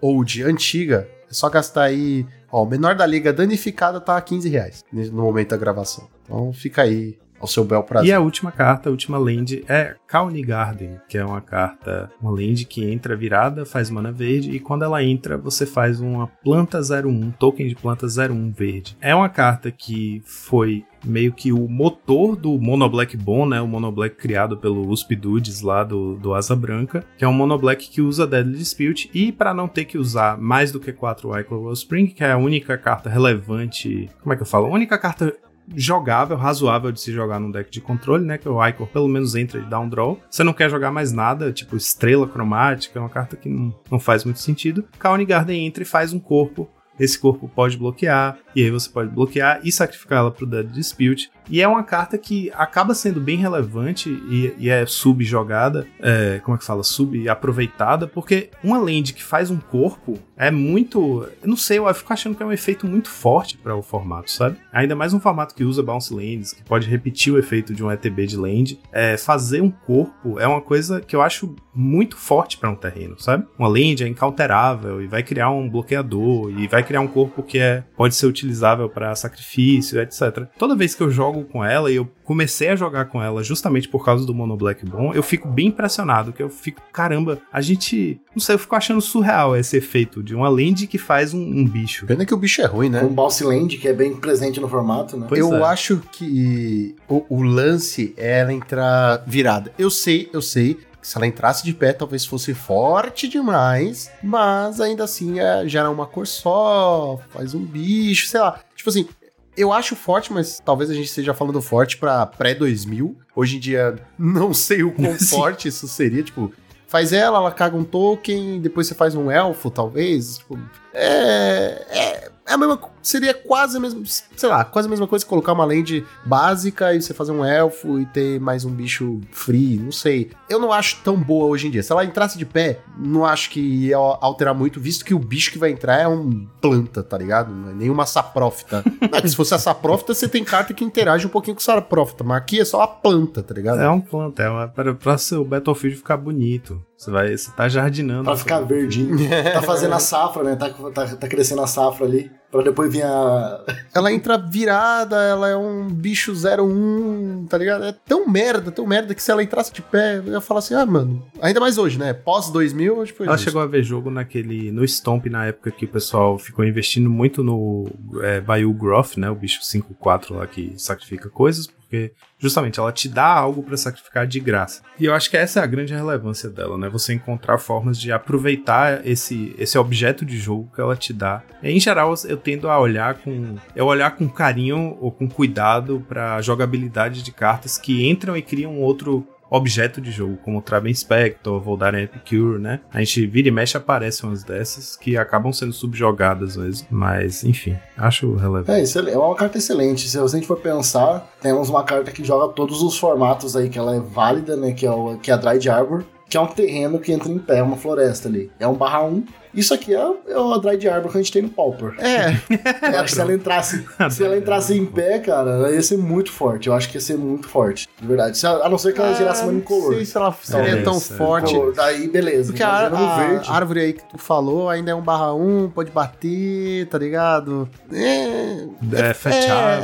old antiga, é só gastar aí. Ó, o menor da liga danificada tá a 15 reais no momento da gravação. Então fica aí ao seu bel prazer. E a última carta, a última land é Kauni Garden, que é uma carta, uma land que entra virada, faz mana verde, e quando ela entra, você faz uma planta 01, token de planta 01 verde. É uma carta que foi meio que o motor do Mono Black Bom, né? O Mono Black criado pelo USP Dudes lá do, do Asa Branca, que é um Mono Black que usa Deadly Dispute, e para não ter que usar mais do que 4 Icor Wellspring, que é a única carta relevante, como é que eu falo? A única carta jogável, razoável de se jogar num deck de controle, né? Que o Icor pelo menos entra e dá um draw. Você não quer jogar mais nada, tipo estrela cromática, é uma carta que não, não faz muito sentido. Kauni Garden entra e faz um corpo. Esse corpo pode bloquear, e aí você pode bloquear e sacrificar ela pro Dead Dispute. E é uma carta que acaba sendo bem relevante e, e é subjogada, é, como é que fala? Subaproveitada, porque uma land que faz um corpo é muito. Eu não sei, eu fico achando que é um efeito muito forte para o formato, sabe? Ainda mais um formato que usa bounce lands, que pode repetir o efeito de um ETB de land. É, fazer um corpo é uma coisa que eu acho muito forte para um terreno, sabe? Uma land é incounterável e vai criar um bloqueador e vai criar um corpo que é, pode ser utilizável para sacrifício, etc. Toda vez que eu jogo com ela e eu comecei a jogar com ela justamente por causa do Mono Black Bom, eu fico bem impressionado, que eu fico, caramba, a gente, não sei, eu fico achando surreal esse efeito de uma land que faz um, um bicho. Pena que o bicho é ruim, né? Um Bounce Land, que é bem presente no formato, né? Pois eu é. acho que o, o lance é ela entrar virada. Eu sei, eu sei que se ela entrasse de pé talvez fosse forte demais, mas ainda assim é, gera uma cor só, faz um bicho, sei lá. Tipo assim, eu acho forte, mas talvez a gente esteja falando forte pra pré-2000. Hoje em dia, não sei o quão forte isso seria, tipo... Faz ela, ela caga um token, depois você faz um elfo, talvez. Tipo, é, é, é a mesma, seria quase a mesma, sei lá, quase a mesma coisa que colocar uma land básica e você fazer um elfo e ter mais um bicho free, não sei. Eu não acho tão boa hoje em dia. Se ela entrasse de pé, não acho que ia alterar muito, visto que o bicho que vai entrar é um planta, tá ligado? Não é nenhuma saprófita. Não se fosse a saprófita, você tem carta que interage um pouquinho com saprófita, mas aqui é só a planta, tá ligado? É um planta, é uma, para, pra seu Battlefield ficar bonito. Você vai, você tá jardinando. Pra ficar verdinho. Tá fazendo a safra, né? Tá, tá, tá crescendo a safra ali. Pra depois vir a. Ela entra virada, ela é um bicho 01, tá ligado? É tão merda, tão merda que se ela entrasse de pé, eu ia falar assim, ah, mano, ainda mais hoje, né? Pós 2000, acho que foi Ela justo. chegou a ver jogo naquele. no Stomp na época que o pessoal ficou investindo muito no é, Bayou Groth, né? O bicho 5-4 lá que sacrifica coisas, porque justamente ela te dá algo pra sacrificar de graça. E eu acho que essa é a grande relevância dela, né? Você encontrar formas de aproveitar esse, esse objeto de jogo que ela te dá. Em geral, eu tendo a olhar com. Eu olhar com carinho ou com cuidado pra jogabilidade de cartas que entram e criam outro objeto de jogo, como Traben Spector, Voldaren Epicure, né? A gente vira e mexe aparecem umas dessas que acabam sendo subjogadas mesmo. Mas, enfim, acho relevante. É, excel- é uma carta excelente. Se a gente for pensar, temos uma carta que joga todos os formatos aí, que ela é válida, né? Que é, o, que é a Dried Arbor, que é um terreno que entra em pé, uma floresta ali. É um barra 1. Isso aqui é, é o Dried Arbor que a gente tem no Pauper. É, Eu acho que se ela entrasse, se ela entrasse em pé, cara, ela ia ser muito forte. Eu acho que ia ser muito forte. De verdade. Se a não ser que ela gerasse uma não incolor. sei se ela seria Talvez, tão é. forte. Incolor, Daí, beleza. Porque a, no a verde. árvore aí que tu falou ainda é um barra 1, pode bater, tá ligado? É, É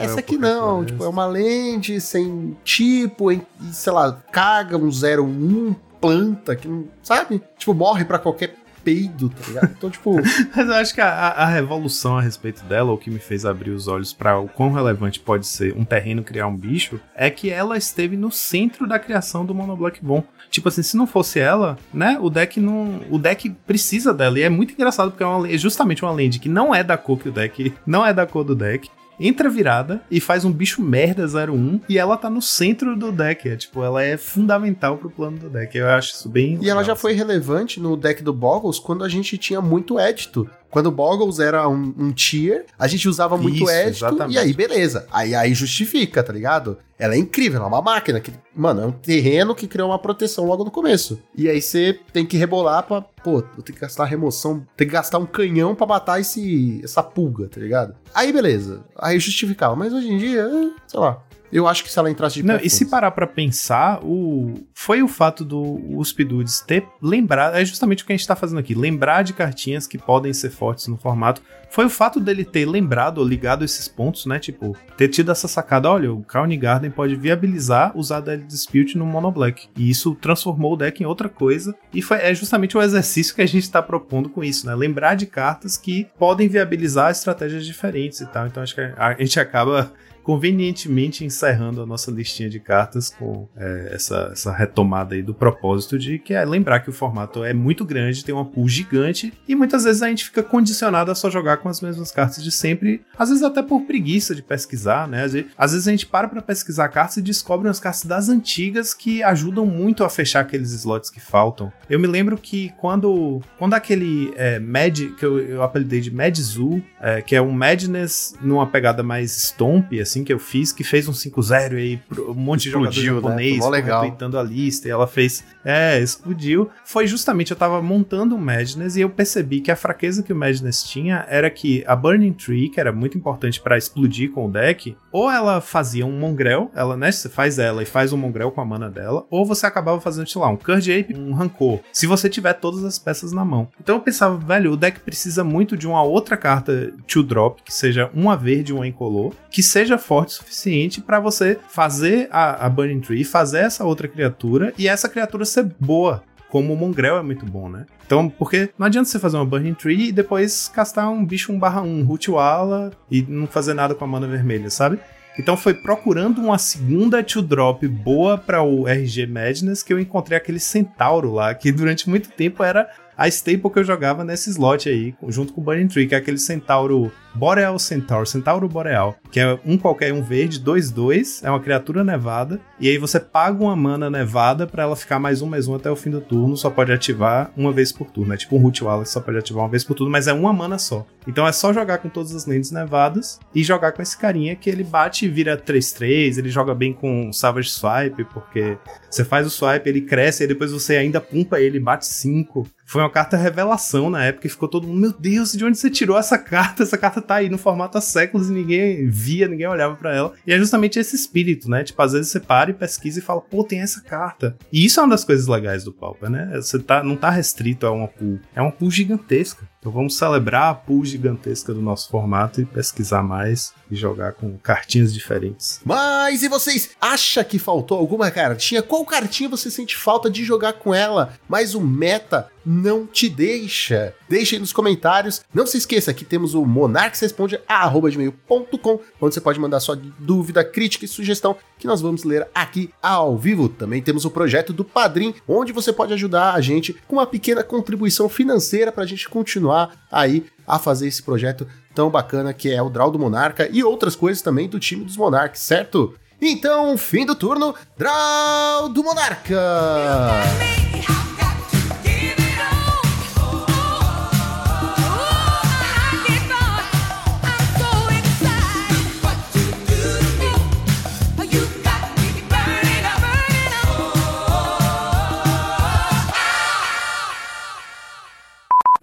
é, essa aqui não, coisa. tipo, é uma lente sem tipo, em- sei lá, caga um 01, planta, que não, sabe? Tipo, morre pra qualquer peido, tá ligado? Então, tipo, Mas eu acho que a, a- revolução a respeito dela, o que me fez abrir os olhos pra o quão relevante pode ser um terreno criar um bicho, é que ela esteve no centro da criação do Mono Black Bom. Tipo assim, se não fosse ela, né, o deck não. O deck precisa dela. E é muito engraçado porque é, uma, é justamente uma land que não é da cor que o deck. Não é da cor do deck. Entra virada e faz um bicho merda 01 e ela tá no centro do deck. É, tipo, ela é fundamental pro plano do deck. Eu acho isso bem. E ela legal, já assim. foi relevante no deck do Boggles quando a gente tinha muito édito. Quando o Boggles era um, um tier, a gente usava muito Isso, édito exatamente. e aí beleza. Aí, aí justifica, tá ligado? Ela é incrível, ela é uma máquina. Que, mano, é um terreno que criou uma proteção logo no começo. E aí você tem que rebolar pra, pô, eu tenho que gastar remoção, tem que gastar um canhão pra matar esse, essa pulga, tá ligado? Aí beleza, aí justificava. Mas hoje em dia, eh, sei lá, eu acho que se ela entrasse de Não, e se parar pra pensar, o foi o fato do Speedudes ter lembrado, é justamente o que a gente tá fazendo aqui, lembrar de cartinhas que podem ser fortes no formato. Foi o fato dele ter lembrado ou ligado esses pontos, né? Tipo, ter tido essa sacada, olha, o Crowny Garden pode viabilizar usar Dead Dispute no Mono Black. E isso transformou o deck em outra coisa. E foi, é justamente o exercício que a gente tá propondo com isso, né? Lembrar de cartas que podem viabilizar estratégias diferentes e tal. Então acho que a, a gente acaba convenientemente encerrando a nossa listinha de cartas com é, essa, essa retomada aí do propósito de que é lembrar que o formato é muito grande, tem uma pool gigante e muitas vezes a gente fica condicionado a só jogar com as mesmas cartas de sempre, às vezes até por preguiça de pesquisar, né? Às vezes, às vezes a gente para pra pesquisar cartas e descobre umas cartas das antigas que ajudam muito a fechar aqueles slots que faltam. Eu me lembro que quando, quando aquele é, Mad, que eu, eu apelidei de Mad Zoo, é, que é um Madness numa pegada mais Stomp, assim, que eu fiz, que fez um 5-0 e aí pro- um monte de jogador Explodiu, né? japonês legal. retweetando a lista e ela fez. É, explodiu. Foi justamente, eu tava montando o Madness e eu percebi que a fraqueza que o Madness tinha era que a Burning Tree, que era muito importante pra explodir com o deck, ou ela fazia um Mongrel, ela, né, você faz ela e faz um Mongrel com a mana dela, ou você acabava fazendo, sei lá, um Curd Ape, um Rancor, se você tiver todas as peças na mão. Então eu pensava, velho, o deck precisa muito de uma outra carta to drop, que seja uma verde e uma incolor, que seja forte o suficiente pra você fazer a, a Burning Tree, fazer essa outra criatura e essa criatura ser boa. Como o Mongrel é muito bom, né? Então, porque não adianta você fazer uma Burning Tree e depois castar um bicho 1 barra 1, Rootwala e não fazer nada com a mana vermelha, sabe? Então foi procurando uma segunda to drop boa para o RG Madness que eu encontrei aquele Centauro lá, que durante muito tempo era a staple que eu jogava nesse slot aí, junto com o Burning Tree, que é aquele Centauro Boreal Centaur, Centauro Boreal, que é um qualquer, um verde, 2-2, é uma criatura nevada, e aí você paga uma mana nevada pra ela ficar mais um, mais um até o fim do turno, só pode ativar uma vez por turno, é tipo um Root Walla que só pode ativar uma vez por turno, mas é uma mana só. Então é só jogar com todas as lentes nevadas e jogar com esse carinha que ele bate e vira 3-3, ele joga bem com Savage Swipe, porque você faz o swipe, ele cresce, e depois você ainda pumpa ele, bate 5. Foi uma carta revelação na época e ficou todo mundo, meu Deus, de onde você tirou essa carta? Essa carta tá aí no formato há séculos e ninguém via, ninguém olhava pra ela. E é justamente esse espírito, né? Tipo, às vezes você para e pesquisa e fala, pô, tem essa carta. E isso é uma das coisas legais do Pauper, né? Você tá, não tá restrito a uma pool. É uma pool gigantesca. Então vamos celebrar a pool gigantesca do nosso formato e pesquisar mais e jogar com cartinhas diferentes. Mas e vocês? Acha que faltou alguma cartinha? Qual cartinha você sente falta de jogar com ela? Mas o meta não te deixa. Deixa aí nos comentários. Não se esqueça que temos o monarquesresponde@gmail.com, onde você pode mandar sua dúvida, crítica e sugestão que nós vamos ler aqui ao vivo. Também temos o projeto do Padrim, onde você pode ajudar a gente com uma pequena contribuição financeira para a gente continuar aí a fazer esse projeto tão bacana que é o Draw do Monarca e outras coisas também do time dos Monarques, certo? Então, fim do turno, Draw do Monarca!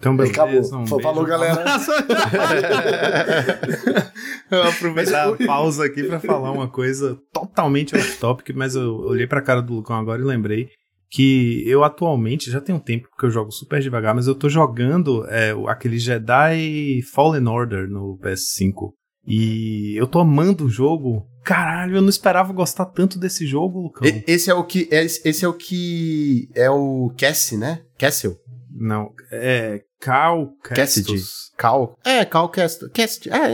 Então, beleza. Acabou. Um Falou, galera. Eu vou aproveitar a pausa aqui pra falar uma coisa totalmente off-topic, mas eu olhei pra cara do Lucão agora e lembrei que eu atualmente, já tem um tempo que eu jogo super devagar, mas eu tô jogando é, aquele Jedi Fallen Order no PS5. E eu tô amando o jogo. Caralho, eu não esperava gostar tanto desse jogo, Lucão. Esse é o que. Esse esse é o que. É o Cassie, né? Castle. Não, é Cal Cassidy. Cal. É, Cal. Castle. É,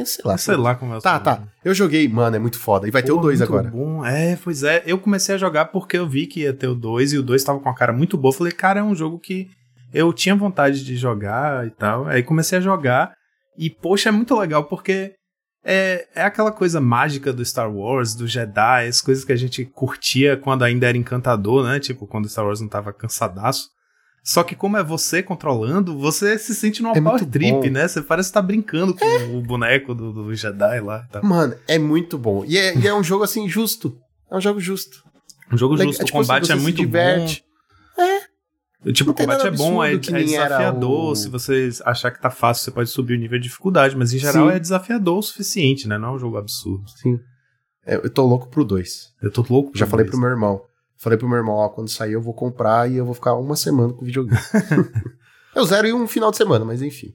sei lá. Sei lá como é o Tá, nome. tá. Eu joguei, mano, é muito foda. E vai ter o Pô, 2 muito agora. Bom. É, pois é. Eu comecei a jogar porque eu vi que ia ter o 2 e o 2 tava com a cara muito boa. Falei, cara, é um jogo que eu tinha vontade de jogar e tal. Aí comecei a jogar e, poxa, é muito legal porque É, é aquela coisa mágica do Star Wars, do Jedi, as coisas que a gente curtia quando ainda era encantador, né? Tipo, quando Star Wars não tava cansadaço. Só que como é você controlando, você se sente numa É power trip, bom. né? Você parece que tá brincando com o boneco do, do Jedi lá. tal. Mano, é muito bom. E é, e é um jogo assim justo. É um jogo justo. Um jogo justo, tipo o combate assim, é você se muito diverte. bom. Tipo, Não o tem combate é bom, é, é desafiador. o- Se você achar que tá fácil, você pode subir o nível de dificuldade, mas em geral Sim. é desafiador o suficiente, né? Não é um jogo absurdo. Sim. É, eu tô louco pro 2. Eu tô louco. Já por falei pro meu irmão. Falei pro meu irmão, ó, quando sair eu vou comprar e eu vou ficar uma semana com o videogame. eu zero em um final de semana, mas enfim.